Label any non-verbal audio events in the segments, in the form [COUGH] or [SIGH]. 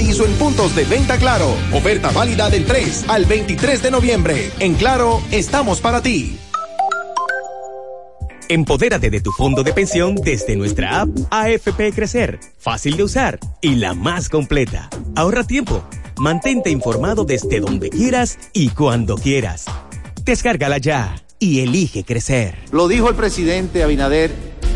gratis o en puntos de venta Claro. Oferta válida del 3 al 23 de noviembre. En Claro, estamos para ti. Empodérate de tu fondo de pensión desde nuestra app AFP Crecer, fácil de usar y la más completa. Ahorra tiempo, mantente informado desde donde quieras y cuando quieras. Descárgala ya y elige crecer. Lo dijo el presidente Abinader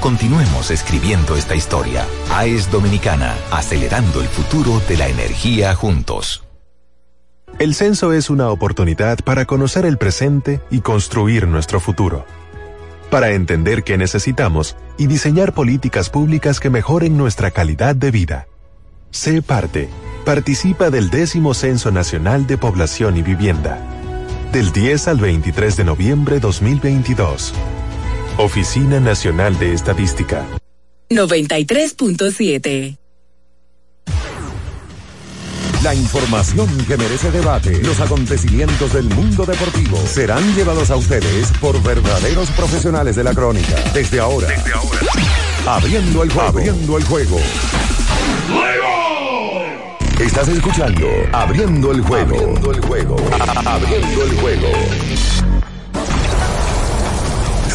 Continuemos escribiendo esta historia. AES Dominicana, acelerando el futuro de la energía juntos. El censo es una oportunidad para conocer el presente y construir nuestro futuro. Para entender qué necesitamos y diseñar políticas públicas que mejoren nuestra calidad de vida. Sé parte. Participa del décimo Censo Nacional de Población y Vivienda. Del 10 al 23 de noviembre 2022. Oficina Nacional de Estadística. 93.7 La información que merece debate, los acontecimientos del mundo deportivo serán llevados a ustedes por verdaderos profesionales de la crónica. Desde ahora, Desde ahora. abriendo el juego, abriendo el juego. Estás escuchando Abriendo el juego. Abriendo el juego. Abriendo el juego.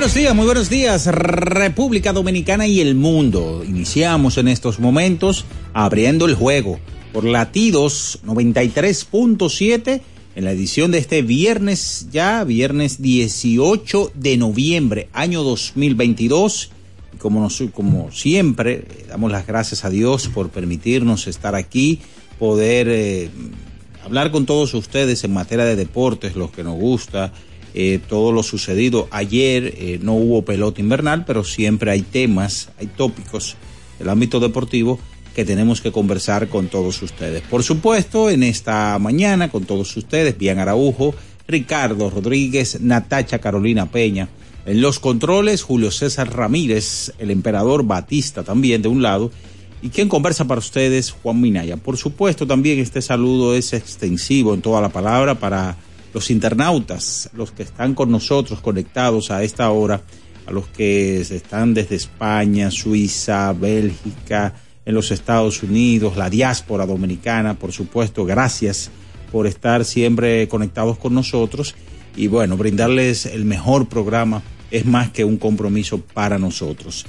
Buenos días, muy buenos días, República Dominicana y el mundo. Iniciamos en estos momentos abriendo el juego por latidos 93.7 en la edición de este viernes ya, viernes 18 de noviembre, año 2022. Y como, nos, como siempre, damos las gracias a Dios por permitirnos estar aquí, poder eh, hablar con todos ustedes en materia de deportes, los que nos gusta, eh, todo lo sucedido. Ayer eh, no hubo pelota invernal, pero siempre hay temas, hay tópicos del ámbito deportivo que tenemos que conversar con todos ustedes. Por supuesto, en esta mañana con todos ustedes, Bian Araujo, Ricardo Rodríguez, Natacha Carolina Peña. En los controles, Julio César Ramírez, el emperador Batista también de un lado. Y quien conversa para ustedes, Juan Minaya. Por supuesto, también este saludo es extensivo en toda la palabra para los internautas, los que están con nosotros conectados a esta hora, a los que están desde España, Suiza, Bélgica, en los Estados Unidos, la diáspora dominicana, por supuesto, gracias por estar siempre conectados con nosotros y bueno, brindarles el mejor programa es más que un compromiso para nosotros.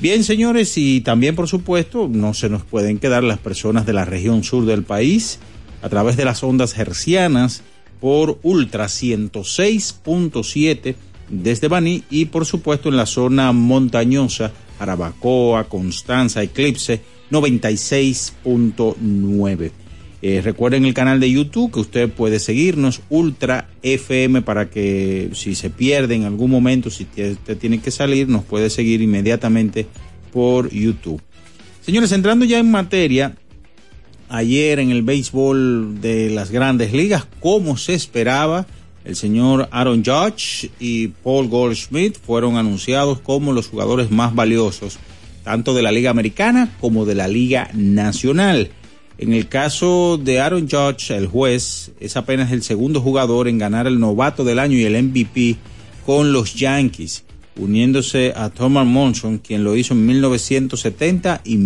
Bien, señores, y también, por supuesto, no se nos pueden quedar las personas de la región sur del país a través de las ondas hercianas por Ultra 106.7 desde Baní y, por supuesto, en la zona montañosa, Arabacoa, Constanza, Eclipse 96.9. Eh, recuerden el canal de YouTube que usted puede seguirnos, Ultra FM, para que si se pierde en algún momento, si usted tiene que salir, nos puede seguir inmediatamente por YouTube. Señores, entrando ya en materia, ayer en el béisbol de las grandes ligas, como se esperaba, el señor Aaron Judge y Paul Goldschmidt fueron anunciados como los jugadores más valiosos tanto de la Liga Americana como de la Liga Nacional. En el caso de Aaron Judge, el juez es apenas el segundo jugador en ganar el novato del año y el MVP con los Yankees, uniéndose a Thomas Monson, quien lo hizo en 1970 y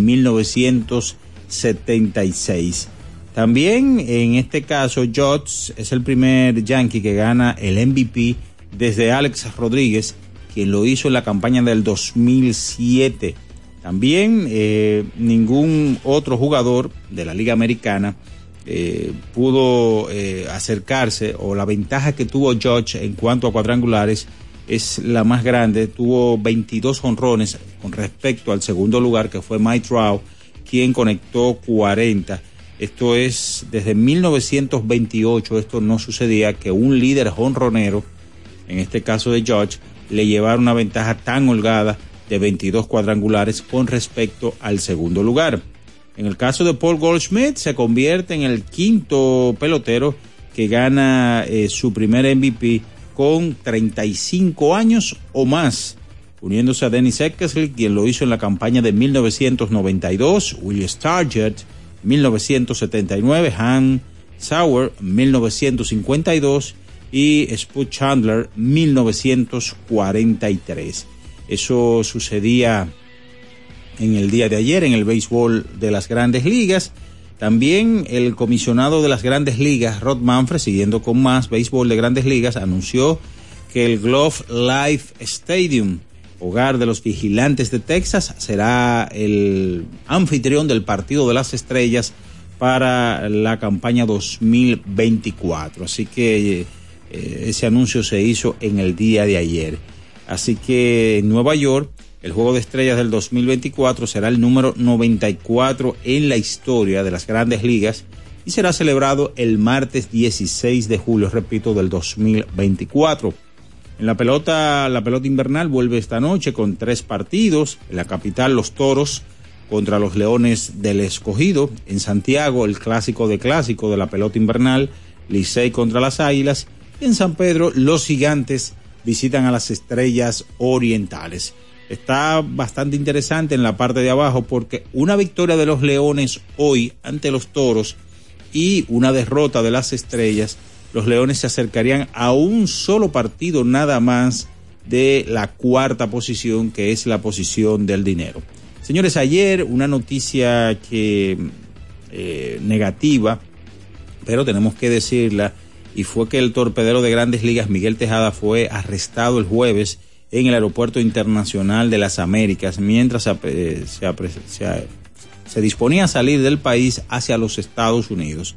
1976. También en este caso, Judge es el primer Yankee que gana el MVP desde Alex Rodríguez, quien lo hizo en la campaña del 2007. También eh, ningún otro jugador de la Liga Americana eh, pudo eh, acercarse o la ventaja que tuvo Judge en cuanto a cuadrangulares es la más grande. Tuvo 22 honrones con respecto al segundo lugar que fue Mike Trout, quien conectó 40. Esto es desde 1928, esto no sucedía que un líder honronero, en este caso de Judge, le llevara una ventaja tan holgada de 22 cuadrangulares con respecto al segundo lugar. En el caso de Paul Goldschmidt, se convierte en el quinto pelotero que gana eh, su primer MVP con 35 años o más, uniéndose a Dennis Eckersley, quien lo hizo en la campaña de 1992, Will Stargett 1979, Han Sauer 1952 y Spud Chandler 1943. Eso sucedía en el día de ayer en el béisbol de las grandes ligas. También el comisionado de las grandes ligas, Rod Manfred, siguiendo con más béisbol de grandes ligas, anunció que el Glove Life Stadium, hogar de los vigilantes de Texas, será el anfitrión del Partido de las Estrellas para la campaña 2024. Así que eh, ese anuncio se hizo en el día de ayer. Así que en Nueva York, el Juego de Estrellas del 2024 será el número 94 en la historia de las grandes ligas y será celebrado el martes 16 de julio, repito, del 2024. En la pelota, la pelota invernal vuelve esta noche con tres partidos. En la capital, los toros contra los leones del escogido. En Santiago, el clásico de clásico de la pelota invernal, Licey contra las águilas. Y en San Pedro, los gigantes visitan a las estrellas orientales. Está bastante interesante en la parte de abajo porque una victoria de los Leones hoy ante los Toros y una derrota de las estrellas, los Leones se acercarían a un solo partido nada más de la cuarta posición que es la posición del dinero. Señores, ayer una noticia que eh, negativa, pero tenemos que decirla, y fue que el torpedero de grandes ligas Miguel Tejada fue arrestado el jueves en el Aeropuerto Internacional de las Américas mientras se, se, disponía a salir del país hacia los Estados Unidos.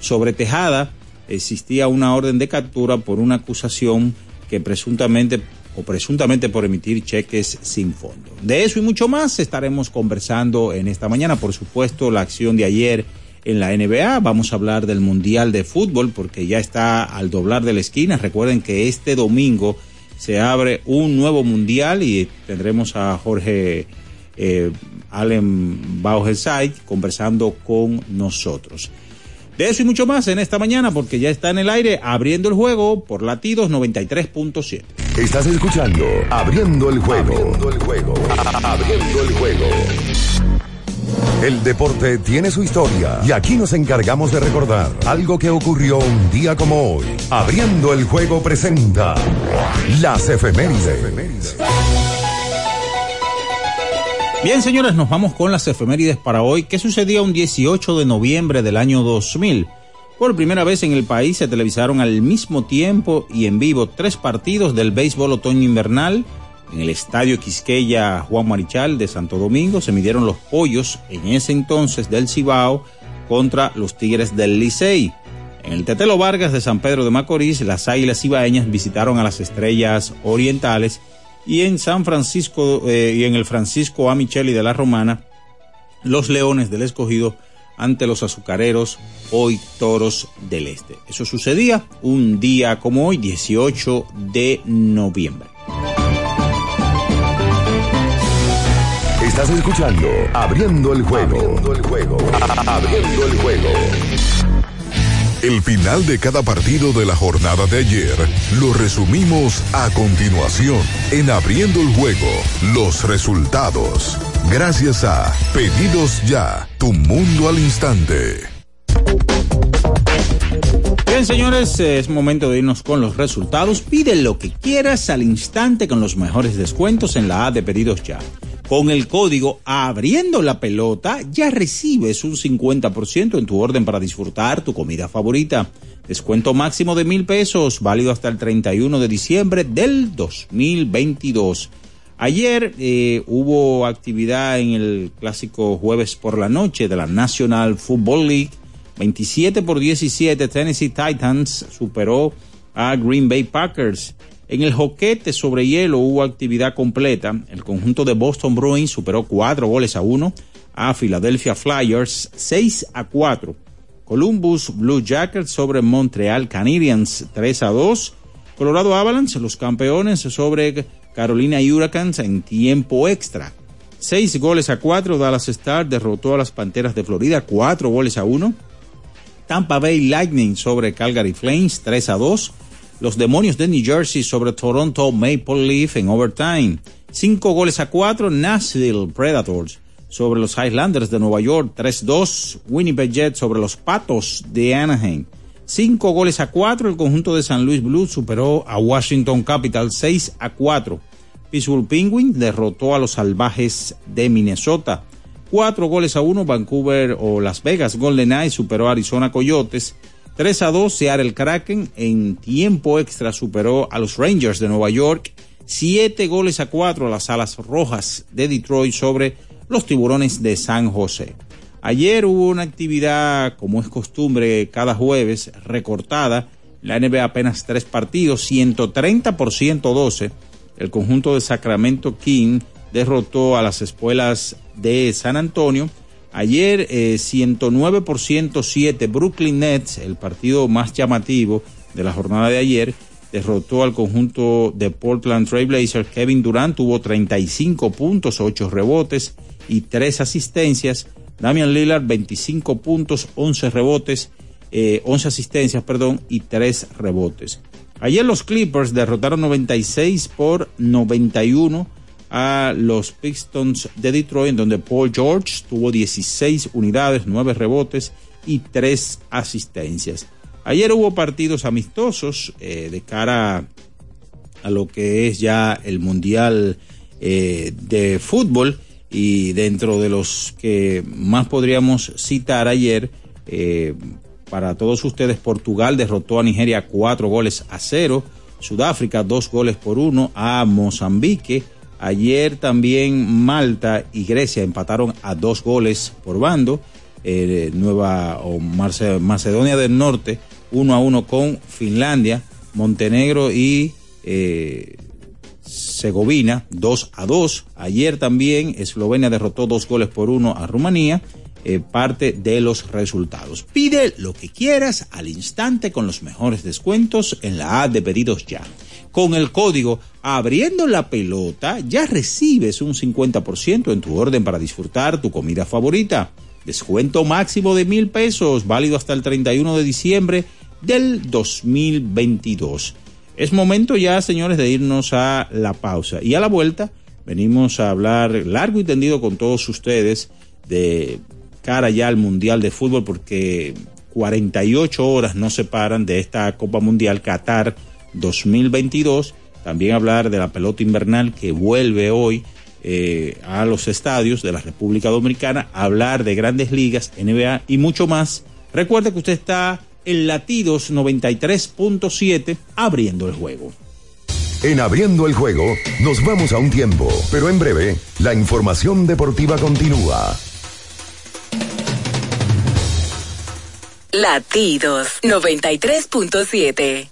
Sobre Tejada existía una orden de captura por una acusación que presuntamente o presuntamente por emitir cheques sin fondo. De eso y mucho más estaremos conversando en esta mañana. Por supuesto, la acción de ayer en la NBA. Vamos a hablar del Mundial de Fútbol porque ya está al doblar de la esquina. Recuerden que este domingo se abre un nuevo Mundial y tendremos a Jorge eh, Allen Baugelsay conversando con nosotros. De eso y mucho más en esta mañana porque ya está en el aire abriendo el juego por latidos 93.7. Estás escuchando Abriendo el juego. Abriendo el juego. Abriendo el juego. El deporte tiene su historia y aquí nos encargamos de recordar algo que ocurrió un día como hoy. Abriendo el juego presenta las efemérides. Bien, señores, nos vamos con las efemérides para hoy. ¿Qué sucedía un 18 de noviembre del año 2000? Por primera vez en el país se televisaron al mismo tiempo y en vivo tres partidos del béisbol otoño-invernal en el estadio Quisqueya Juan Marichal de Santo Domingo se midieron los pollos en ese entonces del Cibao contra los Tigres del Licey. En el Tetelo Vargas de San Pedro de Macorís, las Águilas Ibaeñas visitaron a las Estrellas Orientales y en San Francisco eh, y en el Francisco A. Micheli de la Romana, los Leones del Escogido ante los azucareros, hoy Toros del Este. Eso sucedía un día como hoy, 18 de noviembre. Estás escuchando Abriendo el juego. Abriendo el juego. Abriendo el juego. El final de cada partido de la jornada de ayer lo resumimos a continuación en Abriendo el juego. Los resultados. Gracias a Pedidos Ya, tu mundo al instante. Bien, señores, es momento de irnos con los resultados. Pide lo que quieras al instante con los mejores descuentos en la A de Pedidos Ya. Con el código Abriendo la Pelota ya recibes un 50% en tu orden para disfrutar tu comida favorita. Descuento máximo de mil pesos, válido hasta el 31 de diciembre del 2022. Ayer eh, hubo actividad en el clásico jueves por la noche de la National Football League. 27 por 17, Tennessee Titans superó a Green Bay Packers. En el joquete sobre hielo hubo actividad completa. El conjunto de Boston Bruins superó cuatro goles a uno a Philadelphia Flyers, 6 a 4. Columbus Blue Jackets sobre Montreal Canadiens, 3 a 2. Colorado Avalanche, los campeones sobre Carolina Hurricanes en tiempo extra. 6 goles a 4. Dallas Star derrotó a las Panteras de Florida, 4 goles a 1. Tampa Bay Lightning sobre Calgary Flames, 3 a 2. Los Demonios de New Jersey sobre Toronto Maple Leaf en overtime. 5 goles a 4. Nashville Predators sobre los Highlanders de Nueva York, 3-2. Winnipeg Jets sobre los Patos de Anaheim. 5 goles a 4. El conjunto de San Luis Blues superó a Washington Capital 6 a 4. Pittsburgh Penguins derrotó a los Salvajes de Minnesota. 4 goles a 1. Vancouver o Las Vegas Golden Knights superó a Arizona Coyotes. 3 a 2. Seattle Kraken en tiempo extra superó a los Rangers de Nueva York. 7 goles a 4 las Alas Rojas de Detroit sobre los Tiburones de San José. Ayer hubo una actividad, como es costumbre cada jueves, recortada. La NBA apenas tres partidos, 130 por 112. El conjunto de Sacramento King derrotó a las escuelas de San Antonio. Ayer 109 por 107 Brooklyn Nets, el partido más llamativo de la jornada de ayer, derrotó al conjunto de Portland Trail Blazers. Kevin Durant tuvo 35 puntos, 8 rebotes y 3 asistencias. Damian Lillard 25 puntos, 11 rebotes, 11 asistencias, perdón, y 3 rebotes. Ayer los Clippers derrotaron 96 por 91 a los Pistons de Detroit, en donde Paul George tuvo 16 unidades, 9 rebotes y 3 asistencias. Ayer hubo partidos amistosos eh, de cara a lo que es ya el Mundial eh, de Fútbol y dentro de los que más podríamos citar ayer, eh, para todos ustedes, Portugal derrotó a Nigeria cuatro goles a cero, Sudáfrica dos goles por uno a Mozambique. Ayer también Malta y Grecia empataron a dos goles por bando. Nueva o Macedonia del Norte uno a uno con Finlandia, Montenegro y eh, Segovina, 2 a 2. Ayer también Eslovenia derrotó dos goles por uno a Rumanía. Eh, parte de los resultados. Pide lo que quieras al instante con los mejores descuentos en la app de pedidos ya. Con el código abriendo la pelota ya recibes un 50% en tu orden para disfrutar tu comida favorita. Descuento máximo de mil pesos, válido hasta el 31 de diciembre del 2022. Es momento ya, señores, de irnos a la pausa. Y a la vuelta venimos a hablar largo y tendido con todos ustedes de cara ya al Mundial de Fútbol porque 48 horas nos separan de esta Copa Mundial Qatar 2022. También hablar de la pelota invernal que vuelve hoy eh, a los estadios de la República Dominicana, hablar de grandes ligas, NBA y mucho más. Recuerde que usted está en latidos 93.7 abriendo el juego. En abriendo el juego nos vamos a un tiempo, pero en breve la información deportiva continúa. Latidos 93.7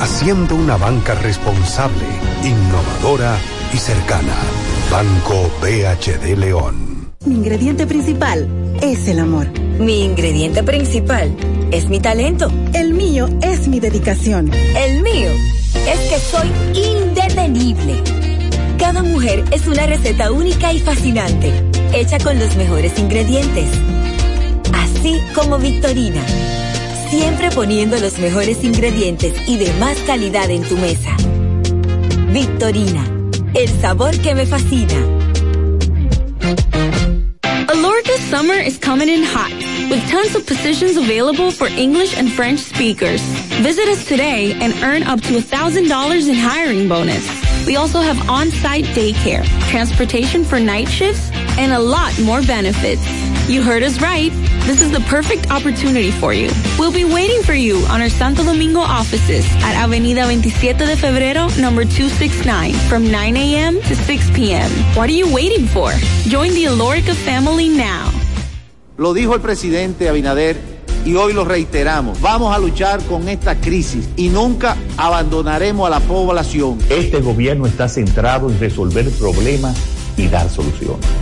haciendo una banca responsable, innovadora y cercana. Banco BHD León. Mi ingrediente principal es el amor. Mi ingrediente principal es mi talento. El mío es mi dedicación. El mío es que soy indetenible. Cada mujer es una receta única y fascinante, hecha con los mejores ingredientes. Así como Victorina. Siempre poniendo los mejores ingredientes y de más calidad en tu mesa. Victorina, el sabor que me fascina. Alorca summer is coming in hot, with tons of positions available for English and French speakers. Visit us today and earn up to $1,000 in hiring bonus. We also have on-site daycare, transportation for night shifts, and a lot more benefits. You heard us right. This is the perfect opportunity for you. We'll be waiting for you on our Santo Domingo offices at Avenida 27 de Febrero, number 269, from 9 a.m. to 6 p.m. What are you waiting for? Join the Alorica family now. Lo dijo el presidente Abinader y hoy lo reiteramos. Vamos a luchar con esta crisis y nunca abandonaremos a la población. Este gobierno está centrado en resolver problemas y dar soluciones.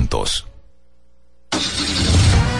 juntos.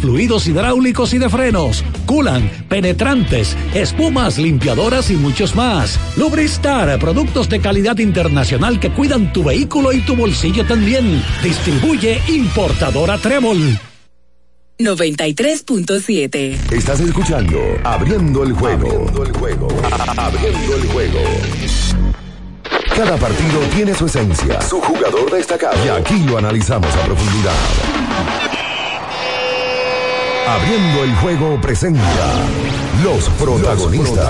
fluidos hidráulicos y de frenos, culan, penetrantes, espumas, limpiadoras y muchos más. Lubristar, productos de calidad internacional que cuidan tu vehículo y tu bolsillo también. Distribuye importadora Trébol. 93.7. Estás escuchando Abriendo el juego. Abriendo el juego. Abriendo el juego. Cada partido tiene su esencia, su jugador destacado. Y aquí lo analizamos a profundidad. Abriendo el juego presenta los protagonistas.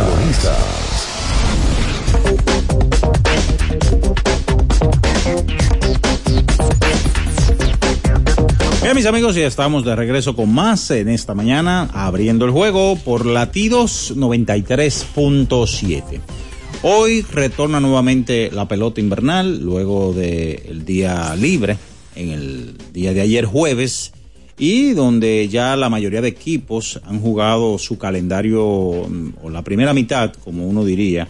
Bien, mis amigos, ya estamos de regreso con más en esta mañana, abriendo el juego por latidos 93.7. Hoy retorna nuevamente la pelota invernal, luego del día libre, en el día de ayer jueves, y donde ya la mayoría de equipos han jugado su calendario, o la primera mitad, como uno diría,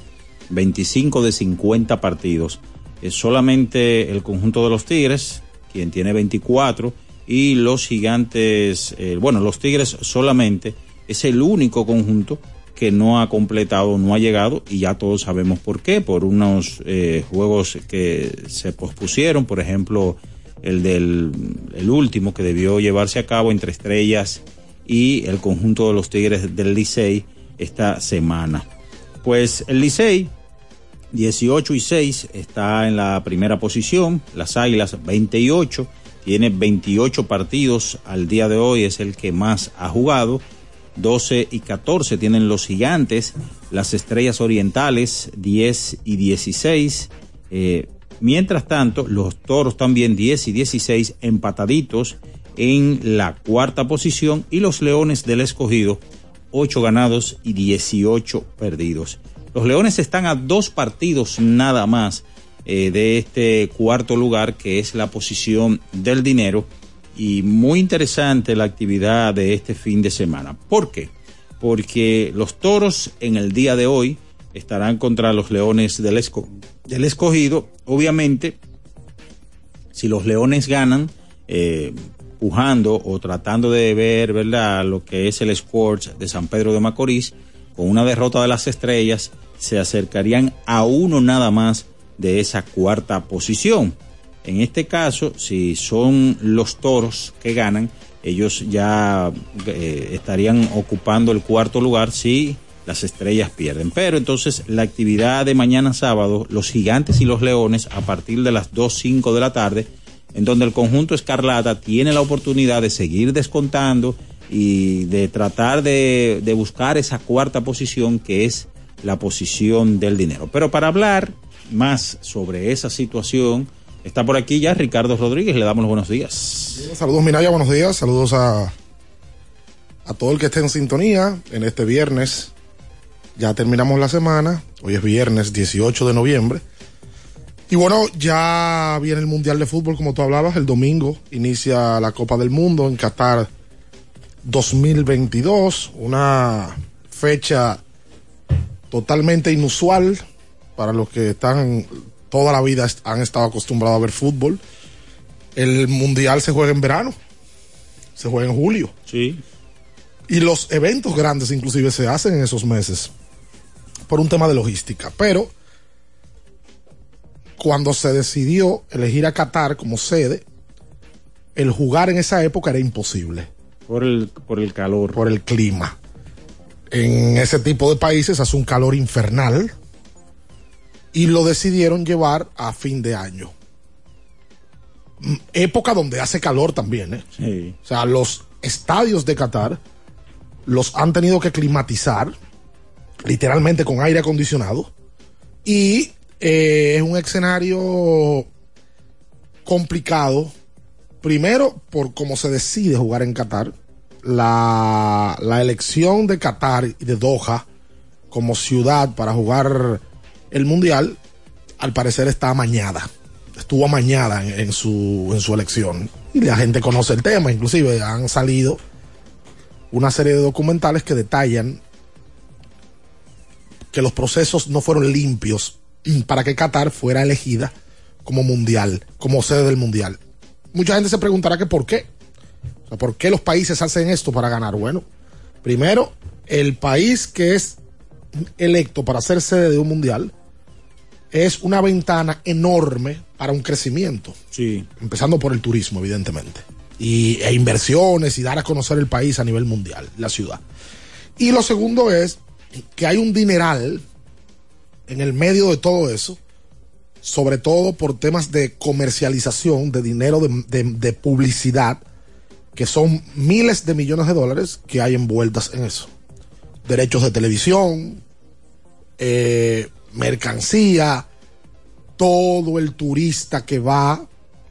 25 de 50 partidos. Es solamente el conjunto de los Tigres, quien tiene 24, y los gigantes, eh, bueno, los Tigres solamente es el único conjunto que no ha completado, no ha llegado, y ya todos sabemos por qué, por unos eh, juegos que se pospusieron, por ejemplo, el del el último que debió llevarse a cabo entre Estrellas y el conjunto de los Tigres del Licey esta semana. Pues el Licey 18 y 6 está en la primera posición, las Águilas 28 tiene 28 partidos al día de hoy, es el que más ha jugado. 12 y 14 tienen los gigantes, las estrellas orientales 10 y 16, eh, Mientras tanto, los toros también 10 y 16 empataditos en la cuarta posición y los leones del escogido 8 ganados y 18 perdidos. Los leones están a dos partidos nada más eh, de este cuarto lugar que es la posición del dinero y muy interesante la actividad de este fin de semana. ¿Por qué? Porque los toros en el día de hoy estarán contra los leones del, esco del escogido. Obviamente, si los leones ganan, eh, pujando o tratando de ver, ¿verdad?, lo que es el Sports de San Pedro de Macorís, con una derrota de las estrellas, se acercarían a uno nada más de esa cuarta posición. En este caso, si son los toros que ganan, ellos ya eh, estarían ocupando el cuarto lugar si las estrellas pierden. Pero entonces la actividad de mañana sábado, los gigantes y los leones, a partir de las 2.05 de la tarde, en donde el conjunto Escarlata tiene la oportunidad de seguir descontando y de tratar de, de buscar esa cuarta posición que es la posición del dinero. Pero para hablar más sobre esa situación, está por aquí ya Ricardo Rodríguez, le damos los buenos días. Saludos Minaya, buenos días, saludos a, a todo el que esté en sintonía en este viernes. Ya terminamos la semana, hoy es viernes 18 de noviembre. Y bueno, ya viene el Mundial de Fútbol, como tú hablabas, el domingo inicia la Copa del Mundo en Qatar 2022, una fecha totalmente inusual para los que están toda la vida han estado acostumbrados a ver fútbol. El mundial se juega en verano, se juega en julio. Sí. Y los eventos grandes inclusive se hacen en esos meses por un tema de logística. Pero cuando se decidió elegir a Qatar como sede, el jugar en esa época era imposible. Por el, por el calor. Por el clima. En ese tipo de países hace un calor infernal y lo decidieron llevar a fin de año. Mm, Época donde hace calor también, ¿eh? Sí. O sea, los estadios de Qatar los han tenido que climatizar, literalmente con aire acondicionado, y eh, es un escenario complicado, primero por cómo se decide jugar en Qatar, la, la elección de Qatar y de Doha como ciudad para jugar el mundial, al parecer está amañada. Estuvo amañada en, en, su, en su elección. Y la gente conoce el tema, inclusive han salido una serie de documentales que detallan que los procesos no fueron limpios para que Qatar fuera elegida como mundial, como sede del mundial. Mucha gente se preguntará que por qué. O sea, ¿Por qué los países hacen esto para ganar? Bueno, primero, el país que es electo para ser sede de un mundial es una ventana enorme para un crecimiento. Sí. Empezando por el turismo, evidentemente. Y, e inversiones y dar a conocer el país a nivel mundial, la ciudad. Y lo segundo es que hay un dineral en el medio de todo eso, sobre todo por temas de comercialización, de dinero, de, de, publicidad, que son miles de millones de dólares que hay envueltas en eso. Derechos de televisión, eh, mercancía, todo el turista que va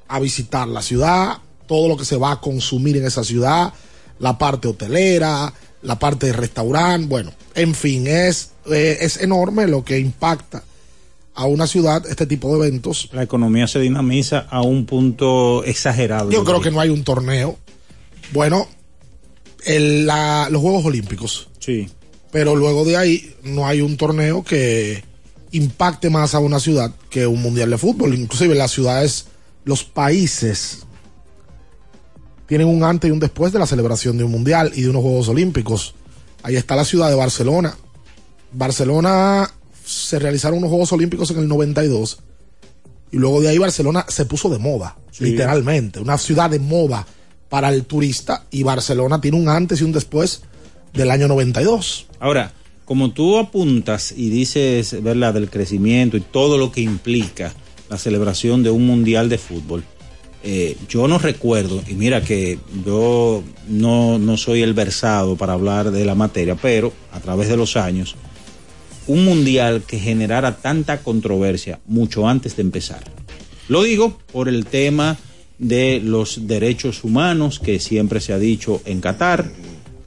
a visitar la ciudad, todo lo que se va a consumir en esa ciudad, la parte hotelera, la parte de restaurante, bueno, en fin, es, eh, es enorme lo que impacta a una ciudad este tipo de eventos. La economía se dinamiza a un punto exagerado. Yo creo que no hay un torneo. Bueno, el, la, los Juegos Olímpicos. Sí. Pero luego de ahí no hay un torneo que impacte más a una ciudad que un mundial de fútbol. Inclusive las ciudades, los países tienen un antes y un después de la celebración de un mundial y de unos Juegos Olímpicos. Ahí está la ciudad de Barcelona. Barcelona se realizaron unos Juegos Olímpicos en el 92 y luego de ahí Barcelona se puso de moda, sí. literalmente, una ciudad de moda para el turista y Barcelona tiene un antes y un después del año 92. Ahora, como tú apuntas y dices, ¿verdad?, del crecimiento y todo lo que implica la celebración de un mundial de fútbol, eh, yo no recuerdo, y mira que yo no, no soy el versado para hablar de la materia, pero a través de los años, un mundial que generara tanta controversia mucho antes de empezar. Lo digo por el tema de los derechos humanos que siempre se ha dicho en Qatar,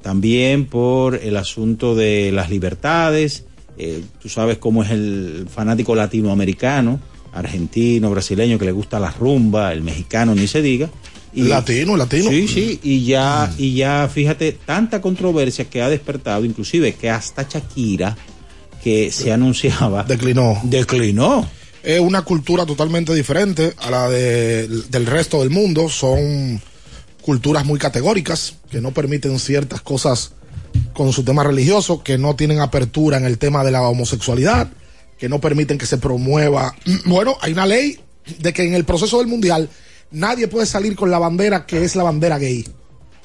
también por el asunto de las libertades. Eh, tú sabes cómo es el fanático latinoamericano, argentino, brasileño, que le gusta la rumba, el mexicano ni se diga. Y, latino, latino. Sí, sí, y ya, y ya fíjate, tanta controversia que ha despertado, inclusive que hasta Shakira, que se anunciaba. Declinó. Declinó. Es una cultura totalmente diferente a la de- del resto del mundo. Son culturas muy categóricas que no permiten ciertas cosas con su tema religioso, que no tienen apertura en el tema de la homosexualidad, que no permiten que se promueva. Bueno, hay una ley de que en el proceso del mundial nadie puede salir con la bandera que es la bandera gay.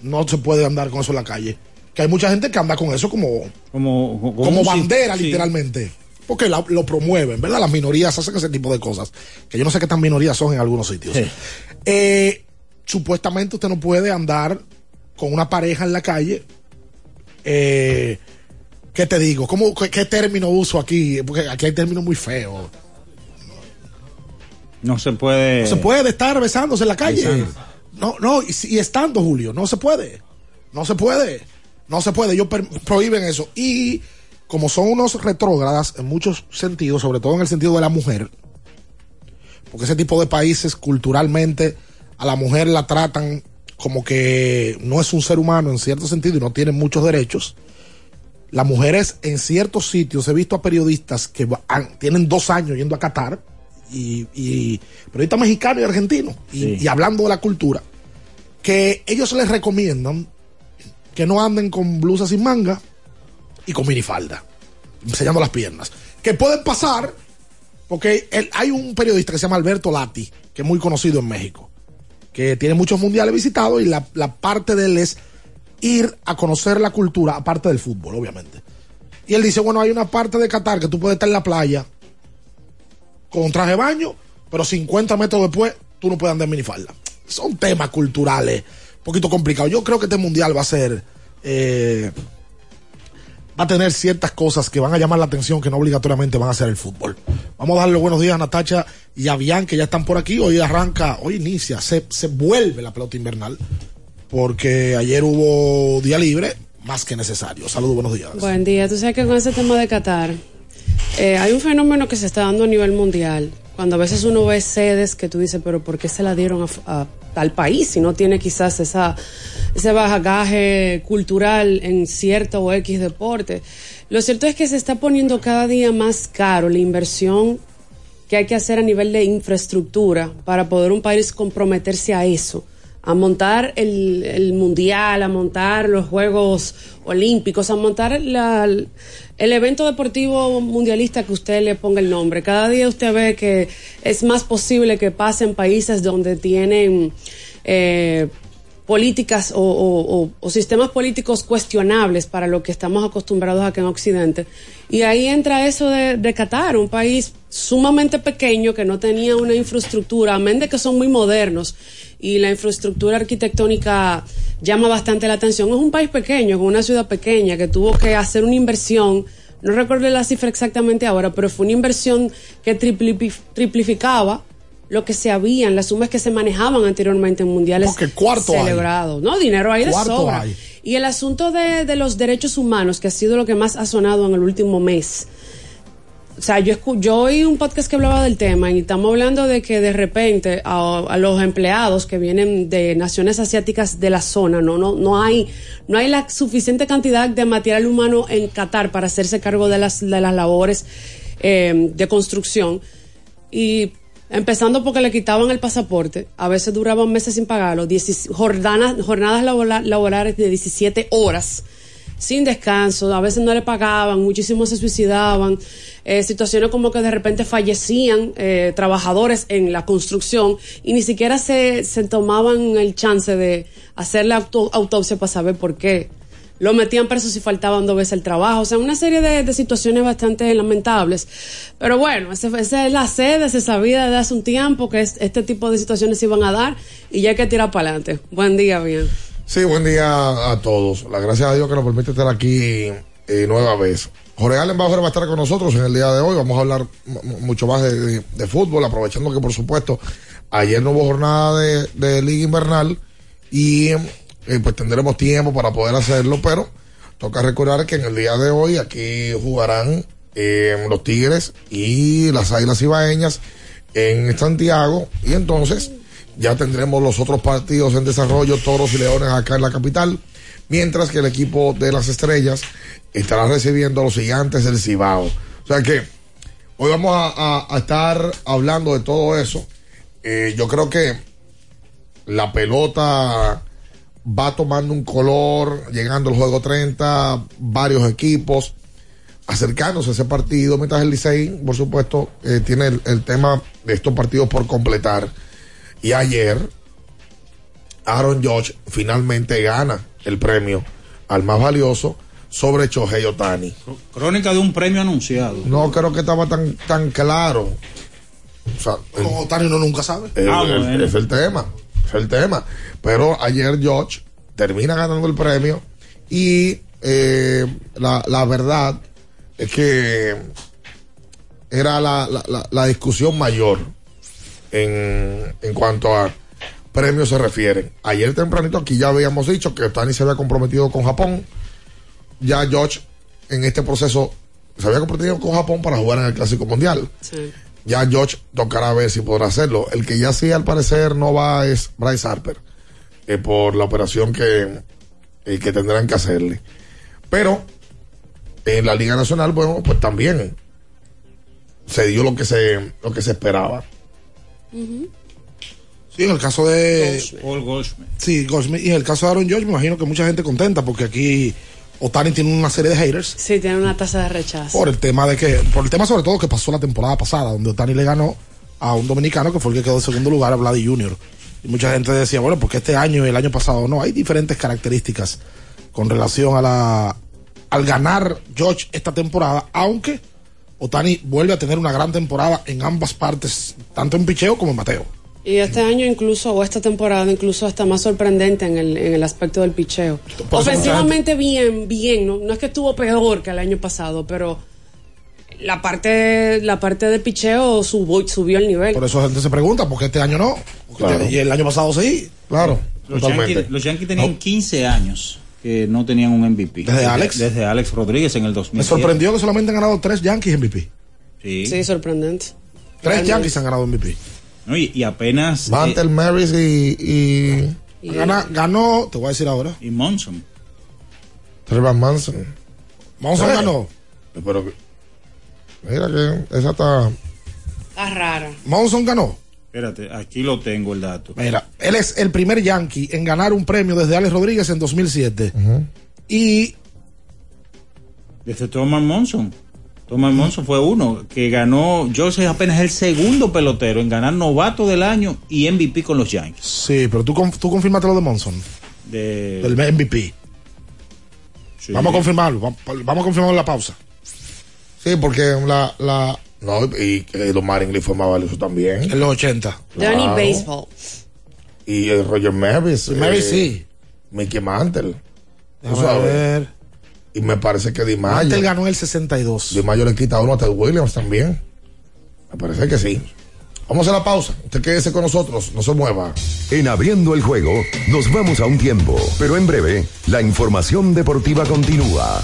No se puede andar con eso en la calle. Que hay mucha gente que anda con eso como, como, bandera, sí. literalmente. Porque la- lo promueven, ¿verdad? Las minorías hacen ese tipo de cosas. Que yo no sé qué tan minorías son en algunos sitios. Eh, supuestamente usted no puede andar con una pareja en la calle. Eh, ¿Qué te digo? ¿Cómo, qué, qué término uso aquí? Porque aquí hay términos muy feos. No se puede. No se puede estar besándose en la calle. Besando. No, no, y, estando, Julio, no se puede. No se puede. No se puede. Ellos prohíben eso. Y como son unos retrógradas en muchos sentidos, sobre todo en el sentido de la mujer, porque ese tipo de países culturalmente a la mujer la tratan como que no es un ser humano en cierto sentido y no tiene muchos derechos. Las mujeres en ciertos sitios, he visto a periodistas que han- tienen dos años yendo a Qatar, y, y periodistas mexicanos y argentinos, y, Sí. y hablando de la cultura, que ellos les recomiendan que no anden con blusas sin manga y con minifalda, enseñando las piernas. Que pueden pasar, porque el- hay un periodista que se llama Alberto Lati, que es muy conocido en México, que tiene muchos mundiales visitados y la, la parte de él es ir a conocer la cultura, aparte del fútbol, obviamente. Y él dice, bueno, hay una parte de Qatar que tú puedes estar en la playa con un traje de baño, pero 50 metros después tú no puedes andar en minifalda. Son temas culturales un poquito complicados. Yo creo que este mundial va a ser... eh, va a tener ciertas cosas que van a llamar la atención que no obligatoriamente van a ser el fútbol. Vamos a darle buenos días a Natacha y a Bian que ya están por aquí. Hoy arranca, hoy inicia, se, se vuelve la pelota invernal porque ayer hubo día libre, más que necesario. Saludos, buenos días. Buen día. Tú sabes que con ese tema de Qatar, eh, hay un fenómeno que se está dando a nivel mundial. Cuando a veces uno ve sedes que tú dices, pero ¿por qué se la dieron a, tal país si no tiene quizás esa, ese bagaje cultural en cierto o X deporte? Lo cierto es que se está poniendo cada día más caro la inversión que hay que hacer a nivel de infraestructura para poder un país comprometerse a eso, a montar el, el mundial, a montar los Juegos Olímpicos, a montar la- el evento deportivo mundialista que usted le ponga el nombre. Cada día usted ve que es más posible que pasen países donde tienen eh, políticas o- o sistemas políticos cuestionables para lo que estamos acostumbrados acá en Occidente. Y ahí entra eso de, de Qatar, un país sumamente pequeño que no tenía una infraestructura, amén de que son muy modernos y la infraestructura arquitectónica llama bastante la atención. Es un país pequeño, con una ciudad pequeña que tuvo que hacer una inversión. No recuerdo la cifra exactamente ahora, pero fue una inversión que triplifi- triplificaba lo que se habían, las sumas que se manejaban anteriormente en mundiales Porque cuarto celebrados. No, dinero hay de sobra. hay. Y el asunto de, de los derechos humanos, que ha sido lo que más ha sonado en el último mes. O sea, yo, escu- yo oí un podcast que hablaba del tema y estamos hablando de que de repente a, los empleados que vienen de naciones asiáticas de la zona, no, no, no hay, no hay la suficiente cantidad de material humano en Qatar para hacerse cargo de las, de las labores eh, de construcción. Y empezando porque le quitaban el pasaporte, a veces duraban meses sin pagarlo, 16 jornadas, jornadas laborales de 17 horas sin descanso, a veces no le pagaban, muchísimos se suicidaban, eh, situaciones como que de repente fallecían eh, trabajadores en la construcción y ni siquiera se, se tomaban el chance de hacer la auto- autopsia para saber por qué. Lo metían preso si faltaban dos veces el trabajo. O sea, una serie de, de situaciones bastante lamentables. Pero bueno, esa es la sede, se sabía desde hace un tiempo que es- este tipo de situaciones se iban a dar y ya hay que tirar para adelante. Buen día, bien. Sí, buen día a todos. La gracias a Dios que nos permite estar aquí eh, nueva vez. Jorge Allen Bauer va a estar con nosotros en el día de hoy. Vamos a hablar mucho más de, fútbol, aprovechando que, por supuesto, ayer no hubo jornada de, de Liga Invernal y eh, pues tendremos tiempo para poder hacerlo, pero toca recordar que en el día de hoy aquí jugarán eh, los Tigres y las Águilas Ibaeñas en Santiago y entonces ya tendremos los otros partidos en desarrollo, Toros y Leones acá en la capital, mientras que el equipo de las Estrellas estará recibiendo a los gigantes del Cibao. O sea que hoy vamos a, estar hablando de todo eso. Eh, yo creo que la pelota va tomando un color, llegando al juego 30, varios equipos acercándose a ese partido, mientras el Licey, por supuesto, eh, tiene el tema de estos partidos por completar. Y ayer, Aaron Judge finalmente gana el premio al más valioso sobre Chohei Otani. Crónica de un premio anunciado. No creo que estaba tan, tan claro. O sea, el- Con Otani uno nunca sabe. El- Ah, el- bueno. Es el tema. Es el tema. Pero ayer George termina ganando el premio y eh, la, la verdad es que era la, la- la- la discusión mayor en, en cuanto a premios se refiere. Ayer tempranito aquí ya habíamos dicho que Otani se había comprometido con Japón. Ya George en este proceso se había comprometido con Japón para jugar en el Clásico Mundial. Sí. Ya George tocará ver si podrá hacerlo. El que ya sí al parecer no va es Bryce Harper. eh, por la operación que, eh, que tendrán que hacerle. Pero en la Liga Nacional, bueno, pues también se dio lo que se, lo que se esperaba. Sí, en el caso de. Paul Goldschmidt. Sí, Goldschmidt. Y en el caso de Aaron George, me imagino que mucha gente contenta porque aquí Otani tiene una serie de haters. Sí, tiene una tasa de rechazo. Por el tema de que, por el tema sobre todo que pasó la temporada pasada, donde Otani le ganó a un dominicano que fue el que quedó en segundo lugar, a Vladi Jr. Y mucha gente decía, bueno, porque este año y el año pasado no, hay diferentes características con relación a la al ganar George esta temporada, aunque Otani vuelve a tener una gran temporada en ambas partes, tanto en picheo como en bateo. Y este año incluso, o esta temporada incluso hasta más sorprendente en el, en el aspecto del picheo. Ofensivamente bien, bien, ¿no? no es que estuvo peor que el año pasado, pero la parte, la parte de picheo subió, subió el nivel. Por eso la gente se pregunta, ¿por qué este año no? Claro. Y el año pasado sí. Claro, Los totalmente. Yankees, los Yankees tenían 15 años que no tenían un MVP. ¿Desde Alex? Desde Alex Rodríguez en el 2000. Me sorprendió que solamente han ganado tres Yankees MVP. Sí. Sí, sorprendente. Tres Realmente. Yankees han ganado MVP. No, y, y apenas. Mantel, eh, Maris y. y... Gana- ganó, te voy a decir ahora. Y Monson. Trevor Manson. Monson Eh, ganó. Pero que- mira que esa está. Está rara. Monson ganó. Espérate, aquí lo tengo el dato. Mira, él es el primer Yankee en ganar un premio desde Alex Rodríguez en 2007. Y Desde Thomas Monson. Thomas Monson fue uno que ganó. Joseph es apenas el segundo pelotero en ganar novato del año y MVP con los Yankees. sí, pero tú, tú confirmaste lo de Monson, De, del MVP. Sí. Vamos a confirmarlo, vamos, vamos a confirmarlo en la pausa. Sí, porque la. la no, y que los Marlins fue más valioso también. En los 80. Danny Claro. Baseball. Y el Roger Maris. Maris, sí. Mickey Mantle. Sabes. ver. Y me parece que Di Mayo. Mantle ganó el 62. Di Mayo le quita uno a Ted Williams también. Me parece que sí. Vamos a la pausa. Usted quédese con nosotros. No se mueva. En abriendo el juego, nos vamos a un tiempo, pero en breve, la información deportiva continúa.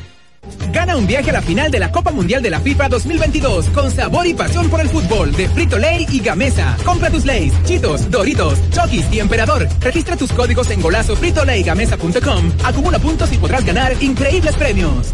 Gana un viaje a la final de la Copa Mundial de la FIFA 2022 con sabor y pasión por el fútbol de Frito Lay y Gamesa. Compra tus Lays, Chitos, Doritos, Chokis y Emperador. Registra tus códigos en golazo fritolaygamesa.com. Acumula puntos y podrás ganar increíbles premios.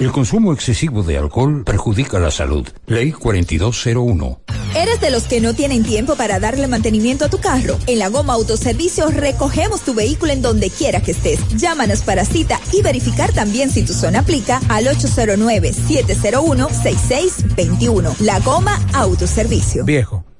El consumo excesivo de alcohol perjudica la salud. Ley 4201. ¿Eres de los que no tienen tiempo para darle mantenimiento a tu carro? En la Goma Autoservicio recogemos tu vehículo en donde quiera que estés. Llámanos para cita y verificar también si tu zona aplica al 809-701-6621. La Goma Autoservicio. Viejo.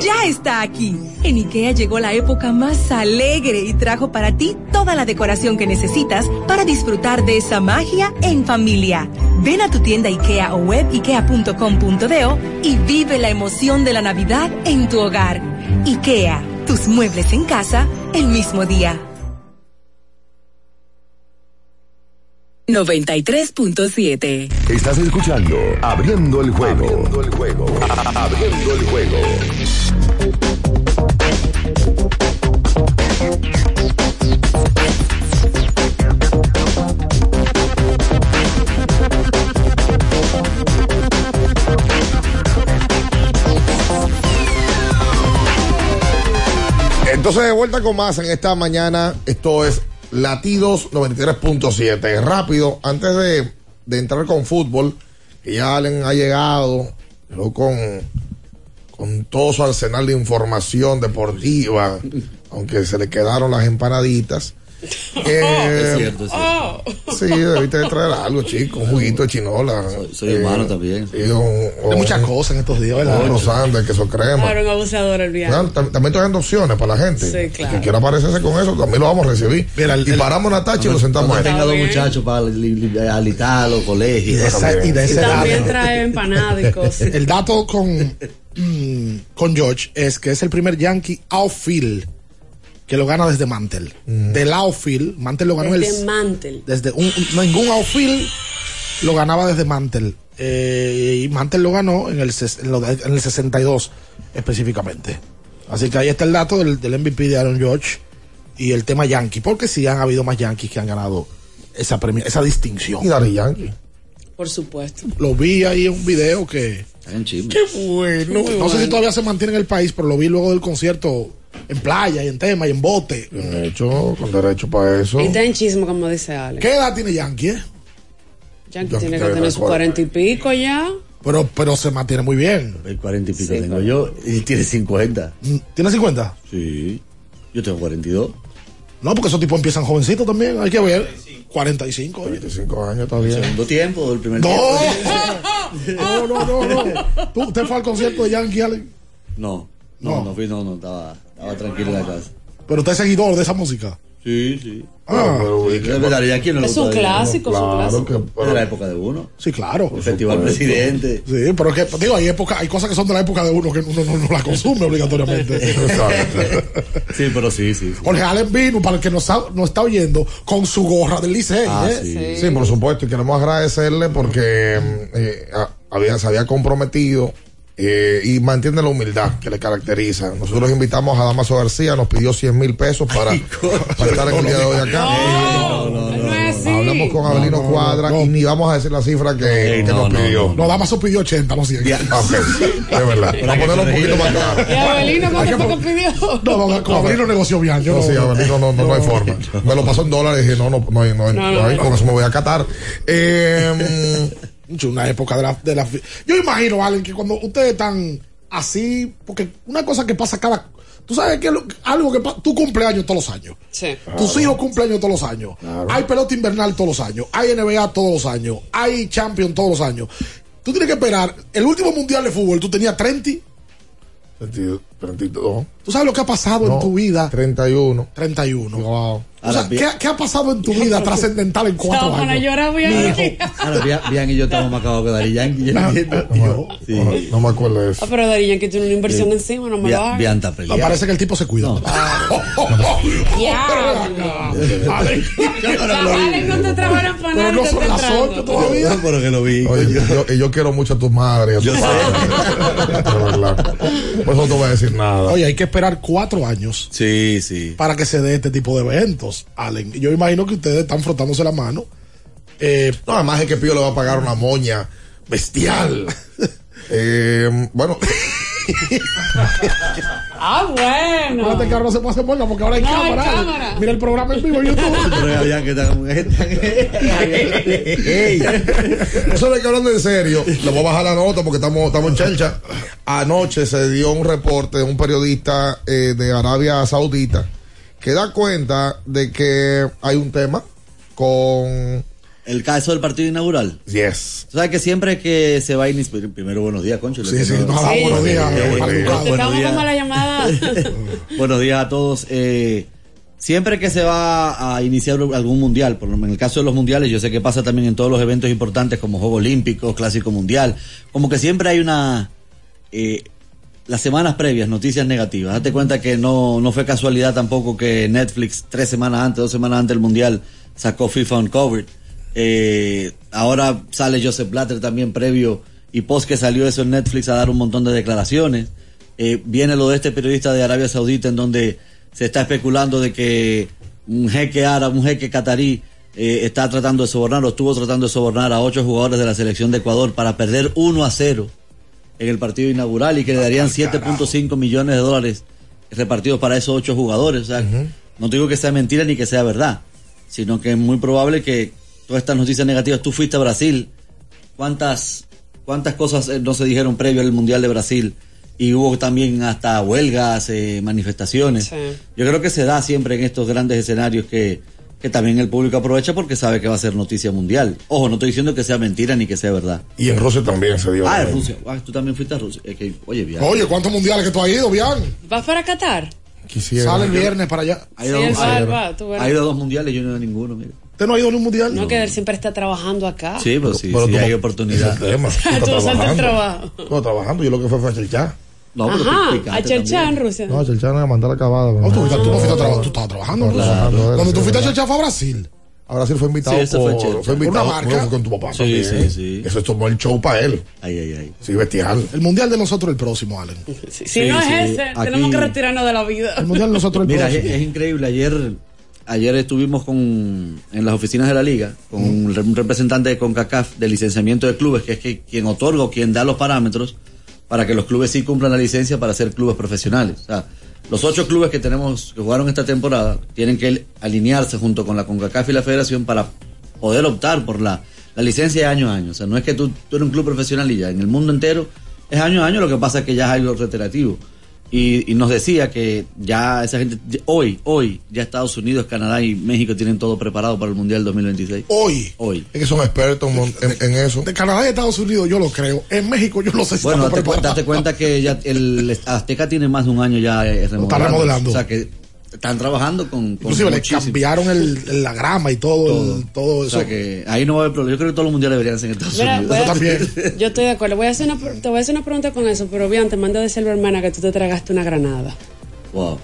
Ya está aquí. En IKEA llegó la época más alegre y trajo para ti toda la decoración que necesitas para disfrutar de esa magia en familia. Ven a tu tienda IKEA o web ikea.com.do y vive la emoción de la Navidad en tu hogar. IKEA, tus muebles en casa el mismo día. 93.7 Estás escuchando Abriendo el juego. Abriendo el juego. Abriendo el juego. Entonces, de vuelta con más en esta mañana. Esto es Latidos 93.7. Rápido, antes de, de, entrar con fútbol, que ya Allen ha llegado con, con todo su arsenal de información deportiva, aunque se le quedaron las empanaditas. [LAUGHS] Eh, es cierto, es cierto. Sí, debiste de traer algo, chico, un juguito de chinola. Soy, soy eh, hermano también. Sí, un, de muchas cosas en estos días, ¿verdad? Unos sándwiches, queso crema. Claro, un abusador el viaje. Claro, también estoy dando opciones para la gente. Sí, claro. Que quiera aparecerse con eso, también lo vamos a recibir. Mira, el, y el, paramos en Natacha y lo sentamos ahí. Tenga dos muchachos para alitar los colegios. Y de, esa, y de ese también dato. trae empanadas y cosas. El dato con, mm, con George es que es el primer Yankee outfield que lo gana desde Mantel. Mm. Del outfield, Mantel lo ganó desde el. Mantel. Desde un, ningún outfield lo ganaba desde Mantel. eh, y Mantle lo ganó en el, en lo- en el 62 específicamente. Así que ahí está el dato del, del MVP de Aaron George y el tema Yankee, porque sí han habido más Yankees que han ganado esa, premia- esa distinción. Y Daddy Yankee. Por supuesto. Lo vi ahí en un video que... Qué bueno. No sé si todavía se mantiene en el país, pero lo vi luego del concierto en playa y en tema y en bote. De hecho, con derecho para eso. Y está en chismo, como dice Ale. ¿Qué edad tiene Yankee? eh? Yankee Yankee tiene que tener sus cuarenta. cuarenta y pico ya. Pero, pero se mantiene muy bien. El 40 y pico Sí, tengo yo y tiene 50. ¿Tiene 50? Sí. Yo tengo 42. No, porque esos tipos empiezan jovencitos también. Hay que ver. 45. oye. 45 años todavía. Segundo tiempo, el primer No. tiempo. [LAUGHS] No, no, no, no. ¿Tú, ¿Usted fue al concierto de Yankee, Allen? No, no, No. no, fui, no, no, estaba, estaba tranquilo en la casa. Pero usted es seguidor de esa música. Sí, sí. Ah. Es verdad, ¿y a quién no le Es un clásico, es un clásico. que- de la época de uno. Sí, claro. El Festival Presidente. Sí, pero es que, digo, hay, época, hay cosas que son de la época de uno que uno no, no la consume obligatoriamente. [LAUGHS] Sí, pero sí, sí. sí. Jorge Allen vino, para el que nos está, nos está oyendo, con su gorra del Licey. Ah, ¿eh? Sí, por supuesto, y queremos agradecerle porque mm, eh, había, se había comprometido eh, y mantiene la humildad que le caracteriza. Nosotros invitamos a Damaso García, nos pidió 100 mil pesos para, para estar en el día de hoy acá. Hablamos con Abelino Cuadra y ni vamos a decir la cifra que, que nos pidió. No, Damaso pidió 80, no 100. Ok, [LAUGHS] es verdad. Vamos a ponerlo un poquito más claro. ¿Y Abelino cuánto pidió? No, no, con Abelino negoció bien. Yo No, no, sí, Abelino no, no, no hay forma. Me lo pasó en dólares y dije, no, no, no hay, no No, no no, no. con eso me voy a catar. Eh, una época de la, de la- Yo imagino, Allen, que cuando ustedes están así, porque una cosa que pasa cada. Tú sabes que lo- algo que pasa. Tu cumpleaños todos los años. Sí. Tus hijos cumpleaños todos los años. Hay pelota invernal todos los años. Hay NBA todos los años. Hay Champions todos los años. Tú tienes que esperar. El último mundial de fútbol, tú tenías 30. 32. ¿Tú sabes lo que ha pasado No, en tu vida? 31. 31. Wow. O sea, ¿qué, qué ha pasado en tu vida trascendental en cuatro Estaba para años? llorar Bian, Bian y yo estamos más cagados que Dari Yankee. [LAUGHS] yo. Sí. No, me acuerdo de eso. Ah, pero Dari Yankee tiene una inversión encima, no me lo Bian, hagas. Bian está peleado. parece que el tipo se cuida. No [LAUGHS] te trabajan para Pero no te son están las entrando. 8 todavía. Pero que lo vi. Oye, yo, yo- yo quiero mucho a tu madre. y a tu padre. [LAUGHS] De verdad. Por eso no te voy a decir nada. Oye, hay que esperar cuatro años Sí, sí. para que se dé este tipo de eventos, Allen. Yo imagino que ustedes están frotándose la mano. Eh, No, además es que Pío le va a pagar una moña bestial. [LAUGHS] Eh, bueno, [LAUGHS] Ah, bueno. Ahora no se puede hacer moña porque ahora hay No, hay cámara. cámara. Mira el programa en vivo [LAUGHS] en YouTube. Eso de que hablando en serio, le voy a bajar la nota porque estamos, estamos en chelcha. Anoche se dio un reporte de un periodista eh, de Arabia Saudita que da cuenta de que hay un tema con. El caso del partido inaugural. Yes. Tú sabes que siempre que se va a iniciar. Primero, buenos días, Concho. Sí, sí, no- Sí. buenos días. Eh, eh. Te Buenos días. con mala llamada. [LAUGHS] Buenos días a todos. Eh, siempre que se va a iniciar algún mundial, por lo menos en el caso de los mundiales, yo sé que pasa también en todos los eventos importantes como Juegos Olímpicos, Clásico Mundial, como que siempre hay una... las semanas previas, noticias negativas. Date cuenta que no, no fue casualidad tampoco que Netflix tres semanas antes, dos semanas antes del mundial, sacó FIFA Uncovered. Eh, ahora sale Joseph Blatter también previo y post que salió eso en Netflix a dar un montón de declaraciones. Eh, viene lo de este periodista de Arabia Saudita en donde se está especulando de que un jeque árabe, un jeque catarí eh, está tratando de sobornar o estuvo tratando de sobornar a ocho jugadores de la selección de Ecuador para perder 1 a 0 en el partido inaugural y que le darían 7.5 millones de dólares repartidos para esos ocho jugadores. O sea, no digo que sea mentira ni que sea verdad, sino que es muy probable que todas estas noticias negativas, tú fuiste a Brasil, ¿cuántas, cuántas cosas eh, no se dijeron previo al Mundial de Brasil? Y hubo también hasta huelgas, eh, manifestaciones. Sí. Yo creo que se da siempre en estos grandes escenarios que, que también el público aprovecha porque sabe que va a ser noticia mundial. Ojo, no estoy diciendo que sea mentira ni que sea verdad. Y en Rusia también se dio. Ah, en. Rusia. Ah, tú también fuiste a Rusia. Es que, oye, bien. Oye, ¿cuántos mundiales que tú has ido, Bian? ¿Vas para Qatar? Quisiera. Sale el viernes para allá. Ha ido, a- va, tú ha ido a dos mundiales, yo no he ido a ninguno, mira. ¿Usted no ha ido ni un mundial? No, que él siempre está trabajando acá. Sí, pero sí, Pero sí tú hay no- oportunidad. ese es el tema. Tú [LAUGHS] estás Tú no saltas trabajando. trabajo. Estás trabajando. Yo lo que fue fue a chelchar. No, pero Ajá, a Chelcha en también. Rusia. No, a chelchar no a mandar acabada. No, tú, tú no fuiste a trabajar, tú estabas trabajando. Claro, Cuando tú fuiste a. Checha fue a Brasil. A Brasil fue invitado Sí, ese fue por, chévere. fue invitado Una marca. fue con tu papá Sí, también. sí, sí. Eso tomó el show para él. Ay, ay, ay. Sí, bestial. El mundial de nosotros el próximo, Allen. Si Sí, no sí. es ese, Aquí- tenemos que retirarnos de la vida. El mundial de nosotros el Mira, es, próximo. es increíble. Ayer, ayer estuvimos con, en las oficinas de la liga con un, re- un representante de CONCACAF de licenciamiento de clubes, que es que quien otorga o quien da los parámetros para que los clubes sí cumplan la licencia para ser clubes profesionales. O sea, los ocho clubes que tenemos que jugaron esta temporada tienen que alinearse junto con la CONCACAF y la Federación para poder optar por la, la licencia de año a año. O sea, no es que tú, tú eres un club profesional y ya, en el mundo entero es año a año, lo que pasa es que ya es algo reiterativo. Y, y nos decía que ya esa gente, hoy, hoy, ya Estados Unidos, Canadá y México tienen todo preparado para el Mundial 2026. Hoy. Hoy. Es que son expertos en, mon- en- en eso. De Canadá y Estados Unidos yo lo creo. En México yo no sé si Bueno, date, cu- date cuenta que ya el Azteca tiene más de un año ya eh, remodelando. remodelando. O sea que están trabajando con, con Inclusive le cambiaron el, la grama y todo, Todo. el- todo O eso. sea que ahí no va a haber problema. Yo creo que todos los mundiales deberían ser en Estados Mira, Unidos. Yo también. Yo estoy de acuerdo. Voy a hacer una, te voy a hacer una pregunta con eso, pero bien, te mando a decirle, hermana, que tú te tragaste una granada. Wow.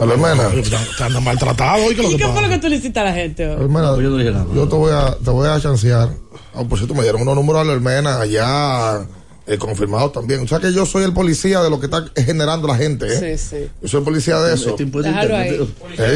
A la hermana. Te andan maltratado hoy que lo ¿Y qué fue lo que tú le hiciste a la gente? hoy? Hermana, yo no dije nada. yo te voy a, te voy a chancear. Ah, por cierto, me dieron unos números a la hermana allá eh, confirmados también. O sea que yo soy el policía de lo que está generando la gente. ¿eh? Sí, sí. Yo soy policía de eso. Este ahí.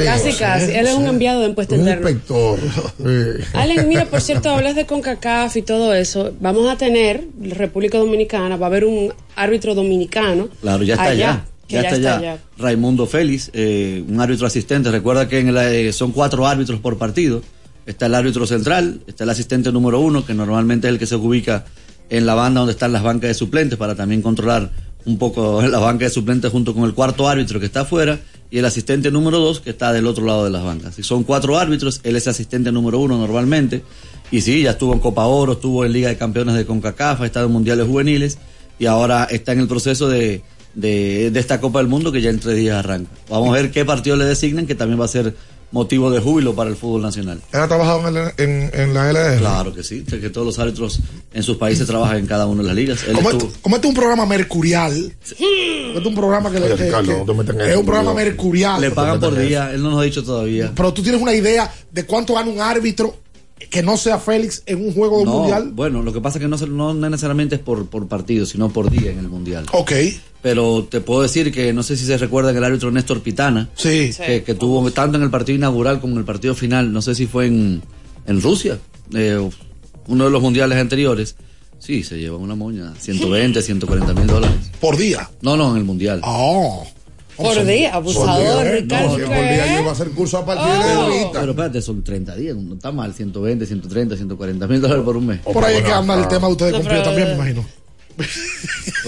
Casi, casi. Él es un enviado de impuesto Un interno. inspector. Sí. [LAUGHS] Allen, mira, por cierto, hablas de CONCACAF y todo eso. Vamos a tener, República Dominicana, va a haber un árbitro dominicano. Claro, ya está allá, allá. que Ya, está allá. Raimundo Félix, eh, un árbitro asistente. Recuerda que en el, eh, son cuatro árbitros por partido. Está el árbitro central, está el asistente número uno, que normalmente es el que se ubica en la banda donde están las bancas de suplentes para también controlar un poco [LAUGHS] la banca de suplentes junto con el cuarto árbitro que está afuera y el asistente número dos que está del otro lado de las bancas. Son cuatro árbitros, él es asistente número uno normalmente. Y sí, ya estuvo en Copa Oro, estuvo en Liga de Campeones de CONCACAF, ha estado en Mundiales Juveniles y ahora está en el proceso de, de, de esta Copa del Mundo que ya en tres días arranca. Vamos a ver qué partido le designan, que también va a ser motivo de júbilo para el fútbol nacional. ¿Él ha trabajado en, el- en, en la LR? Claro que sí, que todos los árbitros en sus países trabajan en cada una de las ligas. Él este, este es un programa mercurial, este es un programa que, Oye, que- Ricardo, que- no te metas en es un programa mercurial. le pagan por día, él no nos ha dicho todavía. Pero tú tienes una idea de cuánto gana un árbitro que no sea Félix en un juego de No, mundial. bueno, lo que pasa es que no, se- no necesariamente es por, por partido, sino por día en el mundial. Ok. Pero te puedo decir que no sé si se recuerdan el árbitro Néstor Pitana, Sí. que, que tuvo tanto en el partido inaugural como en el partido final, no sé si fue en, en Rusia, eh, uno de los mundiales anteriores. Sí, se lleva una moña, 120, 140 mil dólares. Por día. No, no, en el mundial. Oh. Por día, abusador, día, Ricardo. No, por día iba a hacer curso a partir de Oh. ahorita. Pero espérate, son 30 días, no está mal, 120, 130, 140 mil dólares por un mes. Por ahí es que anda el tema de ustedes pero- también, me imagino.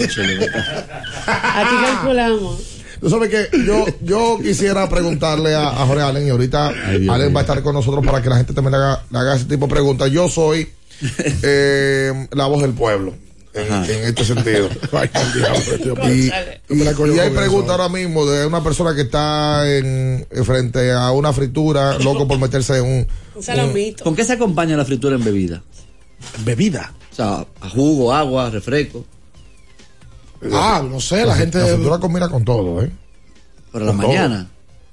Ocho, le- [LAUGHS] Aquí calculamos. Tú sabes que yo, yo quisiera preguntarle a, a Jorge Allen y ahorita Ay, Allen va a estar con nosotros para que la gente también le haga, le haga ese tipo de preguntas. Yo soy [LAUGHS] eh, la voz del pueblo en, este sentido. [LAUGHS] Tío. Y, la cojo y hay eso. ahora mismo de una persona que está en, en frente a una fritura, loco por meterse en un. Un salamito. ¿Con qué se acompaña la fritura en bebida? Bebida. O sea, a jugo, agua, refresco. Ah, no sé, la gente. La fritura combina con todo, ¿eh? Para la todo. mañana.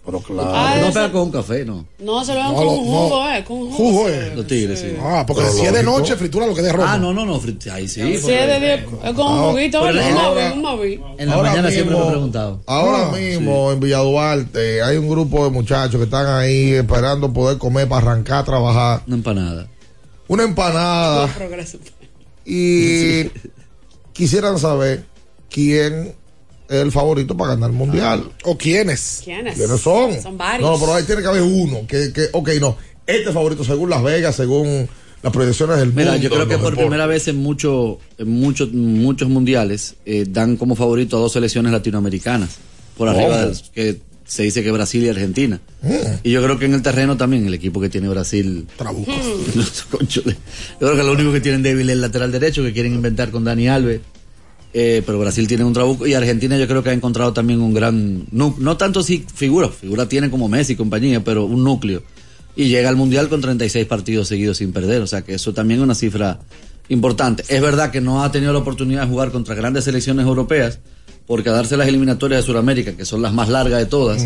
Pero claro. Ah, no eso- pega con un café, no. No, se lo dan No, con un jugo, no. eh. Con un jugo. Jugo, eh. Los tigres, sí. Ah, porque Pero si es de noche, fritura lo que de rojo. Ah, no, no, no. frit- Ahí sí. Sí, es de es con un juguito, Pero ¿verdad? un móvil, un móvil. En la Ahora mañana siempre me he preguntado. Ahora Ah, mismo en Villa Duarte hay un grupo de muchachos que están ahí esperando poder comer para arrancar a trabajar. Una empanada. Una empanada. Progreso. Y [LAUGHS] quisieran saber quién es el favorito para ganar el mundial. ¿O quiénes? ¿Quiénes? ¿Quiénes son? Son varios. No, pero ahí tiene que haber uno. Que, que, ok, no. Este es favorito según Las Vegas, según las proyecciones del Mira, mundo. yo creo que por deportes. primera vez en, mucho, en muchos, muchos mundiales eh, dan como favorito a dos selecciones latinoamericanas. Por arriba que se dice que Brasil y Argentina. Y yo creo que en el terreno también, el equipo que tiene Brasil. [LAUGHS] Yo creo que lo único que tienen débil es el lateral derecho, que quieren inventar con Dani Alves. Eh, pero Brasil tiene un trabuco y Argentina yo creo que ha encontrado también un gran nu- no tanto si figura, figura tiene como Messi y compañía, pero un núcleo. Y llega al Mundial con 36 partidos seguidos sin perder, o sea que eso también es una cifra importante. Es verdad que no ha tenido la oportunidad de jugar contra grandes selecciones europeas, porque a darse las eliminatorias de Sudamérica, que son las más largas de todas,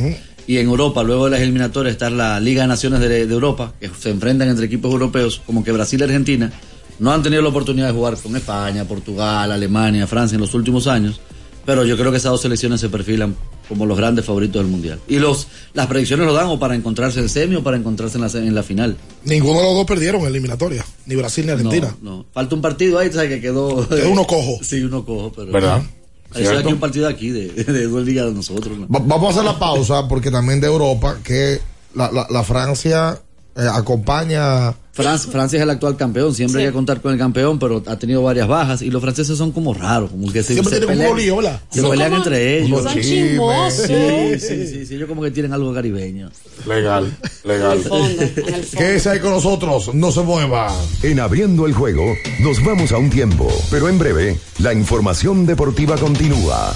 y en Europa, luego de las eliminatorias, está la Liga de Naciones de, de Europa, que se enfrentan entre equipos europeos, como que Brasil y Argentina, no han tenido la oportunidad de jugar con España, Portugal, Alemania, Francia en los últimos años, pero yo creo que esas dos selecciones se perfilan como los grandes favoritos del Mundial. Y los las predicciones lo dan o para encontrarse en semi o para encontrarse en la, en la final. Ninguno de los dos perdieron en eliminatoria, ni Brasil ni Argentina. No, no. Falta un partido ahí, ¿sabes? Que quedó... Quedó uno cojo. [LAUGHS] Sí, uno cojo, pero... ¿Verdad? Eso es aquí un partido aquí de, [LAUGHS] de, de de nosotros. ¿no? Va- vamos a hacer la pausa porque también de Europa que la, la, la Francia eh, acompaña Fran- [LAUGHS] Francia es el actual campeón, siempre hay que contar con el campeón, pero ha tenido varias bajas y los franceses son como raros, como que se, Siempre se tienen un pelean, ¿verdad? se Son pelean como- entre ellos. son chismosos. Sí, sí, sí, sí, ellos como que tienen algo caribeño. Legal, legal. Quédese ahí con nosotros, no se mueva. En abriendo el juego, nos vamos a un tiempo, pero en breve, la información deportiva continúa.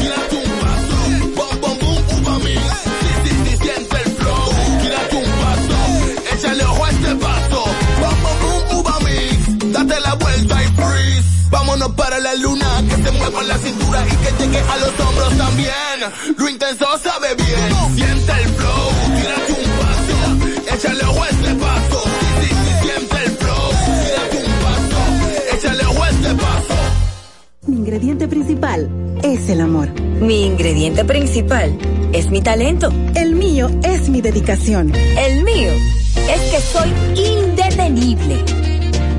Vámonos para la luna, que se mueva la cintura y que llegue a los hombros también. Lo intenso sabe bien. Siente el flow. Tírate un paso. Échale ojo a este paso. Sí, sí, sí, siente el flow. Tírate un paso. Échale ojo a este paso. Mi ingrediente principal es el amor. Mi ingrediente principal es mi talento. El mío es mi dedicación. El mío es que soy indetenible.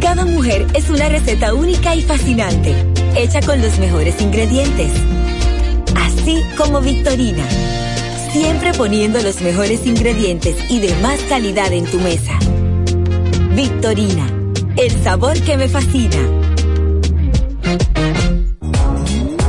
Cada mujer es una receta única y fascinante, hecha con los mejores ingredientes. Así como Victorina, siempre poniendo los mejores ingredientes y de más calidad en tu mesa. Victorina, el sabor que me fascina.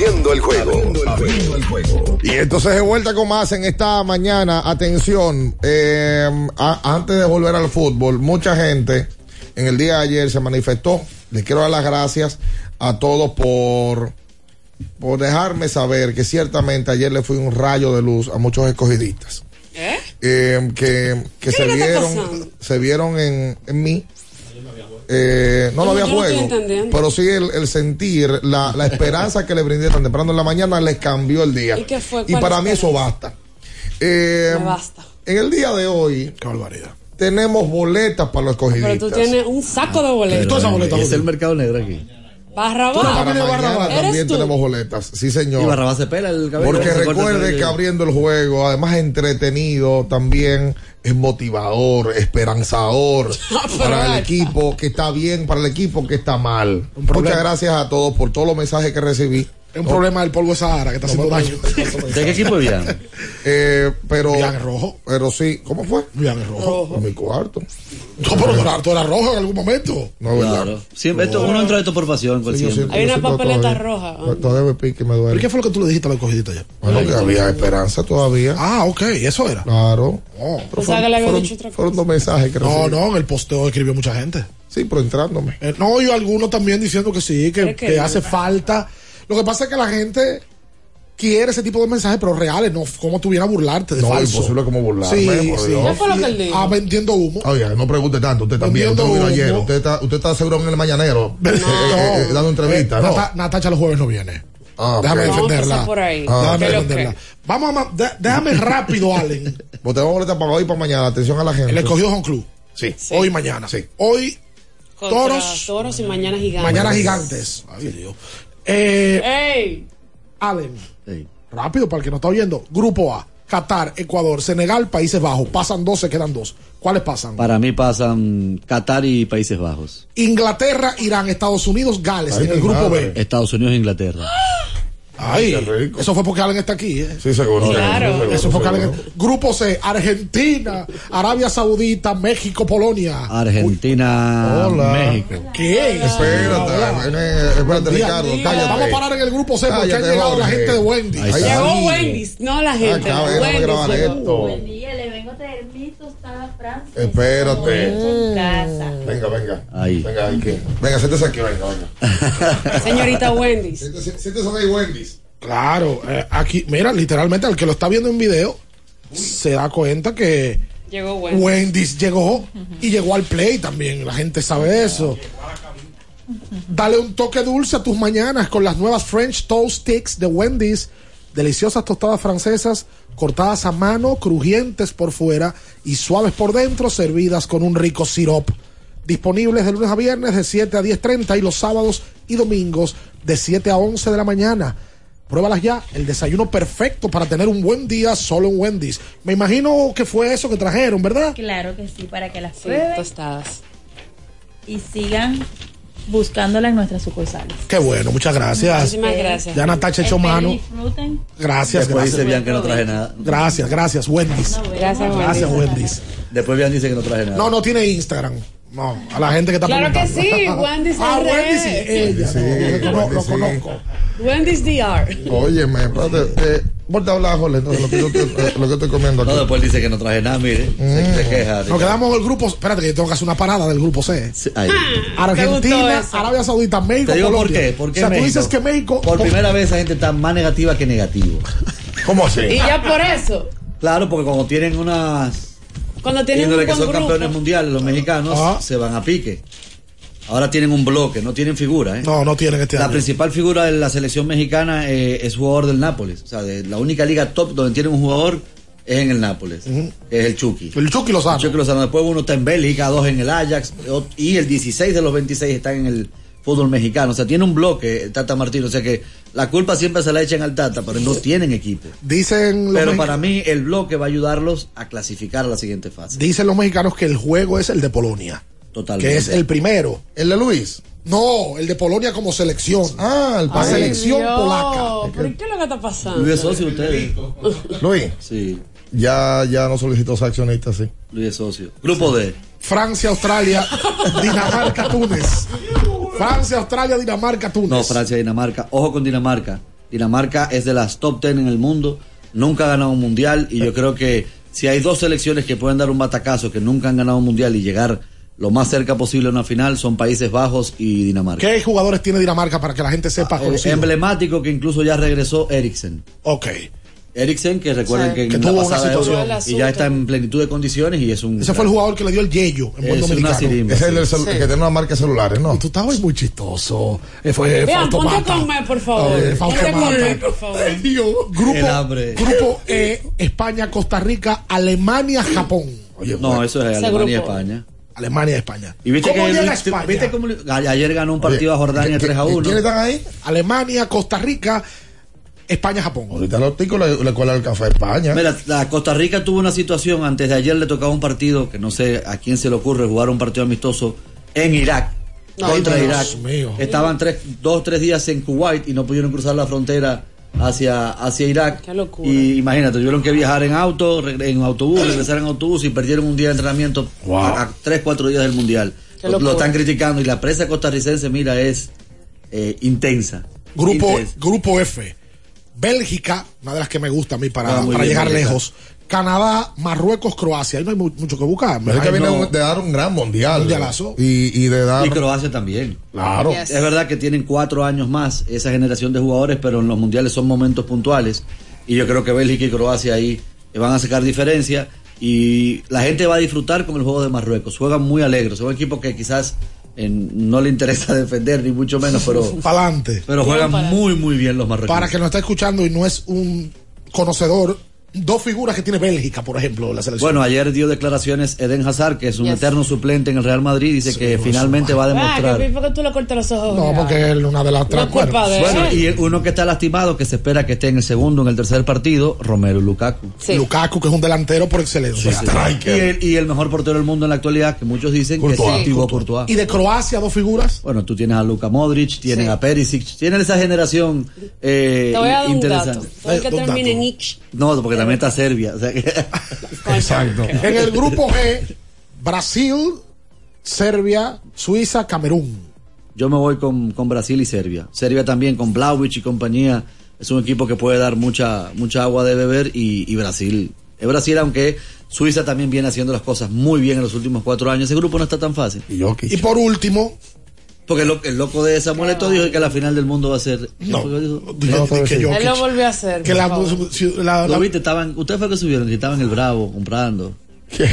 Abriendo el juego. Abriendo el juego. Y entonces de vuelta con más en esta mañana. Atención, eh, a- antes de volver al fútbol, mucha gente en el día de ayer se manifestó. Les quiero dar las gracias a todos por, por dejarme saber que ciertamente ayer le fui un rayo de luz a muchos escogidistas. ¿Eh? Eh, que, que ¿Qué se vieron, pasando? se vieron en, en mí. Eh, no, no Yo- había juego, pero sí el, el sentir, la, la esperanza que le brindé tan temprano en la mañana les cambió el día. ¿Y qué fue? Y ¿Cuál para mí eso basta. Eh, Me basta. En el día de hoy, qué barbaridad. Tenemos boletas para los Pero escogidistas. tú tienes un saco de boletos. Es el mercado negro aquí. Barrabás. Para mañana ¿Eres también tú? tenemos boletas, sí señor. Y Barrabás se pela el cabello. Porque recuerde que abriendo el juego, además entretenido, también es motivador, esperanzador [LAUGHS] para el equipo que está bien, para el equipo que está mal. Muchas gracias a todos por todos los mensajes que recibí. Es un problema del polvo de Sahara que está haciendo daño. ¿De qué equipo es? Eh, pero, es rojo. Pero sí, ¿cómo fue? Bian es rojo. En mi cuarto. No, pero Dorado era rojo en algún momento. No, ¿verdad? Claro. Siempre, esto, uno entra de esto por pasión. pues, Sí, siempre. Hay una papeleta todavía- roja. Todavía me pique y me ¿Pero duele. qué fue lo que tú le dijiste a los escogidistas ya? Bueno, que había esperanza todavía. Ah, ok, eso era. Claro. Oh. Pero Pensaba que le había fueron, dicho otra cosa. fueron dos mensajes que No, recibí. no, en el posteo escribió mucha gente. Sí, pero entrándome. Eh, no, y algunos también diciendo que sí, que, que hace falta. Lo que pasa es que la gente quiere ese tipo de mensajes, pero reales, no como tuviera burlarte de No, falso. imposible como burlarme, Sí, por sí. Dios. ¿Qué fue lo que él dijo? Ah, vendiendo humo. Oiga, no pregunte tanto, usted también. Usted Vendiendo vino ayer, humo. usted está, usted está seguro en el mañanero, [LAUGHS] eh, eh, eh, dando entrevistas, Eh, ¿no? Nata- Natacha los jueves no viene. Ah. Déjame Vamos a defenderla. por ahí. Ah, Déjame ¿Qué lo defenderla. Vamos a de- déjame rápido, [LAUGHS] Allen. Pues tenemos boletas para hoy y para mañana. Atención a la gente. El escogido Home Club. Sí. Hoy y mañana. Sí. Hoy, Contra toros, Toros y mañana gigantes. mañana gigantes. Ay, Dios. Eh, ¡Ey! Allen, rápido para el que no está oyendo. Grupo A, Qatar, Ecuador, Senegal, Países Bajos. Pasan dos, se quedan dos. ¿Cuáles pasan? Para mí pasan Qatar y Países Bajos. Inglaterra, Irán, Estados Unidos, Gales, Ay, en el grupo madre. B. Estados Unidos e Inglaterra. Ay, eso fue porque Allen está aquí, ¿eh? Sí, seguro. Claro. seguro, Eso fue porque. Allen. Grupo C, Argentina, Arabia Saudita, México, Polonia. Argentina, Hola. México. ¿Qué? Espérate, espérate. Ricardo, cállate. Vamos a parar en el grupo C porque Cállate, han llegado la gente de Wendy. Llegó sí. Wendy's, no la gente. Acá, déjame Wendy's grabar llegó. esto. Buen día, le vengo a traer mi tostada francesa. Espérate. en casa. Venga, venga. Ahí. Venga. Venga, siéntese aquí, venga, venga. [LAUGHS] Señorita Wendy's. Siéntese, siéntese ahí, Wendy's. Claro, eh, aquí, mira, literalmente al que lo está viendo en video se da cuenta que Llegó Wendy's. Wendy's llegó y llegó al play también. La gente sabe eso. Dale un toque dulce a tus mañanas con las nuevas French Toast Sticks de Wendy's. Deliciosas tostadas francesas cortadas a mano, crujientes por fuera y suaves por dentro, servidas con un rico sirop. Disponibles de lunes a viernes de 7 a 10.30 y los sábados y domingos de 7 a 11 de la mañana. Pruébalas ya, el desayuno perfecto para tener un buen día solo en Wendy's. Me imagino que fue eso que trajeron, ¿verdad? Claro que sí, para que las Sí, prueben tostadas. y sigan buscándola en nuestras sucursales. Qué bueno, muchas gracias. Muchísimas gracias. Ya Natacha echó mano. disfruten. Gracias, Después dice gracias. Bian que no traje nada. Gracias, gracias, Wendy's. Gracias, Gracias, Wendy's. Wendy's. Después Bian dice que no traje nada. No, no tiene Instagram. No, a la gente que está Claro que sí, Wendy's [LAUGHS] Ah. Wendy sí, ella. Sí, no, lo cono- Wendy lo sí. conozco. Wendy's DR. Óyeme, espérate. Eh, Vuelta a hablar, Jorge, entonces, lo que yo lo que estoy comiendo aquí. No, después dice que no traje nada, mire. Se, se queja. Nos quedamos en el grupo. Espérate, que yo tengo que hacer una parada del grupo C. Sí, ahí. Argentina, Arabia Saudita, México. Te digo por Colombia. qué. ¿Por qué o sea, tú México? dices que México. Por primera vez esa gente está más negativa que negativo. ¿Cómo así? Y ya por eso, Claro, porque cuando tienen unas cuando tienen un índole que buen son campeones mundiales, los mexicanos Ajá. se van a pique. Ahora tienen un bloque, no tienen figura. ¿eh? No, no tienen este La año. principal figura de la selección mexicana eh, es jugador del Nápoles. O sea, de la única liga top donde tienen un jugador es en el Nápoles, que es el Chucky. El Chucky Lozano. El Chucky Lozano. Después uno está en Bélgica, dos en el Ajax y el 16 de los 26 están en el fútbol mexicano. O sea, tiene un bloque el Tata Martino. O sea que la culpa siempre se la echan al Tata, pero no tienen equipo. Dicen los, Pero para mí el bloque va a ayudarlos a clasificar a la siguiente fase. dicen los mexicanos que el juego es el de Polonia. Totalmente. Que es el primero. ¿El de Luis? No, el de Polonia como selección. Ah, el país. selección Dios, polaca. ¿Pero qué es lo que está pasando? Luis es socio de ustedes. [LAUGHS] Luis, Sí, ya, ya no solicitó ser accionista, sí. Luis es socio. Grupo D. Francia, Australia, [LAUGHS] Dinamarca, Túnez. Francia, Australia, Dinamarca, Túnez. No, Francia, Dinamarca. Ojo con Dinamarca. Dinamarca es de las top 10 en el mundo nunca ha ganado un mundial y yo creo que si hay dos selecciones que pueden dar un batacazo que nunca han ganado un mundial y llegar lo más cerca posible a una final son Países Bajos y Dinamarca. ¿Qué jugadores tiene Dinamarca para que la gente sepa Eh, conocido? emblemático que incluso ya regresó Eriksen. Ok. Eriksen, que recuerden Sí. que, en Que la tuvo una situación. Y ya está en plenitud de condiciones y es un. Ese fue el jugador que le dio el yello en buen Es una dominicano. sirimba, Ese es el, celu- que tiene una marca de celulares, ¿no? Y tú estabas muy chistoso. Eh, fue Vean, ponte con me, por favor. Eh, Ponte Fautomata. con me, por favor. Ay, Dios. Grupo, El hambre. grupo E, España, Costa Rica, Alemania, Japón. Oye, No, bueno. eso es Ese Alemania y grupo. España. Alemania y España. Y viste ¿Cómo que llega Luis- España? viste cómo ayer ganó un partido a Jordania 3 a 1. ¿Quiénes están ahí? Alemania, Costa Rica, España, Japón. Ahorita los ticos le, le cuelan el café a España. Mira, la Costa Rica tuvo una situación, antes de ayer le tocaba un partido, que no sé a quién se le ocurre jugar un partido amistoso en Irak, Ay, contra Dios Irak. mío. Estaban tres, dos, tres días en Kuwait y no pudieron cruzar la frontera hacia, hacia Irak. Qué locura. Y imagínate, tuvieron que viajar en auto, en autobús, regresar en autobús y perdieron un día de entrenamiento a, a tres, cuatro días del Mundial. Qué Lo, lo están criticando y la prensa costarricense, mira, es eh, intensa. Grupo, Intensa. grupo F. Bélgica, una de las que me gusta a mí para, Ah, muy para bien, llegar Bélgica. lejos. Canadá, Marruecos, Croacia. Ahí no hay mu- mucho que buscar. Pero es que Ay, viene no. de dar un gran mundial. Mundialazo. Y, y de dar. Y Croacia también. Claro. Yes. Es verdad que tienen cuatro años más esa generación de jugadores, pero en los mundiales son momentos puntuales. Y yo creo que Bélgica y Croacia ahí van a sacar diferencia. Y la gente va a disfrutar con el juego de Marruecos. Juegan muy alegres. Son equipos que quizás eh, no le interesa [LAUGHS] defender, ni mucho menos, pero, [LAUGHS] Pa'lante. pero juegan muy, muy bien los marroquíes. Para que nos está escuchando y no es un conocedor, dos figuras que tiene Bélgica, por ejemplo, la selección. Bueno, ayer dio declaraciones Eden Hazard, que es un Yes. eterno suplente en el Real Madrid, dice que finalmente va a Ah, demostrar. que ¿por qué tú le cortas los ojos? no, porque él una de las tres No es culpa cuerdas. de Bueno, él. y uno que está lastimado, que se espera que esté en el segundo, en el tercer partido, Romero Lukaku. Sí. Lukaku, que es un delantero por excelencia. Y el, y el mejor portero del mundo en la actualidad, que muchos dicen que Courtois. es Thibaut Courtois. Y de Croacia, dos figuras. Bueno, tú tienes a Luka Modric, tienes Sí. a Perisic, tienes esa generación eh, Te voy a dar un interesante. dato. Que Eh, termine en. No, porque también está Serbia. o sea que- [LAUGHS] Exacto. En el grupo G, Brasil, Serbia, Suiza, Camerún. Yo me voy con, con Brasil y Serbia. Serbia también con Vlaovic y compañía. Es un equipo que puede dar mucha, mucha agua de beber y, y Brasil. Es Brasil, aunque Suiza también viene haciendo las cosas muy bien en los últimos cuatro años. Ese grupo no está tan fácil. Y por último, Porque lo- el loco de Samuel Eto'o dijo que la final del mundo va a ser. no, que. Él lo volvió a hacer. que la, si- la- Lo la- viste, estaban, ustedes fue que subieron, que estaban en el Bravo comprando.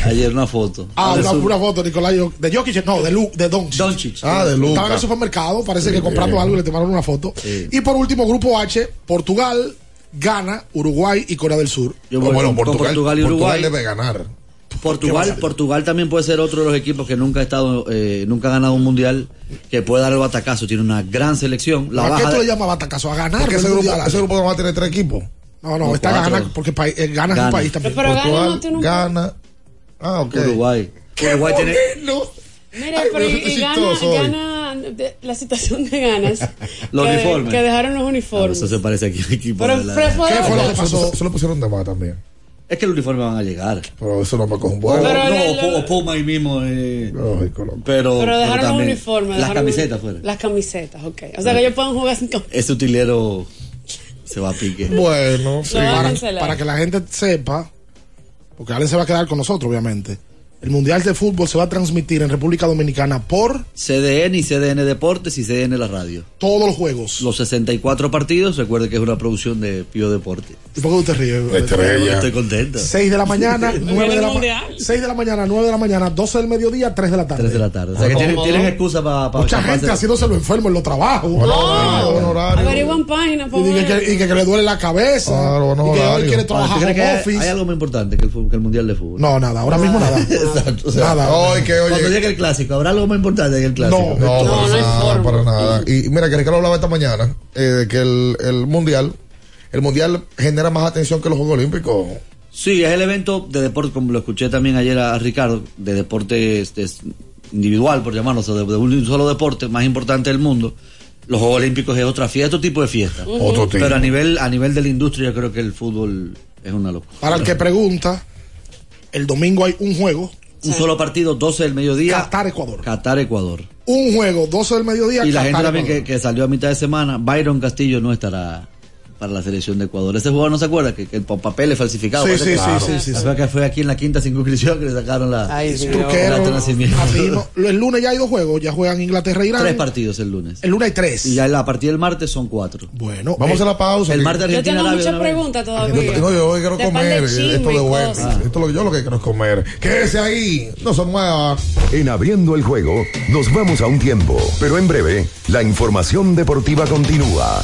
Ayer una foto. Ah, De una pura foto, Nicolás. Yo- De Jokic, no, de, Lu, de Doncic. Doncic. Ah, de Luca. Estaba en el supermercado, parece que comprando algo y le tomaron una foto. Sí. Y por último, grupo H, Portugal, Ghana, Uruguay y Corea del Sur. Yo bueno, Portugal, Portugal y Uruguay. debe ganar. Portugal, Portugal también puede ser otro de los equipos que nunca ha estado, eh, nunca ha ganado un mundial, que puede dar el batacazo. Tiene una gran selección. La ¿A qué tú de- le llamas batacazo? A ganar. Porque ese grupo, ese grupo no va a tener tres equipos. No, no, No, está. Ghana, porque pa- eh, Ghana es un país también. Pero no Portugal tiene un- gana. Ah, ok. Uruguay. Uruguay tiene. Mira, Ay, pero y, gana, gana de- la situación de ganas. [LAUGHS] Los que, uniformes. Que dejaron los Ah, uniformes. Eso se parece aquí al equipo. Pero de la- ¿Qué fue lo que pasó? lo pusieron de más también. Es que el uniforme van a llegar. Pero eso no me coge un vuelo. Pero no, o Puma ahí mismo. eh, Lógico, loco. pero, Pero dejaron también uniformes. Las dejaron- camisetas fuera. Las camisetas, ok. O sea que ellos pueden jugar sin camiseta. Ese utilero se va a pique. Bueno, sí. Para, para que la gente sepa, porque alguien se va a quedar con nosotros, obviamente. El Mundial de Fútbol se va a transmitir en República Dominicana por CDN y CDN Deportes y CDN La Radio. todos los juegos. Los 64 partidos, recuerde que es una producción de Pío Deporte. ¿Y por qué usted ríe? Estrella. Estoy contento. 6 de la mañana, [LAUGHS] 9 de la, ma- Mundial. 6 de la mañana, 9 de la mañana, 12 del mediodía, 3 de la tarde. 3 de la tarde. O sea que tienen, tienen excusa para Mucha gente haciéndose lo enfermo en los trabajos. Buen horario. Averiguan páginas, por Y que, y que, que le duele la cabeza. Claro, buenos y que hoy quiere trabajar ¿Tú crees que home office. hay algo más importante que el, que el Mundial de Fútbol? No, nada, ahora mismo nada. [LAUGHS] Exacto. O sea, Nada. Hoy que Cuando oye. llegue el clásico, ¿habrá algo más importante que el clásico? No, No, para no nada, forma. para nada. Y mira que Ricardo hablaba esta mañana eh, de que el, el mundial, el mundial genera más atención que los Juegos Olímpicos. Sí, es el evento de deporte, como lo escuché también ayer a Ricardo, de deporte este, individual, por llamarlo, o sea, de, de un solo deporte más importante del mundo. Los Juegos Olímpicos es otra fiesta, otro tipo de fiesta. Otro tipo. Pero a nivel, a nivel de la industria, yo creo que el fútbol es una locura. Para el que pregunta, el domingo hay un juego, Un solo partido, 12 del mediodía. Qatar-Ecuador. Qatar-Ecuador. Un juego, 12 del mediodía. Y la gente también que, que salió a mitad de semana, Byron Castillo no estará para la selección de Ecuador. Ese jugador no se acuerda que, que el papel es falsificado. Sí, sí, que- sí, sí, sí, sí. Fue que fue aquí en la quinta circunscripción que le sacaron la, el Truquero, acta de nacimiento. así, no, [LAUGHS] el lunes ya hay dos juegos, ya juegan Inglaterra e Irán. Tres partidos el lunes. El lunes hay tres. Y ya a partir del martes son cuatro. Bueno, Vamos a la pausa. El martes Yo Argentina tengo Arabia muchas preguntas Yo, todavía. no, yo hoy quiero comer de esto de y Wendy's. cosas. Esto es lo que yo lo que quiero es comer. Quédese ahí, no se mueva. En abriendo el juego, nos vamos a un tiempo, pero en breve, la información deportiva continúa.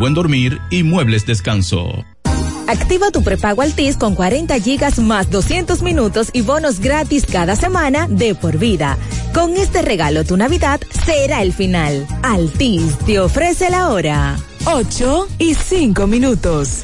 buen dormir y muebles descanso. Activa tu prepago Altis con 40 gigas más 200 minutos y bonos gratis cada semana de por vida. Con este regalo tu Navidad será el final. Altis te ofrece la hora. 8 y 5 minutos.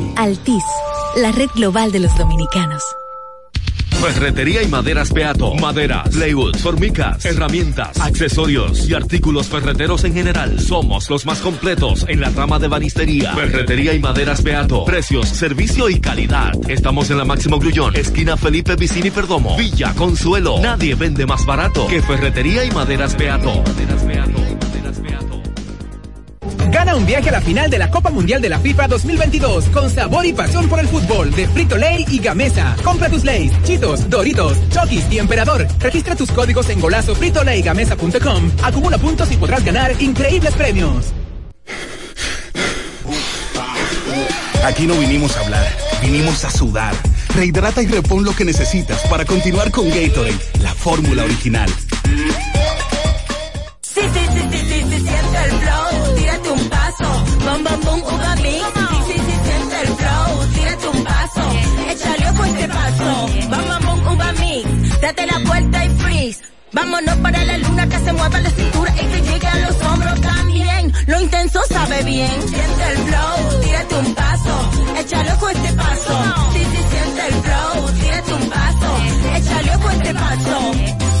Altis, la red global de los dominicanos. Ferretería y maderas Beato. Maderas, plywood, formicas, herramientas, accesorios y artículos ferreteros en general. Somos los más completos en la rama de banistería. Ferretería y maderas Beato. Precios, servicio y calidad. Estamos en la Máximo Grullón, esquina Felipe Vicini Perdomo. Villa Consuelo. Nadie vende más barato que Ferretería y maderas Beato. Gana un viaje a la final de la Copa Mundial de la FIFA 2022 con sabor y pasión por el fútbol de Frito Lay y Gamesa. Compra tus Lays, Chitos, Doritos, Chokis y Emperador. Registra tus códigos en golazo fritolaygamesa.com. Acumula puntos y podrás ganar increíbles premios. Aquí no vinimos a hablar, vinimos a sudar. Rehidrata y repon lo que necesitas para continuar con Gatorade, la fórmula original. Bam, boom, uva mix. Date la vuelta y freeze. Vámonos para la luna que se mueva la cintura y que llegue a los hombros también. Lo intenso sabe bien. Siente el flow, tírate un paso, échale a este paso. Sí, sí, siente el flow, tírate un paso, échale a este paso.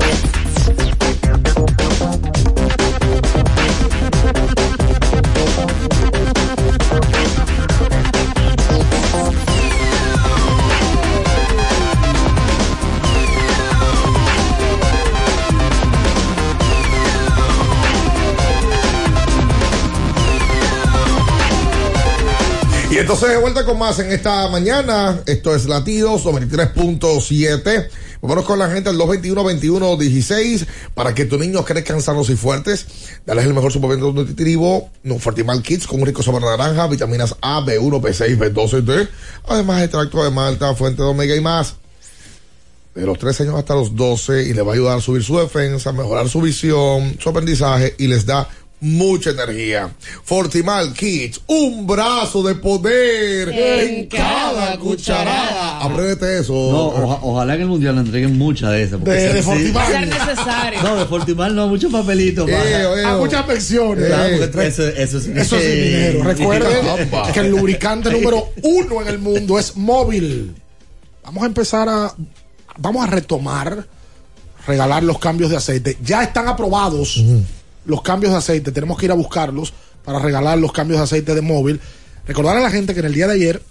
Entonces de vuelta con más en esta mañana. Esto es Latidos 93.7. Vámonos con la gente al 221-21-16 para que tus niños crezcan sanos y fuertes. Dale el mejor suplemento nutritivo, Fortimal Kids con un rico sabor naranja, vitaminas A, B1, B6, B12 y D. Además, extracto de malta, fuente de omega y más. De los 3 años hasta los 12 y le va a ayudar a subir su defensa, mejorar su visión, su aprendizaje y les da mucha energía. Fortimal Kids, un brazo de poder en, cada cucharada. Apréndete eso. No, oja- ojalá en el mundial le entreguen muchas de esas. porque De-. Fortimal. Necesario. No, de Fortimal no, muchos papelitos. A muchas menciones. Claro, porque eso, eso, es- Eso es dinero. Recuerden que el lubricante [LAUGHS] número uno en el mundo es móvil. Vamos a empezar a. Vamos a retomar, regalar los cambios de aceite. Ya están aprobados los cambios de aceite. Tenemos que ir a buscarlos para regalar los cambios de aceite de móvil. Recordar a la gente que en el día de ayer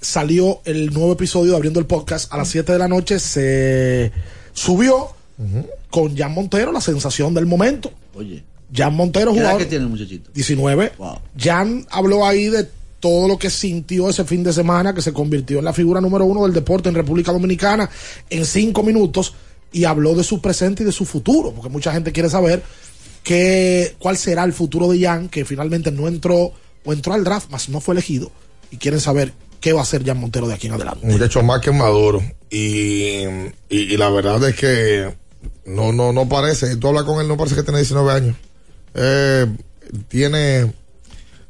salió el nuevo episodio de Abriendo el Podcast a las 7 de la noche. Se subió con Jan Montero, la sensación del momento. Oye, Jan Montero, ¿qué edad jugador. que tiene el muchachito? 19. Wow. Jan habló ahí de todo lo que sintió ese fin de semana, que se convirtió en la figura número uno del deporte en República Dominicana en cinco minutos y habló de su presente y de su futuro, porque mucha gente quiere saber qué, cuál será el futuro de Jan, que finalmente no entró o entró al draft, mas no fue elegido, y quieren saber qué va a hacer Jan Montero de aquí en adelante. Un muchacho más que maduro. Y, y, y la verdad es que no, no, no parece. Tú hablas con él, no parece que tiene 19 años. Eh, tiene,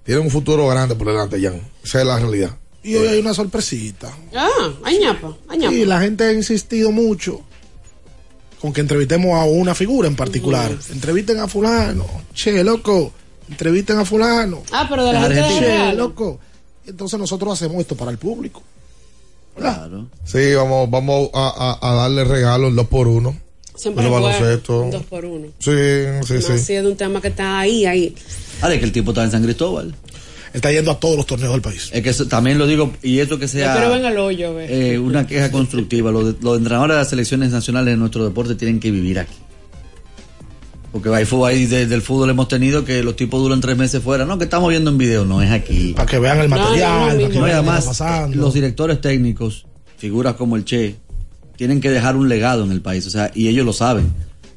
tiene un futuro grande por delante, Jan. Esa es la realidad. Y hoy hay una sorpresita. Ah, añapa, añapa. Y la gente ha insistido mucho con que entrevistemos a una figura en particular. Entrevisten a fulano. Che, loco. Entrevisten a fulano. Ah, pero de la gente de Che, Real. loco. Entonces nosotros hacemos esto para el público. Claro. Sí, vamos, vamos a, a- a darle regalos dos por uno. Siempre es bueno, baloncesto. dos por uno. Sí, sí, No, sí. sí, es un tema que está ahí, ahí. Ah, de que el tipo está en San Cristóbal. Está yendo a todos los torneos del país. Es que eso- también lo digo, y eso que sea Pero venga al hoyo, eh, una queja constructiva. Los, de- los entrenadores de las selecciones nacionales de nuestro deporte tienen que vivir aquí. Porque hay fútbol ahí desde el fútbol hemos tenido que los tipos duran tres meses fuera. No, que estamos viendo en video, no es aquí. Para que vean el No, no, material, no, para que vean lo que además, está pasando. los directores técnicos, figuras como el Che, tienen que dejar un legado en el país, o sea, y ellos lo saben.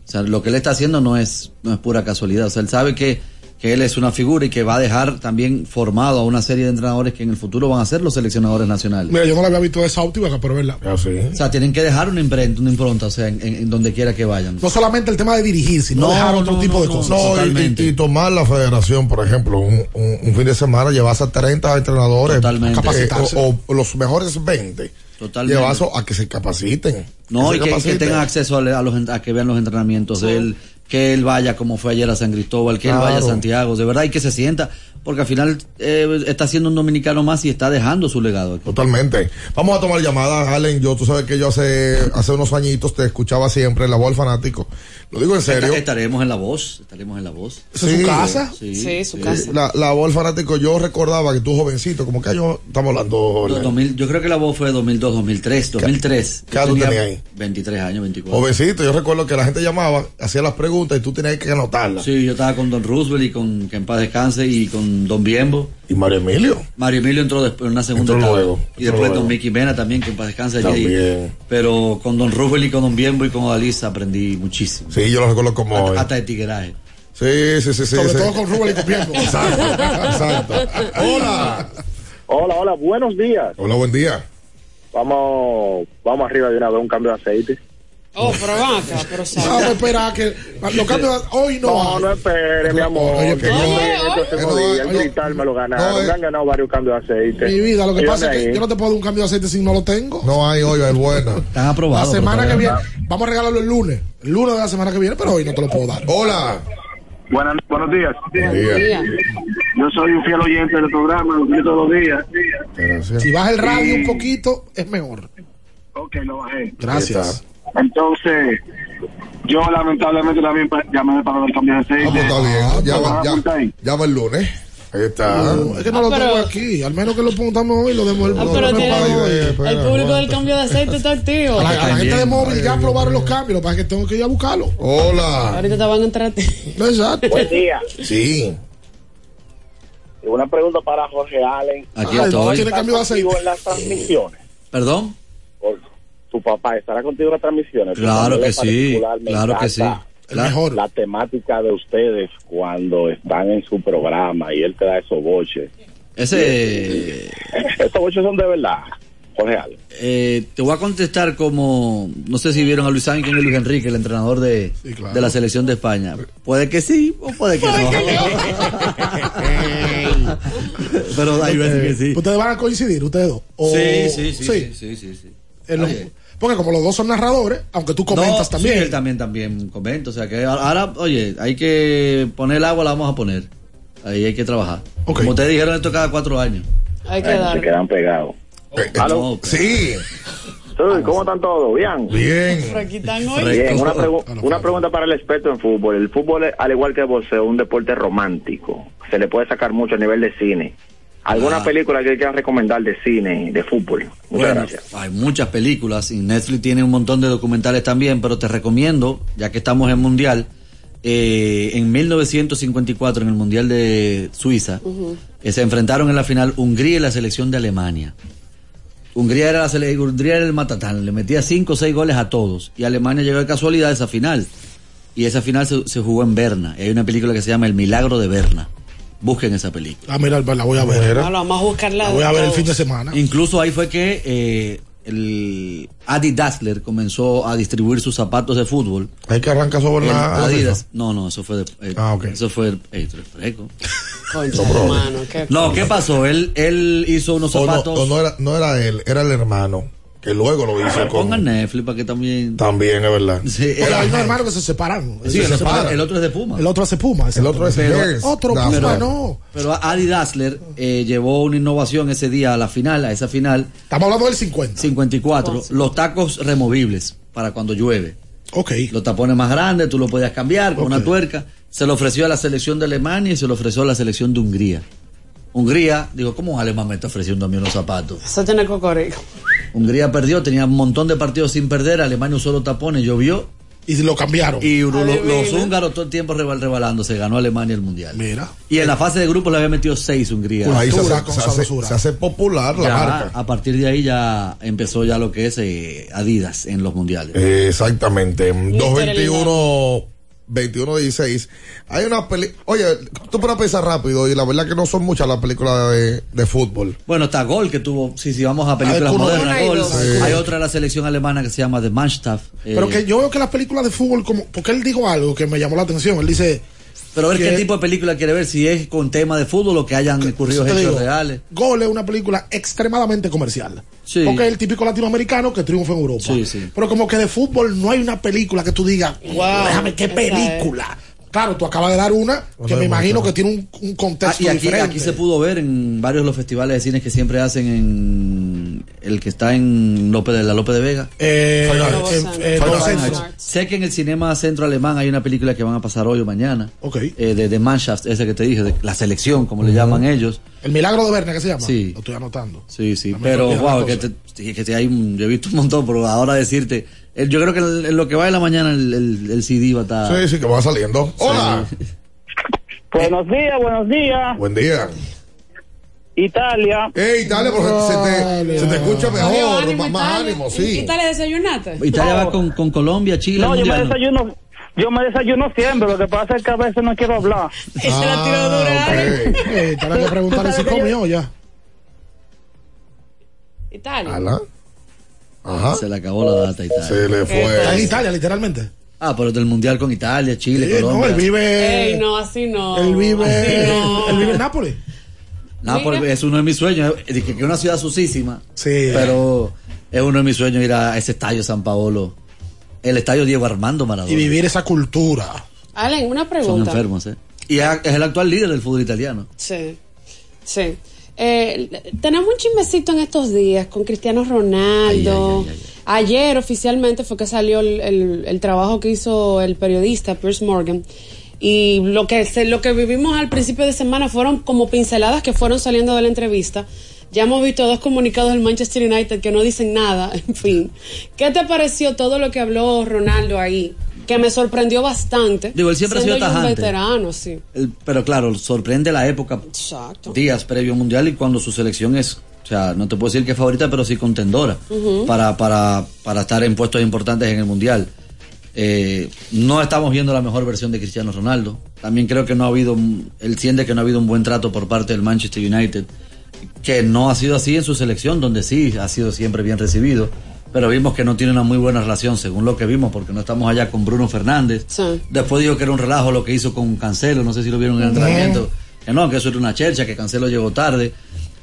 O sea, lo que él está haciendo no es, no es pura casualidad. O sea, él sabe que, que él es una figura y que va a dejar también formado a una serie de entrenadores que en el futuro van a ser los seleccionadores nacionales. Mira, yo no la había visto de esa óptica, pero es verdad. Ah, sí. O sea, tienen que dejar una imprenta, una impronta, o sea, en, en- en donde quiera que vayan. No solamente el tema de dirigir, sino No, dejar otro no, tipo no, de no, cosas. No, y- Totalmente. y, y tomar la federación, por ejemplo, un, un- un fin de semana, llevarse a 30 entrenadores. Totalmente. eh, Capacitarse. o, o los mejores 20. Totalmente. Llevarse a que se capaciten. No, se y que, que capaciten. tengan acceso a, los, a que vean los entrenamientos de él, que él vaya como fue ayer a San Cristóbal, que él vaya a Santiago, de verdad, y que se sienta, porque al final eh, está siendo un dominicano más y está dejando su legado aquí. Totalmente. Vamos a tomar llamadas, Allen. Yo, tú sabes que yo hace, hace unos añitos te escuchaba siempre en la voz del fanático. Lo digo en serio. Esta- estaremos en la voz, estaremos en la voz. ¿Esa es su casa? Sí, Sí, su sí. casa. La, la voz del fanático, yo recordaba que tú jovencito, como que año estamos hablando. Do- Orlando? 2000 yo creo que la voz fue 2002, 2003, 2003. qué edad tú tenía tenías ahí? 23 años, 24. Jovencito, yo recuerdo que la gente llamaba, hacía las preguntas y tú tenías que anotarlas. Sí, yo estaba con Don Roosevelt y con que en paz descanse y con Don Biembo. Y Mario Emilio. Mario Emilio entró después en una segunda Entró etapa. luego, y después luego. Don Mickey Mena también, que en paz descanse allí. También. Pero con Don Roosevelt y con Don Biembo y con Odalisa aprendí muchísimo. Sí, yo lo recuerdo como hoy. Hasta, hasta de tigueraje. Sí, sí, sí, sí. Sobre sí. todo con Rubén y copiando. Exacto, exacto. Hola. Hola, hola, buenos días. Hola, buen día. Vamos, vamos arriba de una vez un cambio de aceite. Oh, pero van acá, pero [LAUGHS] Vamos a sabe. esperar que los cambios hoy no. No, hay. no espere, mi amor. Oye, que días, el cristal me lo ganaron. no, eh. me han ganado varios cambios de aceite. Mi vida, lo que ¿Y pasa es que yo no te puedo dar un cambio de aceite si no lo tengo. No hay hoy, es bueno. Están La aprobados. semana que viene, vamos a regalarlo el lunes. El lunes de la semana que viene, pero hoy no te lo puedo dar. Hola. Buenas, buenos días. Buen día. Mira. Yo soy un fiel oyente del programa, lo escucho todos los días. Gracias. Si baja el radio un poquito, es mejor. Ok, lo bajé. Gracias. Entonces, yo lamentablemente también pa- llamé para el cambio de aceite. Vamos, está bien. Llama, Ah, está ya, llama el lunes. Ahí está. Es que no lo Ah, tengo pero- aquí. Al menos que lo pongamos hoy, lo demos el Ah, pero para el público del cambio de aceite está activo. A la, a la gente de móvil ya aprobaron los cambios, lo que pasa es que tengo que ir a buscarlo. Hola. Ahorita te van a entrar a ti. No, Exacto. Buen día. Sí. una pregunta para Jorge Allen. Aquí estoy. ¿Tiene cambio de aceite? en las transmisiones? ¿Perdón? Por- Tu papá estará contigo en las transmisiones. Claro que sí, claro que sí. encanta Claro. La temática de ustedes cuando están en su programa y él te da esos boches. Ese. [LAUGHS] Estos boches son de verdad, Jorge Allen. Eh, te voy a contestar como, no sé si vieron a Luis Ángel y Luis Enrique, el entrenador de, claro. de la selección de España. Puede que sí o puede que no. Pero hay veces que sí. ¿Ustedes van a coincidir, ustedes dos? O- Sí, sí, sí, sí, sí, sí, sí. En los- Oye. Porque como los dos son narradores, aunque tú comentas No, también. sí, él también, también comenta. O sea que ahora, oye, hay que poner el agua, la vamos a poner. Ahí hay que trabajar. Como ustedes dijeron, esto cada cuatro años. Hay Ay, se quedan pegados. ¿Aló? Sí. ¿Cómo están todos? ¿Bien? Bien. Bien, una, pregu- una pregunta para el experto en fútbol. El fútbol, al igual que el boxeo, es un deporte romántico. Se le puede sacar mucho a nivel de cine. ¿Alguna Ah. película que quieran recomendar de cine, de fútbol? Muchas Bueno, gracias. hay muchas películas y Netflix tiene un montón de documentales también, pero te recomiendo, ya que estamos en Mundial, eh, en 1954, en el Mundial de Suiza, que se enfrentaron en la final Hungría y la selección de Alemania. Hungría era, la sele- Hungría era el matatán, le metía cinco o seis goles a todos y Alemania llegó de casualidad a esa final. Y esa final se, se jugó en Berna. Y hay una película que se llama El Milagro de Berna. Busquen esa película. Ah, mira, la voy a ver. No, vamos a buscarla. La voy a ver el fin de semana. Incluso ahí fue que eh, el Adi Dassler comenzó a distribuir sus zapatos de fútbol. Hay que arrancar sobre El la. Adidas. No, no, eso fue de, eh, Ah, ok. Eso fue eh. [LAUGHS] Concha, hermano, qué No, ¿qué pasó? Él, él hizo unos O no, zapatos. o no era, no era él, era el hermano. Que luego lo hizo con. Pongan Netflix para que también. También, es verdad. Sí, Pero hay unos [LAUGHS] hermanos que se separan. sí, Se el, otro, separan. el otro es de Puma. El otro hace Puma. El otro es Pero-. Otro Puma, pero- no. Pero Adi Dassler eh, llevó una innovación ese día a la final, a esa final. Estamos hablando del 50. 54. Los tacos removibles para cuando llueve. Ok. Los tapones más grandes, tú lo podías cambiar con una tuerca. Se lo ofreció a la selección de Alemania y se lo ofreció a la selección de Hungría. Hungría, digo, ¿cómo un alemán me está ofreciendo a mí unos zapatos? Eso tiene cocorico. Hungría perdió, tenía un montón de partidos sin perder, Alemania usó los tapones, llovió. Y lo cambiaron. Y lo- los húngaros todo el tiempo rebal- rebalándose, ganó Alemania el mundial. Mira. Y en la fase de grupos le había metido seis Hungría. Ahí se hace, con se hace- sabrosura. se hace popular la Ya, marca. a partir de ahí ya empezó ya lo que es eh, Adidas en los mundiales. Eh, Exactamente. 221 21 16. Hay una película. Oye, tú puedes pensar rápido y la verdad que no son muchas las películas de, de fútbol. Bueno, está Gol que tuvo, si si vamos a películas Ah, el Kuno- modernas, Gol. Hay otra de la selección alemana que se llama The Mannschaft. eh, Pero que yo veo que las películas de fútbol, como, porque él dijo algo que me llamó la atención. Él dice, Pero ver que- qué tipo de película quiere ver, si es con tema de fútbol o que hayan ocurrido hechos digo, reales. Gol es una película extremadamente comercial. Sí. Porque es el típico latinoamericano que triunfa en Europa. Sí, sí. Pero como que de fútbol no hay una película que tú digas, wow, déjame qué película. Claro, tú acabas de dar una que me imagino que tiene un, un Ah, contexto y aquí, diferente. aquí se pudo ver en varios de los festivales de cine que siempre hacen en el que está en López de la López de Vega. Eh, en- centros. Arts. Sé que en el cinema centro alemán hay una película que van a pasar hoy o mañana. Ok. eh, de The Mannschaft, esa que te dije, de la selección, como le llaman ellos. El milagro de Verne, ¿qué se llama? Sí. Lo estoy anotando. Sí, sí, pero wow, que, te, que te hay un- yo he visto un montón, pero ahora decirte, el- yo creo que en, en lo que va de la mañana el, el, el CD va a estar. Sí, sí, que va saliendo. Hola. Buenos días, buenos días. Buen día. Italia. Ey, dale, porque se te, se te escucha mejor, ánimo, más, Italia. ánimo, ¿Y- sí. Italia desayunaste? Italia va con, con Colombia, Chile, No, yo me ¿no? desayuno. Yo me desayuno siempre, lo que pasa es que a veces no quiero hablar. [LAUGHS] Esa la tiró dura. Ah, ok. Eh, te que preguntarle si [LAUGHS] comió ya. Italia. Ala. Ajá. Se le acabó la data a Italia. Se le Está en fue. Italia, literalmente. Ah, pero del mundial con Italia, Chile, no, Colombia. él vive. Ey, no, así no. Él vive. Así no. Él vive en Nápoles. Nápoles Mira. es uno de mis sueños, es que es una ciudad sucísima, Sí. pero es uno de mis sueños ir a ese estadio San Paolo, el estadio Diego Armando Maradona. Y vivir esa cultura. Allen, una Son pregunta. enfermos, ¿eh? Y es el actual líder del fútbol italiano. Sí, sí. Eh, tenemos un chismecito en estos días con Cristiano Ronaldo. Ayer oficialmente fue que salió el, el- el trabajo que hizo el periodista Pierce Morgan. Y lo que, se- lo que vivimos al principio de semana fueron como pinceladas que fueron saliendo de la entrevista. Ya hemos visto dos comunicados del Manchester United que no dicen nada, [LAUGHS] en fin. ¿Qué te pareció todo lo que habló Ronaldo ahí? Que me sorprendió bastante. Digo, él siempre ha sido yo un tajante. veterano, sí. El- pero claro, sorprende la época, Exacto. días previo al mundial y cuando su selección es, o sea, no te puedo decir que es favorita, pero sí contendora para, para, para estar en puestos importantes en el mundial. Eh, no estamos viendo la mejor versión de Cristiano Ronaldo. También creo que no ha habido, él siente que no ha habido un buen trato por parte del Manchester United, que no ha sido así en su selección, donde sí ha sido siempre bien recibido. Pero vimos que no tiene una muy buena relación, según lo que vimos, porque no estamos allá con Bruno Fernández. Después dijo que era un relajo lo que hizo con Cancelo, no sé si lo vieron en el entrenamiento. Que no, que eso era una chercha, que Cancelo llegó tarde.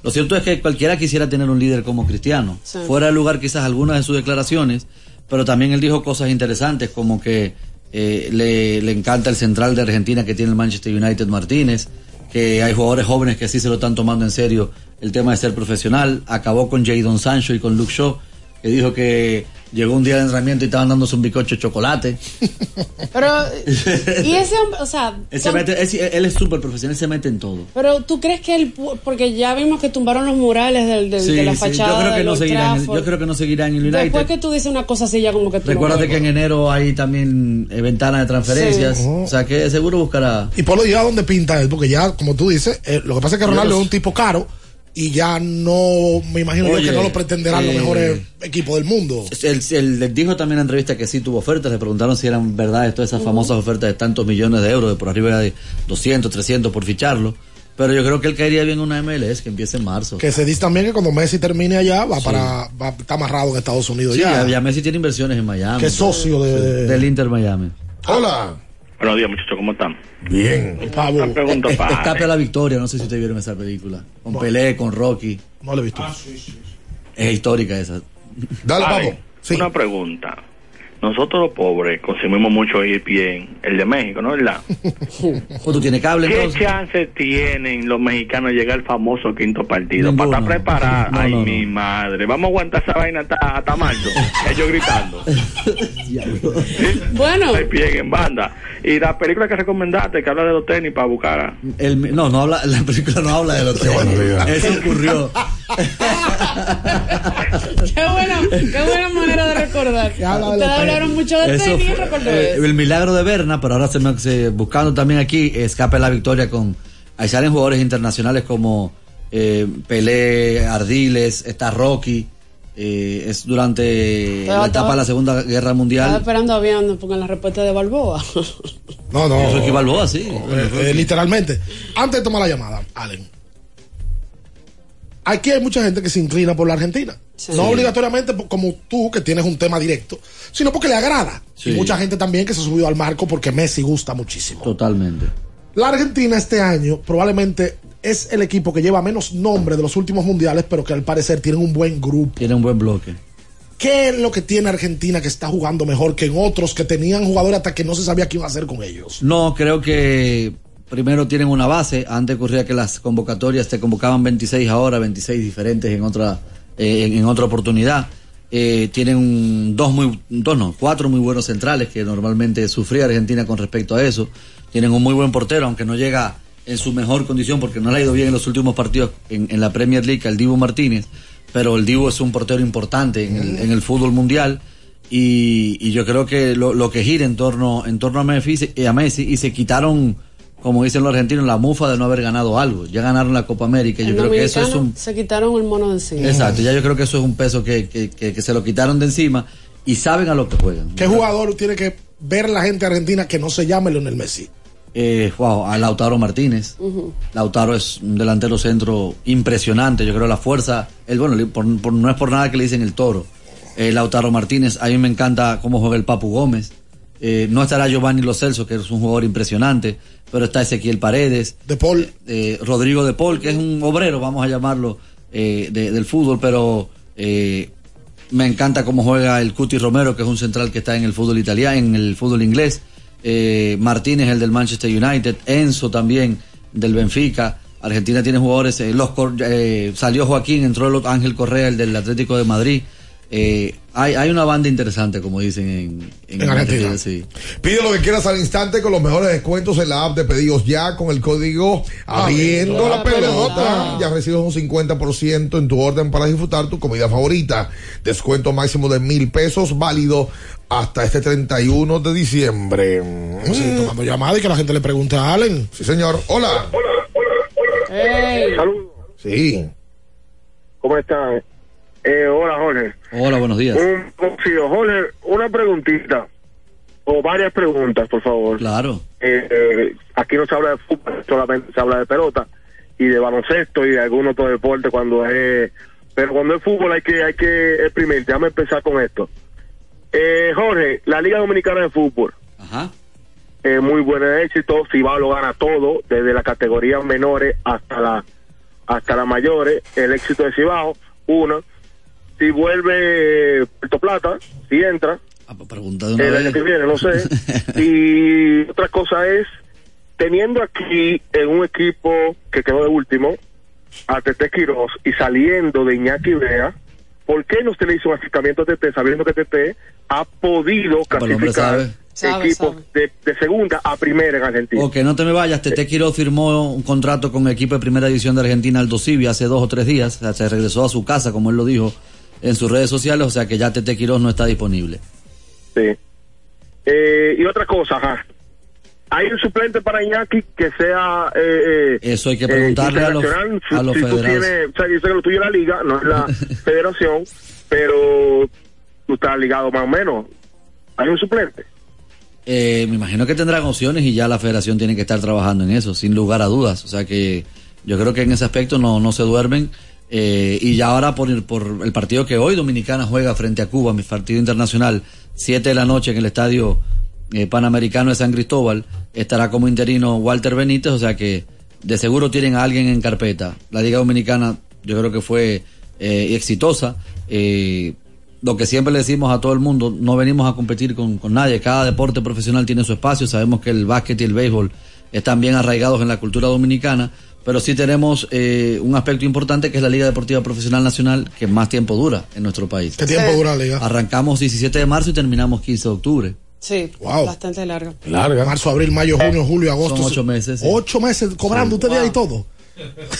Lo cierto es que cualquiera quisiera tener un líder como Cristiano. Sí. Fuera de lugar quizás algunas de sus declaraciones, pero también él dijo cosas interesantes como que eh, le, le encanta el central de Argentina que tiene el Manchester United Martínez, que hay jugadores jóvenes que sí se lo están tomando en serio el tema de ser profesional. Acabó con Jadon Sancho y con Luke Shaw, que dijo que llegó un día de entrenamiento y estaban dándose un bicocho de chocolate. [LAUGHS] Pero, y ese hombre, o sea, Él, se mete- él- él es súper profesional, él se mete en todo. pero tú crees que él, pu- porque ya vimos que tumbaron los murales del, del- Sí, de la sí, fachada yo creo que no Old seguirá en el, Trafford. yo creo que no seguirá en el United. Después que tú dices una cosa así ya como que tú no- Recuérdate que en enero hay también eh, ventanas de transferencias, o sea que seguro buscará. Y por lo ya donde pinta él, porque ya, como tú dices, eh, lo que pasa es que Ronaldo es un tipo caro y ya no, me imagino Oye, yo que no lo pretenderán los eh, mejores equipos del mundo. Él, dijo también en la entrevista que sí tuvo ofertas, le preguntaron si eran verdades todas esas famosas ofertas de tantos millones de euros, de por arriba de 200, 300 por ficharlo. Pero yo creo que él caería bien en una MLS que empiece en marzo. Que se dice también que cuando Messi termine allá, va para, va, está amarrado en Estados Unidos Sí, ya. ya, ya Messi tiene inversiones en Miami. Que es socio de- de- del Inter Miami. Hola. Buenos días, muchachos, ¿cómo están? Bien. Una pregunta Es- para Escape a la victoria, no sé si ustedes vieron esa película. Con Pelé, con Rocky. No la he visto. Es histórica esa. Dale, Ale, Una pregunta. Nosotros los pobres consumimos mucho ESPN, el de México, ¿no es verdad? [LAUGHS] ¿Pues tú tienes cable ¿Qué entonces? chance tienen los mexicanos de llegar al famoso quinto partido? Ninguno. Para estar preparados. No, Ay, no, no. mi madre. Vamos a aguantar esa vaina hasta, hasta marzo. Ellos gritando. [LAUGHS] Bueno. ESPN en banda. Y la película que recomendaste, que habla de los tenis para buscar. El- no, no habla, la película no habla de los tenis. Eso ocurrió. [LAUGHS] Qué buena, qué buena manera de recordar. Ustedes hablaron mucho de Eso tenis, fue, eh, eso. el milagro de Berna, pero ahora se me, se- buscando también aquí, escape la victoria con. Ahí salen jugadores internacionales como eh, Pelé, Ardiles, está Rocky. eh, es durante Estaba- la etapa de la Segunda Guerra Estaba Mundial. esperando a ver pongan la respuesta de Balboa. [LAUGHS] No, no. Rocky Balboa, sí. Eh, eh, literalmente. Antes de tomar la llamada, Allen. Aquí hay mucha gente que se inclina por la Argentina. No obligatoriamente como tú, que tienes un tema directo, sino porque le agrada. Sí. Y mucha gente también que se ha subido al marco porque Messi gusta muchísimo. Totalmente. La Argentina este año probablemente es el equipo que lleva menos nombre de los últimos mundiales, pero que al parecer tienen un buen grupo. Tiene un buen bloque. ¿Qué es lo que tiene Argentina que está jugando mejor que en otros que tenían jugadores hasta que no se sabía qué iba a hacer con ellos? No, creo que primero tienen una base. Antes ocurría que las convocatorias te convocaban 26 ahora, 26 diferentes en otra, eh, en, otra oportunidad. Eh, tienen dos muy, dos no, cuatro muy buenos centrales que normalmente sufría Argentina con respecto a eso. Tienen un muy buen portero, aunque no llega en su mejor condición porque no le ha ido bien en los últimos partidos en, la Premier League al Dibu Martínez. Pero el Dibu es un portero importante en el, en el fútbol mundial y, y yo creo que lo, que gira en torno, en torno a, Messi, a Messi y se quitaron, como dicen los argentinos, la mufa de no haber ganado algo. Ya ganaron la Copa América. Yo El creo que eso es un... Se quitaron el mono de encima. Exacto, ya yo creo que eso es un peso que, que, que- que se lo quitaron de encima y saben a lo que juegan. ¿Qué jugador tiene que ver la gente argentina que no se llame Lionel Messi? Eh, wow, a Lautaro Martínez. Lautaro es un delantero centro impresionante. Yo creo la fuerza, el bueno, por- por- no es por nada que le dicen el toro. Eh, Lautaro Martínez, a mí me encanta cómo juega el Papu Gómez. Eh, no estará Giovanni Lo Celso, que es un jugador impresionante, pero está Ezequiel Paredes. De Paul. Rodrigo De Paul, que es un obrero, vamos a llamarlo, eh, de- del fútbol, pero eh, me encanta cómo juega el Cuti Romero, que es un central que está en el fútbol italiano, en el fútbol inglés. Eh, Martínez, el del Manchester United. Enzo también, del Benfica. Argentina tiene jugadores. eh, los eh, salió Joaquín, entró el Ángel Correa, el del Atlético de Madrid. Eh, hay, hay una banda interesante, como dicen en, En Argentina. Sí. Pide lo que quieras al instante con los mejores descuentos en la app de pedidos ya con el código abriendo la pelota. Ya recibes un 50% en tu orden para disfrutar tu comida favorita. Descuento máximo de mil pesos válido hasta este 31 de diciembre. Sí, tomando llamada y que la gente le pregunte a Allen. Sí, señor. Hola. Saludos. Sí. ¿Cómo están? Eh, hola, Jorge. Hola, buenos días. Un, sí, Jorge, una preguntita. O varias preguntas, por favor. Claro. Eh, eh, aquí no se habla de fútbol, solamente se habla de pelota y de baloncesto y de algún otro deporte cuando es... Pero cuando es fútbol hay que hay que experimentar. Déjame empezar con esto. Eh, Jorge, la Liga Dominicana de Fútbol. Ajá. Eh, muy buen éxito. Cibao lo gana todo, desde las categorías menores hasta la hasta las mayores. El éxito de Cibao, uno. Si vuelve Puerto Plata, si entra, Pregunta de una el vez. año que viene, no sé. [LAUGHS] y otra cosa es, teniendo aquí en un equipo que quedó de último, a Tete Quiroz y saliendo de Iñaki Bea, ¿por qué no se le hizo un acercamiento a Tete sabiendo que Tete ha podido el hombre clasificar equipos De, de segunda a primera en Argentina? Ok, no te me vayas. Tete Quiroz firmó un contrato con el equipo de primera división de Argentina, Aldo Civi, hace dos o tres días. Se regresó a su casa, como él lo dijo en sus redes sociales. O sea que ya Tete Quiroz no está disponible. Sí. Eh, y otra cosa, ajá. Hay un suplente para Iñaki que sea. Eh, eh, Eso hay que eh, preguntarle a los, a los si, federados. tienes, o sea, yo sé que lo tuyo es la liga, no es la [LAUGHS] federación, pero tú estás ligado más o menos. Hay un suplente. Eh, me imagino que tendrán opciones y ya la federación tiene que estar trabajando en eso, sin lugar a dudas. O sea que yo creo que en ese aspecto no, no se duermen. Eh, y ya ahora por el, partido que hoy Dominicana juega frente a Cuba, mi partido internacional, 7 de la noche en el estadio eh, Panamericano de San Cristóbal, estará como interino Walter Benítez, o sea que de seguro tienen a alguien en carpeta. La Liga Dominicana yo creo que fue eh, exitosa. Eh, lo que siempre le decimos a todo el mundo, no venimos a competir con, con nadie, cada deporte profesional tiene su espacio, sabemos que el básquet y el béisbol están bien arraigados en la cultura dominicana, pero sí tenemos eh, un aspecto importante que es la Liga Deportiva Profesional Nacional, que más tiempo dura en nuestro país. ¿Qué tiempo dura la liga? Arrancamos 17 de marzo y terminamos 15 de octubre. Sí, Wow. bastante largo. Larga. Marzo, abril, mayo, junio, julio, agosto. Son ocho meses, sí. Ocho meses cobrando ustedes ahí todo.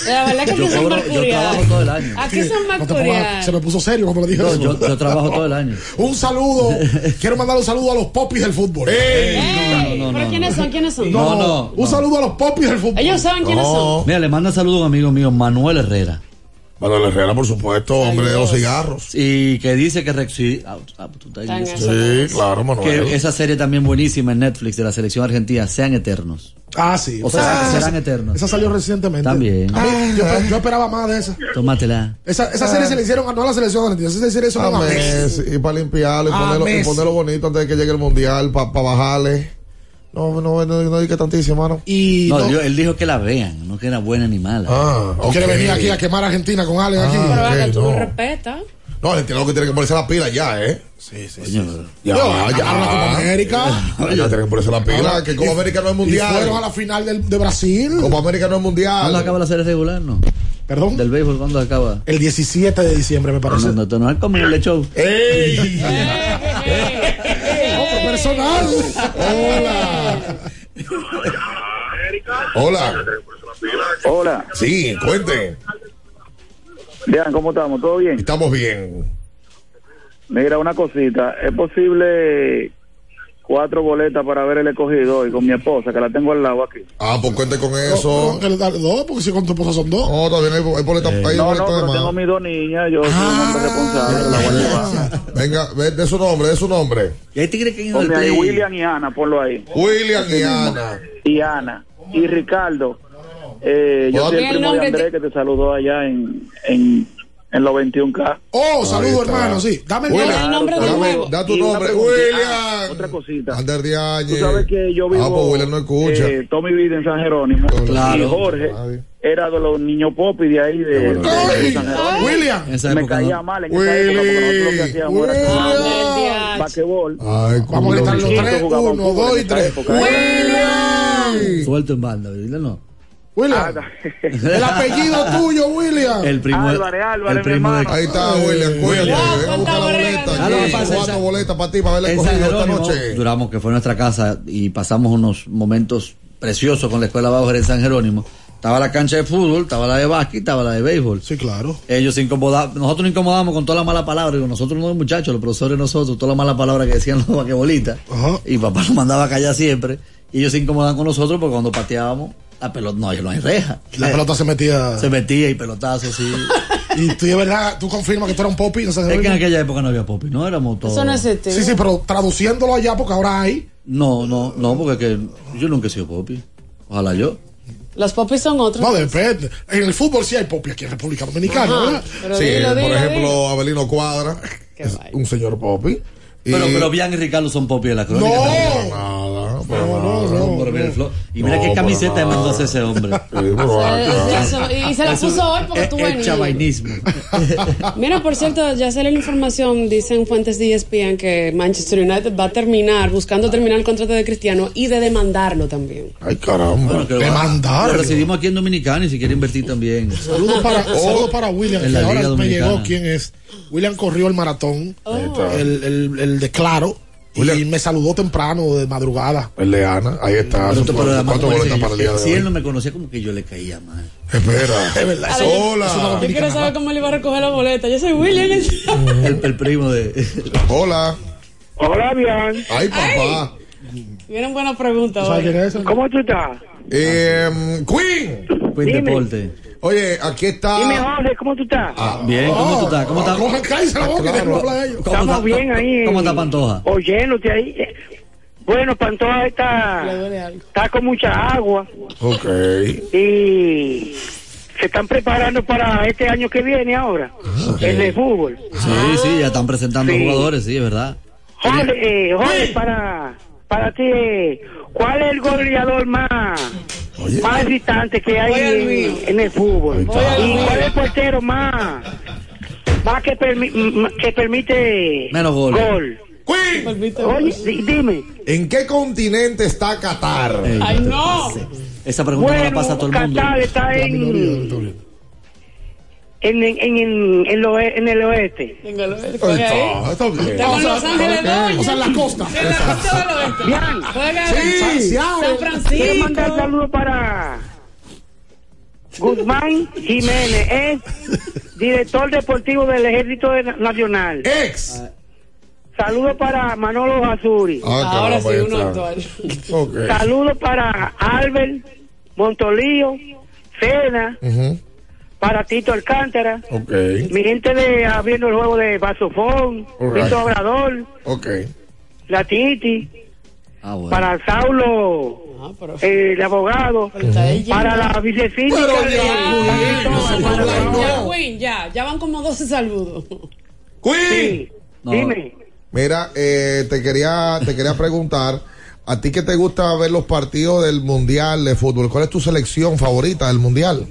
La verdad que Yo aquí son yo trabajo todo el año. Aquí son No se me puso serio cuando le dije No, eso. yo, yo trabajo todo el año. [LAUGHS] Un saludo. [LAUGHS] Quiero mandar un saludo a los popis del fútbol. Ey, no, no, ¿Pero no, quiénes son? ¿Quiénes son? No, no, Un saludo a los popis del fútbol. Ellos saben quiénes son. Mira, le manda saludo a un amigo mío, Manuel Herrera. Manuel Herrera, por supuesto, hombre de los cigarros. Y que dice que Rexi- ah, ah, tú estás ahí. Sí, claro, Manuel. que esa serie también buenísima en Netflix de la selección argentina, sean eternos. Ah, sí. O sea, Ah, serán eternos. Esa salió recientemente. También. A mí, yo, yo esperaba más de esa. Tómatela. Esa, esa serie se le hicieron, no a la selección argentina, esa serie se A a Messi. Messi, y para limpiarlo y A ponerlo, y ponerlo bonito antes de que llegue el mundial, para bajarle. No, no, no, no, diga tantísimo, hermano. Y No, no- yo- él dijo que la vean, no que era buena ni mala. Ah, ¿Tú quieres ok. venir aquí a quemar a Argentina con Allen aquí? Pero ok, venga, tú no. lo respetas. No, que tiene que ponerse la pila ya, ¿eh? Sí, sí, Ya, ya. la Copa América. [LAUGHS] Ya tiene que ponerse la pila, que Copa América no es Y fueron a mundial. la final del- de Brasil. Copa América no es mundial. ¿Cuándo acaba la serie regular? No. Perdón. Del béisbol, ¿cuándo acaba? El 17 de diciembre, me parece. No, no, no, no es como el show. [LAUGHS] [LAUGHS] personal. Hola. Hola. Sí, cuente. Vean, ¿cómo estamos? ¿Todo bien? Estamos bien. Mira, una cosita. ¿Es posible cuatro boletas para ver el escogido hoy con mi esposa, que la tengo al lado aquí? Ah, pues cuente con eso. no, dos, porque si con tu esposa son dos. No, todavía no hay, hay boleta, hay No, boleta no, pero tengo mis dos niñas, yo soy un hombre responsable, la voy a llevar. [LAUGHS] Venga, ve de su nombre, de su nombre. ¿Y ahí tigre que Ponme ahí? William y Ana, ponlo ahí. William y Ana. Y Ana. Y Ricardo. Eh, yo soy el ¿Y primo de Andrés que te saludó allá en, en, en los 21K. Oh, Ahí saludo, está. hermano, sí. Dame el William, nombre. de dame- nuevo. da tu nombre. William. Ah, otra cosita. Ander Diagne. Tú sabes que yo vivo Ah, pues William no escucha. eh, toda mi vida en San Jerónimo. Claro. Y Jorge Ay. era de los niños pop y de ahí de, de- de San Jerónimo. William. Me caía no. mal en esa época porque nosotros lo que hacíamos era William. basquetbol. Ay, Vamos a gritar los tres. Uno, dos en y tres. época. William. Suelto en banda, dile no. William. [LAUGHS] El apellido tuyo, William. El primo, Álvarez, Álvarez, el primo mi de, hermano. Ahí está, William, cuídate. Ven a buscar la boleta. Ah, Cuatro boletas para ti, para San escogido esta noche. duramos que fue nuestra casa y pasamos unos momentos preciosos con la escuela Bauer en San Jerónimo. Estaba la cancha de fútbol, estaba la de básquet, estaba la de béisbol. Sí, claro. Ellos se incomodaban, nosotros nos incomodamos con toda la mala palabra, digo, nosotros no muchachos, los profesores nosotros, toda la mala palabra que decían [LAUGHS] los vaquebolistas. Y papá nos mandaba a callar siempre. Y ellos se incomodaban con nosotros porque cuando pateábamos, la pelota, no, no hay reja. La pelota se metía. Se metía y pelotazos, sí. [LAUGHS] Y tú de verdad, tú confirmas que tú eras un popi. No sé, es que en aquella época no había popi, no éramos todos. Eso no existe. Sí, sí, pero traduciéndolo allá, porque ahora hay. No, no, no, porque es que yo nunca he sido popi. Ojalá yo. Los popis son otros. No, depende. En el fútbol sí hay popi aquí en República Dominicana, Ajá, ¿verdad? Sí, dilo, por ejemplo, dilo. Abelino Cuadra, es un señor Popi. Y- Pero, pero Bian y Ricardo son popi de la crónica. No. también. Nada, pero No, mira el flow. Y mira No, qué camiseta. Mendoza ese hombre. Y se la puso hoy porque tú venías. chavainismo. [LAUGHS] Mira, por cierto, ya sale la información, dicen fuentes de ESPN que Manchester United va a terminar, buscando terminar el contrato de Cristiano y de demandarlo también. Ay, caramba. Bueno, lo, Demandarlo. lo recibimos aquí en Dominicana y si quiere invertir también. Saludos para, [LAUGHS] saludos para William, En que ahora me llegó quién es. William corrió el maratón, el, el, el de Claro, y William. me saludó temprano de madrugada. El de Ana, ahí está. Pero, pero además, para el día de si él no me conocía, como que yo le caía mal. Espera. [LAUGHS] Es verdad, Hola. no Yo quiero saber cómo él iba a recoger la boleta. Yo soy William. [LAUGHS] El, el primo de. Hola. Hola, bien. Ay, papá. Vienen buenas preguntas ¿Sabes hoy. quién es ese? ¿Cómo tú estás? Eh, Queen. Queen Dime. Deporte. Oye, aquí está. Dime, Jorge, ¿cómo tú estás? Ah, bien, ¿cómo tú estás? ¿Cómo estás? ¿Cómo cállese la boca? Claro. ¿Cómo Estamos está- bien ahí. ¿Cómo está Pantoja? Oyéndote ahí. Bueno, Pantoja está, está con mucha agua Ok. y se están preparando para este año que viene ahora, el de fútbol. Sí, sí, ya están presentando Sí. jugadores, sí, es verdad. Jorge, eh, Jorge, para, para ti, ¿cuál es el goleador más, más excitante que hay en, el fútbol? ¿Y cuál es el portero más, más que, permi- que permite Menos gol? Queen. Oye, di- dime. ¿En qué continente está Qatar? Ey, Ay, no. Esa pregunta no la Bueno, pasa a todo el mundo. Qatar está en. En, en, en, en lo- en el oeste. Ahí coge ahí. está, está bien. Está con Los Ángeles. O sea, en la costa. En la costa del oeste. Bien. Juega Sí. San Quiero mandar Francisco. saludos para Guzmán Jiménez, es director deportivo del Ejército Nacional. Ex. Saludos para Manolo Azuri. Ah, Ahora sí, uno actual. Ok. Saludos para Albert Montolío, Cena, Ujú. Para Tito Alcántara, Ok. mi gente de abriendo el juego de Basofón, Alright. Tito Obrador, Ok. la Titi, Ah, bueno. para Saulo, Ah, pero- eh, el abogado, pero para la Queen, no. Ya, Queen, ya, ya van como 12 saludos. Queen. Sí, No. dime. Mira, eh, te quería te quería preguntar, a ti que te gusta ver los partidos del Mundial de fútbol, ¿cuál es tu selección favorita del Mundial?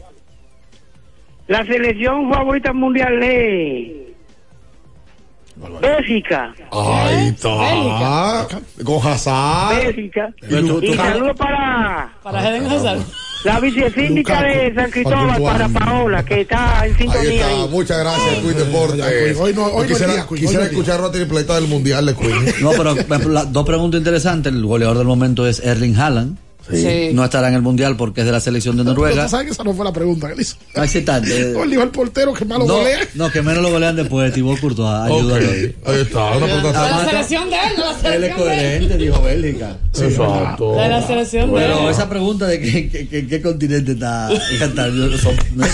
La selección favorita mundial es Bélgica. Ahí está. Con Hazard. Bélgica. Y saludos para Para Eden Hazard. la vicesíndica de San Cristóbal, para Paola, que está en Ahí sintonía está, ahí. muchas gracias, Queen. Queen. Hoy no- hoy quisiera día, Queen, hoy quisiera escuchar la tripleta del Mundial de Queen. No, pero dos preguntas interesantes. El goleador del momento es Erling Haaland. Sí. No estará en el mundial porque es de la selección de Noruega. tú sabes que esa no fue la pregunta que le hizo. No excitante. No, él dijo al portero que malo No, golea. no, que menos lo golean después. Thibaut Courtois. Ayúdalo. ahí está, una pregunta De la selección de él, de la Él es selección de él. coherente, dijo Bélgica. Exacto. De la selección de Pero él. esa pregunta de que, que- que- qué continente está Qatar, yo no no. [LAUGHS]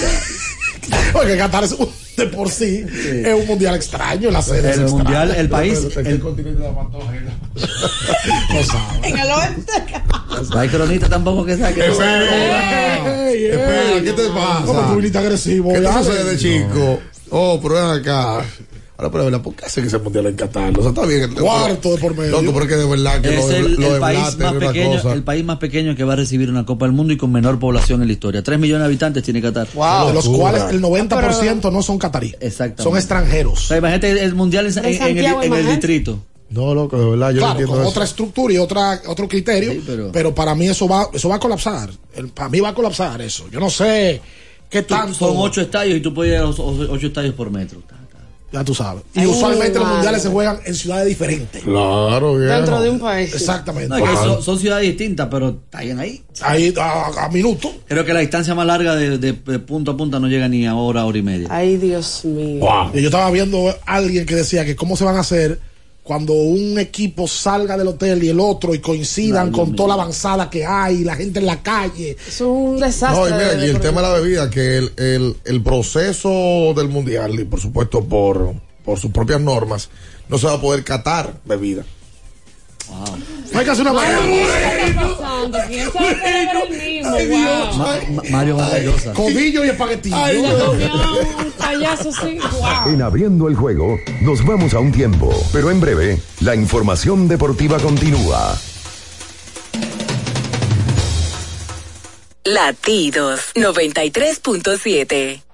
[LAUGHS] Porque Qatar es un- de por sí, es un mundial extraño. La serie es El extraña. mundial, el país, ¿En qué el, continente de la Pantoja? No sabe. En el oeste. no hay cronista tampoco que saque. Espera, ¿qué te pasa? ¿Cómo tú viniste agresivo? ¿Qué te sucede, chico? Oh, pero acá. Ahora, pero de verdad, ¿por qué hace que se mundial en Qatar? O sea, está bien. Cuarto de por medio. Loco, pero es que de verdad que Es el, lo el de país más pequeño, cosa. el país más pequeño que va a recibir una Copa del Mundo y con menor población en la historia. Tres millones de habitantes tiene Qatar. Wow, de los locura. cuales el 90% no son catarí. Exactamente. Son extranjeros. O sea, imagínate el mundial en, Pero en en- en el, en distrito. No, loco, de verdad, yo claro, entiendo con eso. otra estructura y otra, otro criterio, pero... para mí eso va, eso va a colapsar. El- para mí va a colapsar eso. Yo no sé qué tanto. Son ocho estadios y tú puedes ir a los ocho estadios por metro. Ya tú sabes. Y Ay, usualmente los mundiales se juegan en ciudades diferentes. Claro, Dentro de un país. Exactamente. No, es que son, son ciudades distintas, pero está bien ahí. Ahí a, a minutos. Creo que la distancia más larga de, de- de punto a punta no llega ni a hora, hora y media. Ay, Dios mío. Y yo estaba viendo a alguien que decía que cómo se van a hacer cuando un equipo salga del hotel y el otro y coincidan con toda la avanzada que hay, la gente en la calle. Es un desastre. No, y mira, de- y el tema de la bebida, que el, el, el proceso del mundial, y por supuesto por, por sus propias normas, no se va a poder catar bebida. No hay que hacer una ¿Qué está pasando? ¿Quién sabe que era el mismo? Wow. Ma- Ma- Mario Vargallosa. Codillo y espaguetillo. Así. Wow. En abriendo el juego, nos vamos a un tiempo, pero en breve, la información deportiva continúa. Latidos 93.7.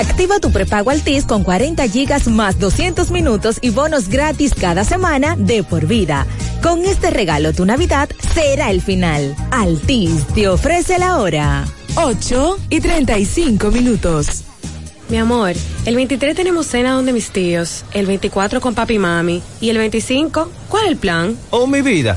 Activa tu prepago Altis con 40 gigas más 200 minutos y bonos gratis cada semana de por vida. Con este regalo tu Navidad será el final. Altis te ofrece la hora. 8 y 35 minutos. Mi amor, el 23 tenemos cena donde mis tíos, el 24 con papi y mami y el 25, ¿cuál es el plan? Oh, mi vida,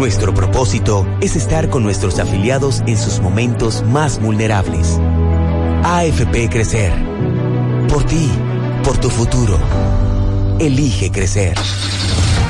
Nuestro propósito es estar con nuestros afiliados en sus momentos más vulnerables. AFP Crecer. Por ti, por tu futuro. Elige crecer.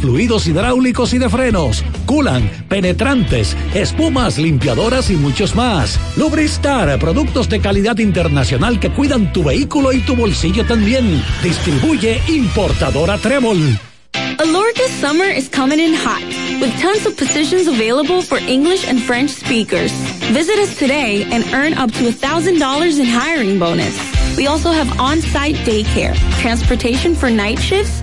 fluidos hidráulicos y de frenos, culan, penetrantes, espumas, limpiadoras y muchos más. Lubristar, productos de calidad internacional que cuidan tu vehículo y tu bolsillo también. Distribuye importadora Trébol. Alorca's summer is coming in hot, with tons of positions available for English and French speakers. Visit us today and earn up to $1,000 in hiring bonus. We also have on-site daycare, transportation for night shifts,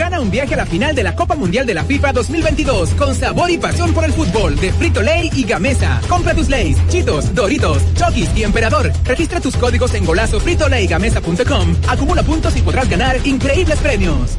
Gana un viaje a la final de la Copa Mundial de la FIFA 2022 con sabor y pasión por el fútbol de Frito Lay y Gamesa. Compra tus Lays, Chitos, Doritos, Chokis y Emperador. Registra tus códigos en golazo fritolaygamesa.com. Acumula puntos y podrás ganar increíbles premios.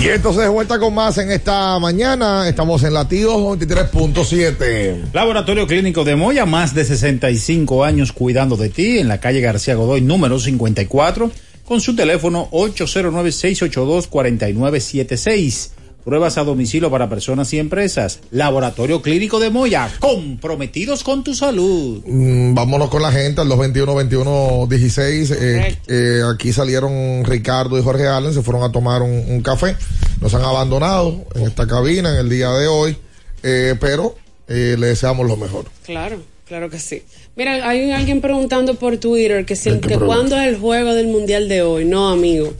Y entonces de vuelta con más en esta mañana. Estamos en latidos 93.7. Laboratorio Clínico de Moya, más de 65 años cuidando de ti en la calle García Godoy, número 54, con su teléfono 809-682-4976. Pruebas a domicilio para personas y empresas. Laboratorio Clínico de Moya, comprometidos con tu salud. Mm, vámonos con la gente al 221-21-16. Eh, eh, aquí salieron Ricardo y Jorge Allen, se fueron a tomar un, un café. Nos han abandonado en esta cabina en el día de hoy, eh, pero eh, le deseamos lo mejor. Claro, claro que sí. Mira, hay alguien preguntando por Twitter que, si, ¿Qué que cuándo es el juego del Mundial de hoy. No, amigo.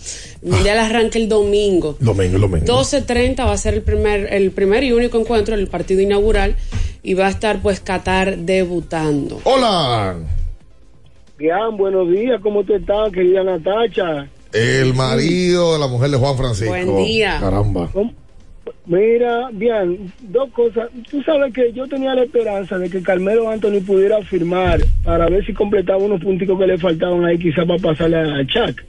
El Mundial arranca el domingo. Domingo, domingo. 12.30 va a ser el primer, el primer y único encuentro, el partido inaugural, y va a estar pues Qatar debutando. Hola. Bien, buenos días, ¿cómo tú estás, querida Natacha? El marido de la mujer de Juan Francisco. Buen día. Caramba. Mira, bien, dos cosas. Tú sabes que yo tenía la esperanza de que Carmelo Anthony pudiera firmar para ver si completaba unos punticos que le faltaban ahí, quizás para pasarle a Chuck.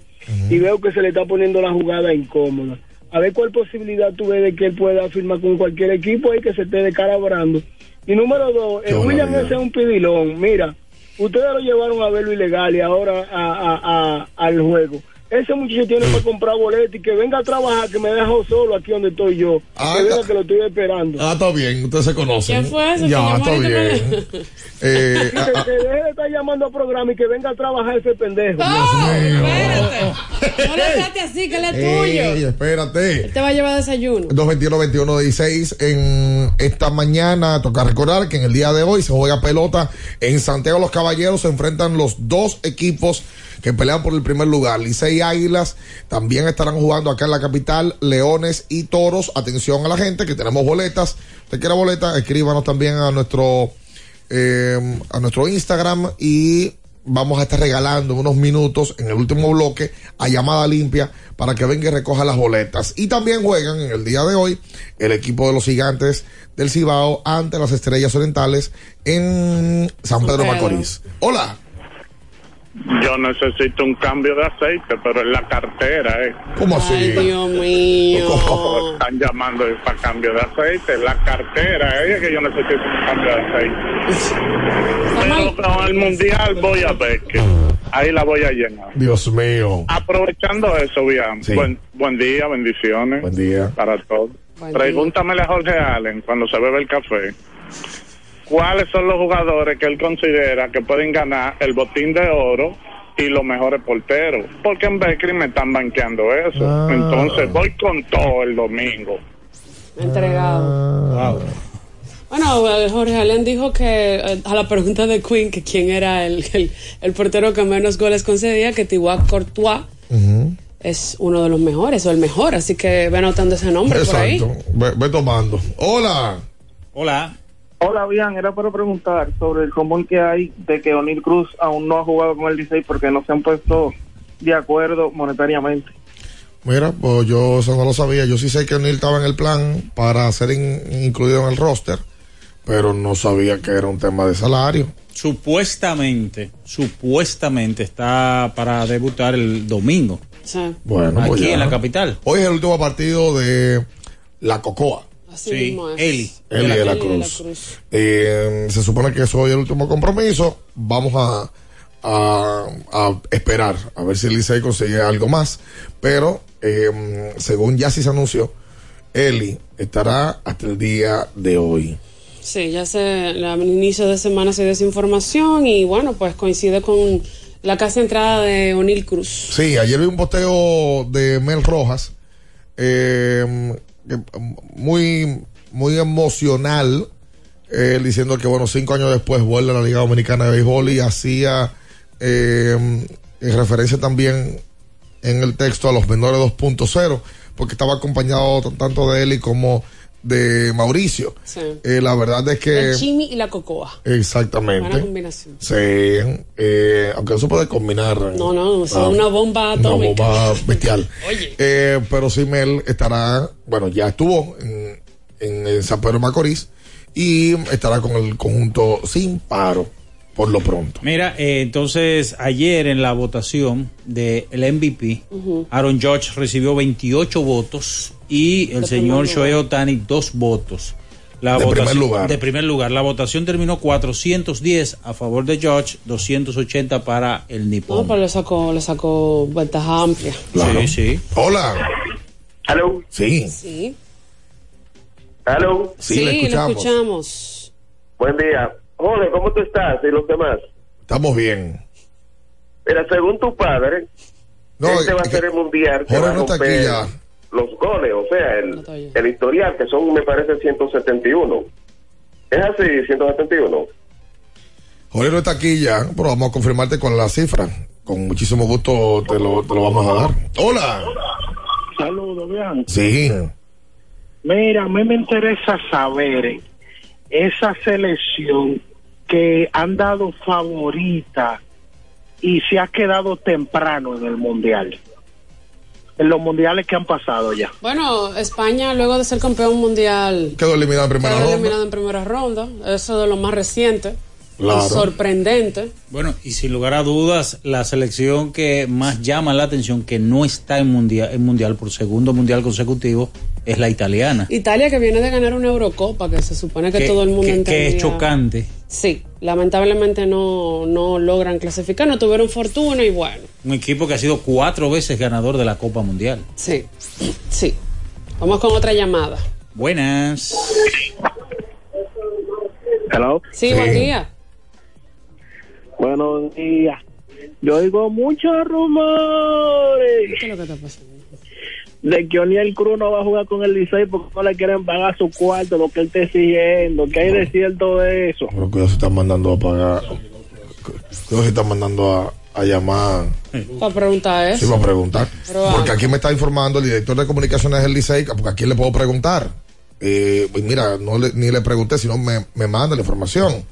Y veo que se le está poniendo la jugada incómoda. A ver cuál posibilidad tú ves de que él pueda firmar con cualquier equipo y que se esté descalabrando. Y número dos, el William ese es un pidilón. Mira, ustedes lo llevaron a verlo ilegal y ahora a, a- a- al juego. Ese muchacho tiene que comprar boleto y que venga a trabajar, que me dejó solo aquí donde estoy yo. Ah, que venga está- que lo estoy esperando. Ah, está bien, ustedes se conocen. ¿Quién fue ese? Ya, está bien. [LAUGHS] Eh, [LAUGHS] que, que deje de estar llamando a programa y que venga a trabajar ese pendejo. No lo [LAUGHS] trate así, que él es Ey, tuyo. espérate. Él te va a llevar desayuno. 221-21-16 en esta mañana. Toca recordar que en el día de hoy se juega pelota en Santiago los Caballeros. Se enfrentan los dos equipos que pelean por el primer lugar. Licey y Águilas también estarán jugando acá en la capital. Leones y Toros. Atención a la gente que tenemos boletas. Usted quiere boletas, escríbanos también a nuestro eh, a nuestro Instagram y vamos a estar regalando unos minutos en el último bloque a llamada limpia para que venga y recoja las boletas. Y también juegan en el día de hoy el equipo de los gigantes del Cibao ante las estrellas orientales en San Pedro Pedro. Macorís. Hola. Yo necesito un cambio de aceite, pero en la cartera, ¿eh? ¿Cómo así? Ay, Dios mío. Están llamando para cambio de aceite, la cartera, ¿eh? que yo necesito un cambio de aceite. Pero con el mundial voy a ver que ahí la voy a llenar. Dios mío. Aprovechando eso, bien. Sí. Buen, buen día, bendiciones. Buen día. Para todos. Buen Pregúntamele a Jorge Allen cuando se bebe el café. ¿Cuáles son los jugadores que él considera que pueden ganar el botín de oro y los mejores porteros? Porque en Beckley me están banqueando eso. Ah. Entonces voy con todo el domingo. Entregado. Bueno, eh, Jorge Allen dijo que eh, a la pregunta de Queen, que quién era el, [LAUGHS] el, el portero que menos goles concedía, que Thibaut Courtois es uno de los mejores o el mejor, así que ve anotando ese nombre por ahí. Exacto. Ve, ve tomando. Hola. Hola. Hola, bien, era para preguntar sobre el rumor que hay de que O'Neill Cruz aún no ha jugado con el 16 porque no se han puesto de acuerdo monetariamente. Mira, pues yo eso no lo sabía. Yo sí sé que O'Neill estaba en el plan para ser in- incluido en el roster, pero no sabía que era un tema de salario. Supuestamente, supuestamente está para debutar el domingo. Bueno, aquí pues ya. en la capital. Hoy es el último partido de la Cocoa. Así Sí, mismo es. Eli. Eli de la Cruz. Eh, se supone que eso hoy es el último compromiso. Vamos a, a, a esperar a ver si Licey consigue algo más. Pero eh, según ya sí se anunció, Eli estará hasta el día de hoy. Sí, ya se, al inicio de semana se dio esa información y bueno, pues coincide con la casi entrada de O'Neill Cruz. Sí, ayer vi un posteo de Mel Rojas, eh, muy, muy emocional, eh, diciendo que, bueno, cinco años después vuelve a la Liga Dominicana de Béisbol y hacía eh, en referencia también en el texto a los menores 2.0, porque estaba acompañado tanto de él y como de Mauricio. Sí. Eh, la verdad es que... El chimi y la cocoa. Exactamente. Buena combinación. Sí, eh, aunque no se puede combinar. No, no, es Ah, una bomba Una atómica. bomba [LAUGHS] bestial. Oye. Eh, pero Simel estará, bueno, ya estuvo en, en, el San Pedro de Macorís y estará con el conjunto sin paro por lo pronto. Mira, eh, entonces ayer en la votación del MVP, Ujú. Aaron George recibió 28 votos y el De señor Shohei. Otani dos votos. La De votación, primer lugar. De primer lugar. La votación terminó 410 a favor de George, 280 para el No, Nippon. pero le sacó, le sacó ventaja amplia. Sí, sí. Hola. ¿Aló? Sí. Sí. ¿Aló? Sí, le escuchamos. lo escuchamos. Buen día. Jorge, ¿cómo tú estás y los demás? Estamos bien. Mira, según tu padre, No, este va a ser el mundial Jorge no está aquí ya. Los goles, o sea, el, el historial, que son, me parece, 171. ¿Es así, 171? Jorge no está aquí ya, pero vamos a confirmarte con la cifra. Con muchísimo gusto te lo, te lo vamos a dar. Hola. Saludos, bien. Sí. Mira, a mí me interesa saber esa selección que han dado favorita y se ha quedado temprano en el mundial. En los mundiales que han pasado ya. Bueno, España, luego de ser campeón mundial, Quedó eliminado en primera quedó ronda. eliminado en primera ronda. Eso de lo más reciente. Claro. Y sorprendente. Bueno, y sin lugar a dudas, la selección que más llama la atención, que no está en mundial, en mundial por segundo mundial consecutivo, es la italiana. Italia que viene de ganar una Eurocopa, que se supone que, Que- todo el mundo que- que es chocante. Sí, lamentablemente no, no logran clasificar, no tuvieron fortuna y bueno, Un equipo que ha sido cuatro veces ganador de la Copa Mundial. sí, sí. Vamos con otra llamada. Buenas. Hello. Sí, buen día. Buenos días. Yo oigo muchos rumores ¿Qué es lo que está pasando? de que Oniel Cruz no va a jugar con el Licey porque no le quieren pagar su cuarto, lo que él está exigiendo. ¿Qué hay de cierto de eso? Pero cuidado se están mandando a pagar. Cuidado se están mandando a, a llamar. Para preguntar Sí, eso. va a preguntar. Pero, Porque aquí me está informando el director de comunicaciones del Licey, porque a quién le puedo preguntar. Eh, y mira, no le- ni le pregunté, sino me, me manda la información.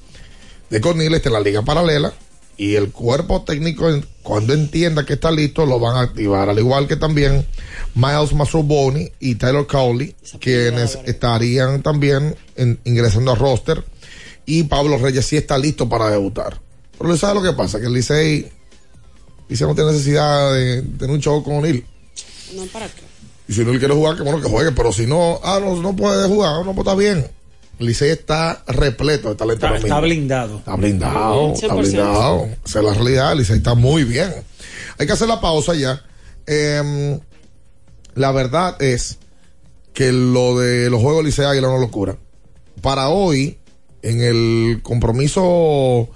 De Cornel está en la liga paralela y el cuerpo técnico, cuando entienda que está listo, lo van a activar. Al igual que también Miles Mastroboni y Tyler Cowley, quienes estarían también en- ingresando al roster. Y Pablo Reyes sí está listo para debutar. Pero ¿sabe lo que pasa? Que el Licey, Licey no tiene necesidad de tener un show con O'Neill. No, ¿para qué? Y si no él quiere jugar, que bueno que juegue. Pero si no, ah, no, no puede jugar, no, pues está bien. Licey está repleto de talento. Está, está blindado. Está blindado, está 100%. blindado. Esa es la realidad. Licey está muy bien. Hay que hacer la pausa ya. Em, la verdad es que lo de los Juegos Licey Águila es una locura. Para hoy, en el compromiso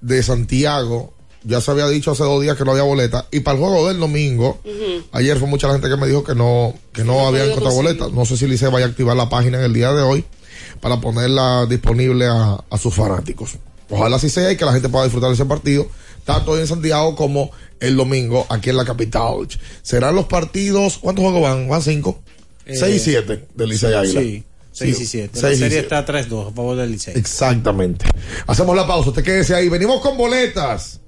de Santiago, ya se había dicho hace dos días que no había boleta. Y para el juego del domingo, ayer fue mucha la gente que me dijo que no, que no había encontrado conseguir. boleta. No sé si Licey vaya a activar la página en el día de hoy para ponerla disponible a, a sus fanáticos. Ojalá así sea y que la gente pueda disfrutar de ese partido, tanto hoy en Santiago como el domingo aquí en la capital. Serán los partidos, ¿cuántos juegos van? ¿Van cinco? Eh, seis y siete del Licey Águila. Sí, 6 y 7. La serie siete. está 3-2 a favor del Licey. Exactamente. Hacemos la pausa, usted quédese ahí. Venimos con boletas.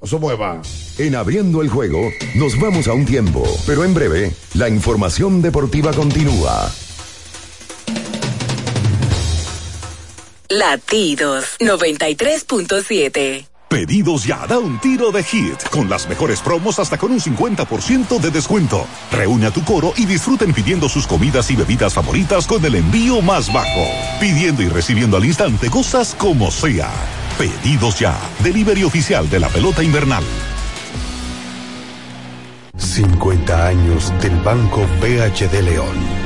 No se mueva. En abriendo el juego, nos vamos a un tiempo, pero en breve, la información deportiva continúa. Latidos 93.7. Pedidos ya, da un tiro de hit, con las mejores promos hasta con un 50% de descuento. Reúne a tu coro y disfruten pidiendo sus comidas y bebidas favoritas con el envío más bajo. Pidiendo y recibiendo al instante cosas como sea. Pedidos ya, delivery oficial de la pelota invernal. 50 años del Banco BHD León.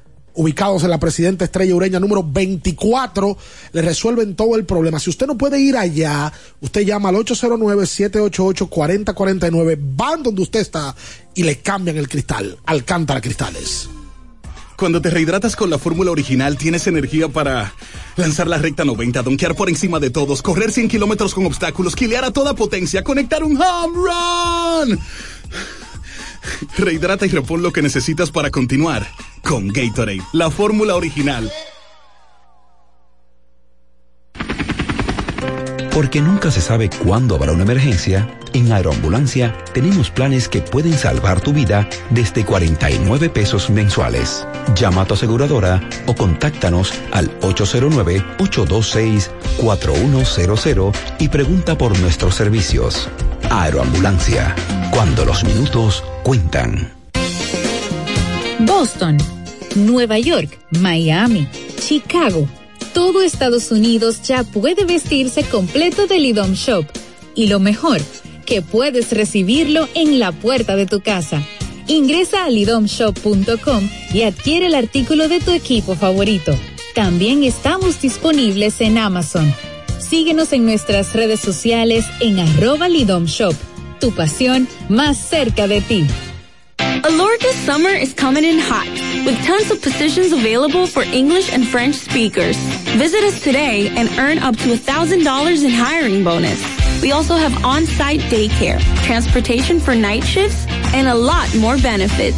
ubicados en la Presidenta Estrella Ureña número 24, le resuelven todo el problema. Si usted no puede ir allá, usted llama al 809-788-4049, van donde usted está y le cambian el cristal. Alcántara Cristales. Cuando te rehidratas con la fórmula original, tienes energía para lanzar la recta 90, donkear por encima de todos, correr 100 kilómetros con obstáculos, quilear a toda potencia, conectar un home run. [LAUGHS] Rehidrata y repon lo que necesitas para continuar con Gatorade, la fórmula original. Porque nunca se sabe cuándo habrá una emergencia, en Aeroambulancia tenemos planes que pueden salvar tu vida desde 49 pesos mensuales. Llama a tu aseguradora o contáctanos al 809-826-4100 y pregunta por nuestros servicios. Aeroambulancia, cuando los minutos cuentan. Boston, Nueva York, Miami, Chicago. Todo Estados Unidos ya puede vestirse completo del IDOM Shop. Y lo mejor, que puedes recibirlo en la puerta de tu casa. Ingresa a lidomshop.com y adquiere el artículo de tu equipo favorito. También estamos disponibles en Amazon. Síguenos en nuestras redes sociales en arroba lidomshop. Tu pasión más cerca de ti. Alorca's summer is coming in hot, with tons of positions available for English and French speakers. Visit us today and earn up to $1,000 in hiring bonus. We also have on-site daycare, transportation for night shifts, and a lot more benefits.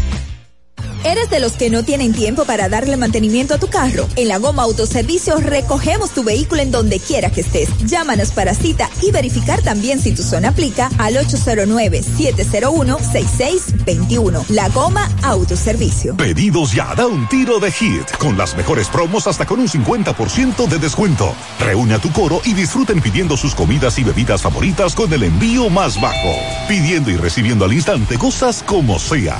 ¿Eres de los que no tienen tiempo para darle mantenimiento a tu carro? En la Goma Autoservicio recogemos tu vehículo en donde quiera que estés. Llámanos para cita y verificar también si tu zona aplica al 809-701-6621. La Goma Autoservicio. Pedidos ya, da un tiro de hit, con las mejores promos hasta con un 50% de descuento. Reúne a tu coro y disfruten pidiendo sus comidas y bebidas favoritas con el envío más bajo. Pidiendo y recibiendo al instante cosas como sea.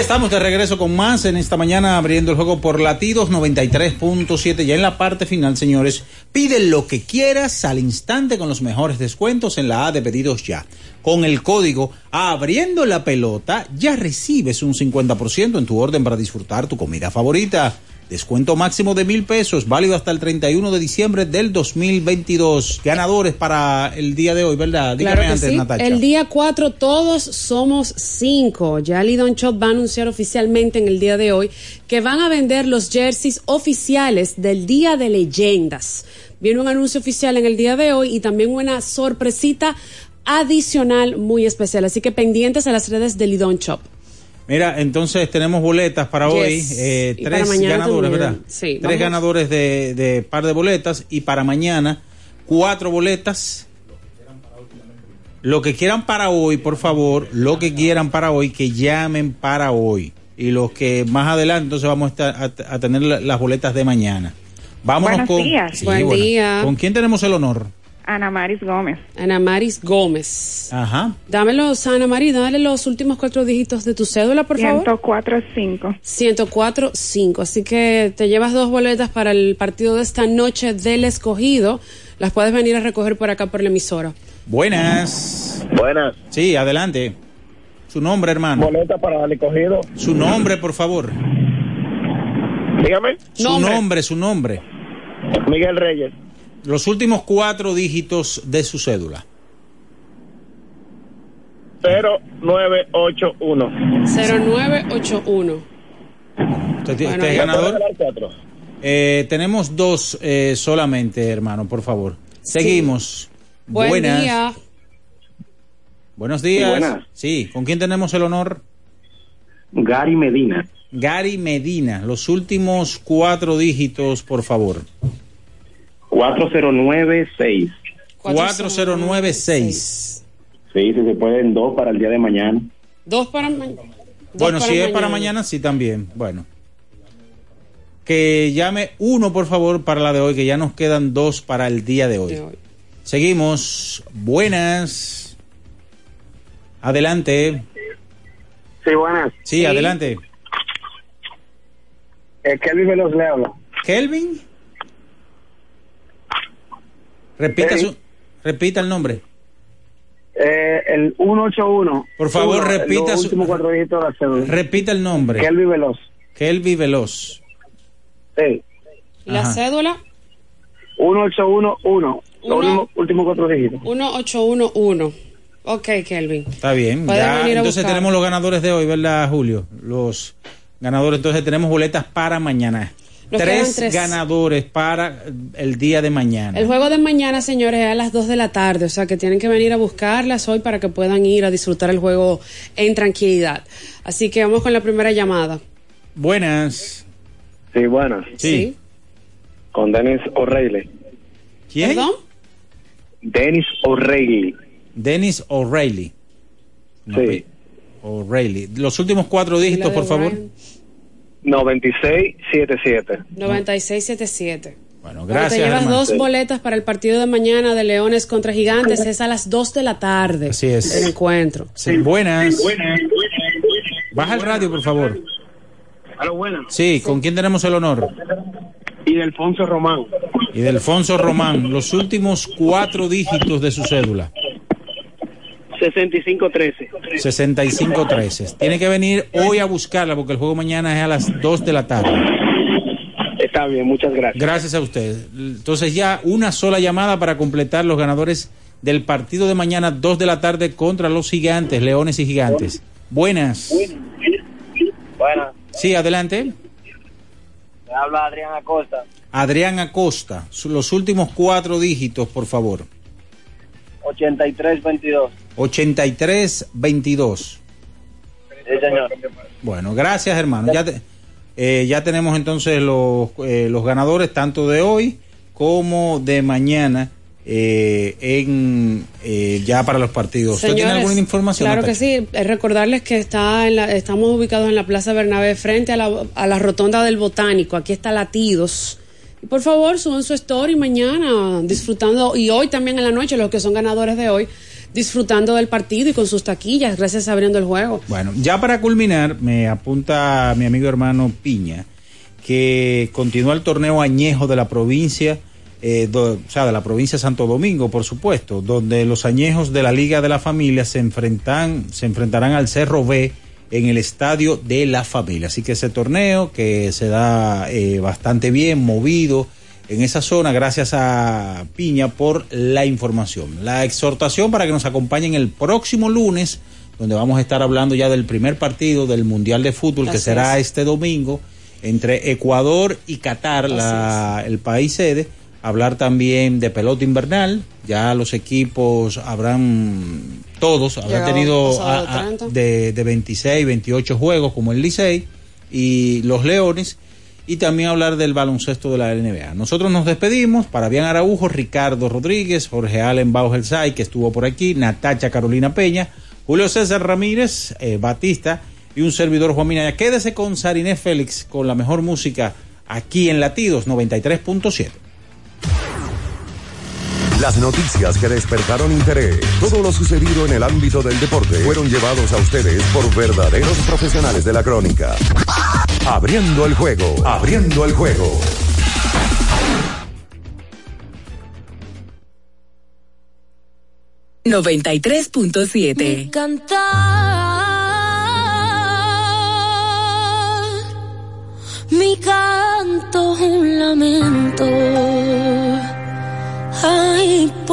Estamos de regreso con más en esta mañana abriendo el juego por latidos 93.7. Ya en la parte final, señores, pide lo que quieras al instante con los mejores descuentos en la A de pedidos ya. Con el código abriendo la pelota ya recibes un 50% en tu orden para disfrutar tu comida favorita. Descuento máximo de mil pesos, válido hasta el 31 de diciembre del 2022. Ganadores para el día de hoy, ¿verdad? Dígame Claro que antes, sí. Natacha. El día 4 todos somos 5. Ya Lidon Shop va a anunciar oficialmente en el día de hoy que van a vender los jerseys oficiales del Día de Leyendas. Viene un anuncio oficial en el día de hoy y también una sorpresita adicional muy especial. Así que pendientes a las redes de Lidon Shop. Mira, entonces tenemos boletas para Yes. hoy, eh, tres para ganadores, también. ¿verdad? Sí, tres vamos. ganadores de, de par de boletas y para mañana cuatro boletas. Lo que quieran para hoy, por favor, lo que quieran para hoy, que llamen para hoy. Y los que más adelante, entonces vamos a, estar- a, a tener la- las boletas de mañana. Vámonos Buenos con. días. Buen bueno. día. ¿Con quién tenemos el honor? Ana Maris Gómez. Ana Maris Gómez. Ajá. Dame los, Ana Maris, dale los últimos cuatro dígitos de tu cédula, por favor. 1045. 1045. Así que te llevas dos boletas para el partido de esta noche del escogido. Las puedes venir a recoger por acá por la emisora. Buenas. Buenas. Sí, adelante. Su nombre, hermano. Boleta para el cogido. Su nombre, por favor. Dígame. Su nombre, su nombre. Miguel Reyes. Los últimos cuatro dígitos de su cédula. 0981. 0981. ¿Usted, Bueno, es ganador? Eh, tenemos dos eh, solamente, hermano, por favor. Seguimos. Buen Buenas. día. Buenos días. Sí, buenas. Sí, ¿con quién tenemos el honor? Gary Medina. Gary Medina. Los últimos cuatro dígitos, por favor. 4096. 4096. Sí, si se pueden dos para el día de mañana. Dos para mañana. Bueno, si es para mañana, sí también. Bueno. Que llame uno, por favor, para la de hoy, que ya nos quedan dos para el día de hoy. Seguimos. Buenas. Adelante. Sí, buenas. Sí, adelante. Eh, Kelvin Veloz le habla. Kelvin. Repita, Sí. su, repita el nombre. Eh, el 181. Por favor, Uno, repita los su- últimos cuatro dígitos de la cédula. Repita el nombre. Kelvin Veloz. Kelvin Veloz. Sí. ¿Y la Ajá. cédula? 1811. Los Uno. últimos, cuatro dígitos. 1811. Ok, Kelvin. Está bien. Ya, entonces buscar. tenemos los ganadores de hoy, ¿verdad, Julio? Los ganadores. Entonces tenemos boletas para mañana. Nos Tres, ganadores para el día de mañana. El juego de mañana, señores, es a las 2 de la tarde, o sea que tienen que venir a buscarlas hoy para que puedan ir a disfrutar el juego en tranquilidad. Así que vamos con la primera llamada. Buenas. Sí, buenas. Sí. Con Dennis O'Reilly. ¿Quién? ¿Perdón? Dennis O'Reilly. Dennis O'Reilly. Sí. O'Reilly. Los últimos cuatro dígitos, por favor. 9677. 9677. Bueno, Bueno, gracias. te llevas hermano. dos boletas para el partido de mañana de Leones contra Gigantes. Es a las 2 de la tarde. Así es. El encuentro. Sí, buenas. Baja el radio, por favor. Aló, buenas. Sí, ¿con quién tenemos el honor? Y de Alfonso Román. Y de Alfonso Román. Los últimos cuatro dígitos de su cédula. 6513. 6513. Tiene que venir hoy a buscarla porque el juego mañana es a las 2 de la tarde. Está bien, muchas gracias. Gracias a usted. Entonces ya una sola llamada para completar los ganadores del partido de mañana 2 de la tarde contra los gigantes, leones y gigantes. Buenas. Buenas. Sí, adelante. Me habla Adrián Acosta. Adrián Acosta. Los últimos cuatro dígitos, por favor. 8322. 8322. Sí, señor. Bueno, gracias hermano. Ya, te- eh, ya tenemos entonces los, eh, los ganadores tanto de hoy como de mañana eh, en eh, ya para los partidos. ¿Usted tiene Señores, alguna información? Claro que sí. Es recordarles que está en la- estamos ubicados en la Plaza Bernabé frente a la, a la rotonda del Botánico. Aquí está Latidos. Por favor, suban su story mañana disfrutando, y hoy también en la noche, los que son ganadores de hoy, disfrutando del partido y con sus taquillas, gracias a abriendo el juego. Bueno, ya para culminar, me apunta mi amigo hermano Piña que continúa el torneo añejo de la provincia, eh, o sea, de la provincia de Santo Domingo, por supuesto, donde los añejos de la Liga de la Familia se enfrentan, se enfrentarán al Cerro B en el estadio de la familia. Así que ese torneo que se da eh, bastante bien, movido en esa zona, gracias a Piña por la información. La exhortación para que nos acompañen el próximo lunes, donde vamos a estar hablando ya del primer partido del Mundial de Fútbol que será es. este domingo entre Ecuador y Qatar, la- el país sede. Hablar también de pelota invernal. Ya los equipos habrán, todos, habrán Llegado tenido pasado a- a- 30. de, de 26, 28 juegos como el Licey y los Leones. Y también hablar del baloncesto de la NBA. Nosotros nos despedimos. Para Bian Araujo, Ricardo Rodríguez, Jorge Allen Baujelsay, que estuvo por aquí, Natacha Carolina Peña, Julio César Ramírez, eh, Batista y un servidor Juan Minaya. Quédese con Sariné Félix con la mejor música aquí en Latidos 93.7. Las noticias que despertaron interés, todo lo sucedido en el ámbito del deporte, fueron llevados a ustedes por verdaderos profesionales de la crónica. Abriendo el juego, abriendo el juego. ...93.7... ...cantar... ...mi canto un lamento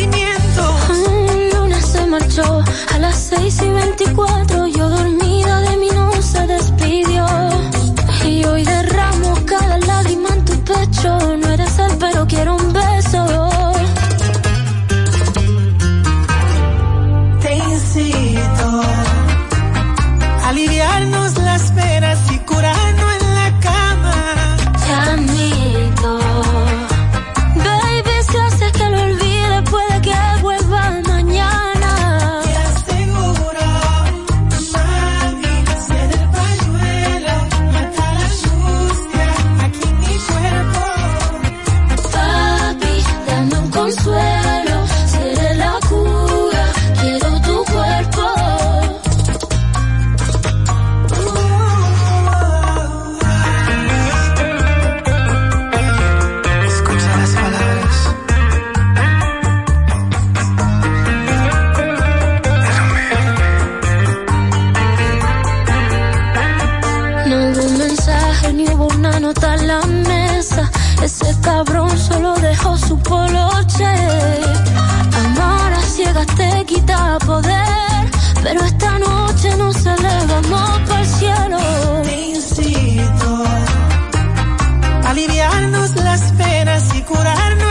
Sentimientos. Se marchó a las 6 y 24. Ese cabrón solo dejó su poloche. Amar a ciegas te quita poder. Pero esta noche nos elevamos para el cielo. Te incito a aliviarnos las penas y curarnos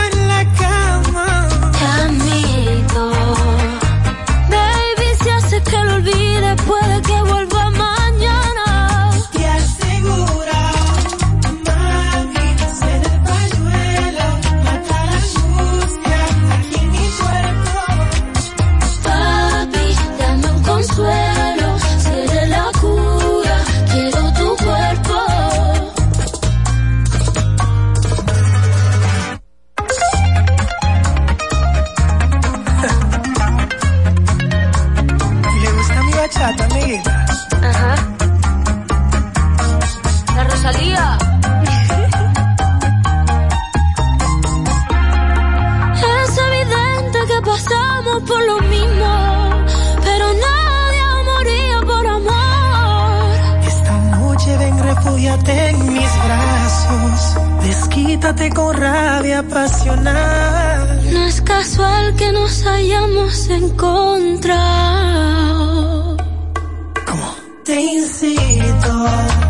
Desquítate con rabia pasional. No es casual que nos hayamos encontrado. Te incito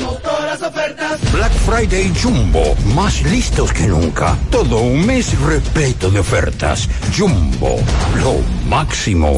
las ofertas. Black Friday Jumbo, más listos que nunca. Todo un mes repleto de ofertas. Jumbo, lo máximo.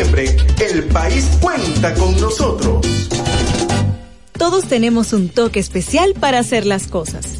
El país cuenta con nosotros. Todos tenemos un toque especial para hacer las cosas.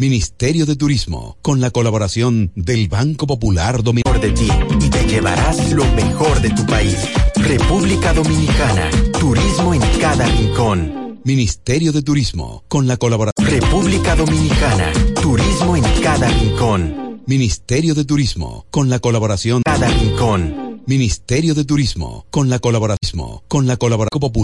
Ministerio de Turismo, con la colaboración del Banco Popular Dominicano. de ti y te llevarás lo mejor de tu país. República Dominicana. Turismo en cada rincón. Ministerio de Turismo, con la colaboración. República Dominicana. Turismo en cada rincón. Ministerio de Turismo, con la colaboración. Cada rincón. Ministerio de Turismo, con la colaboración. Con la colaboración popular.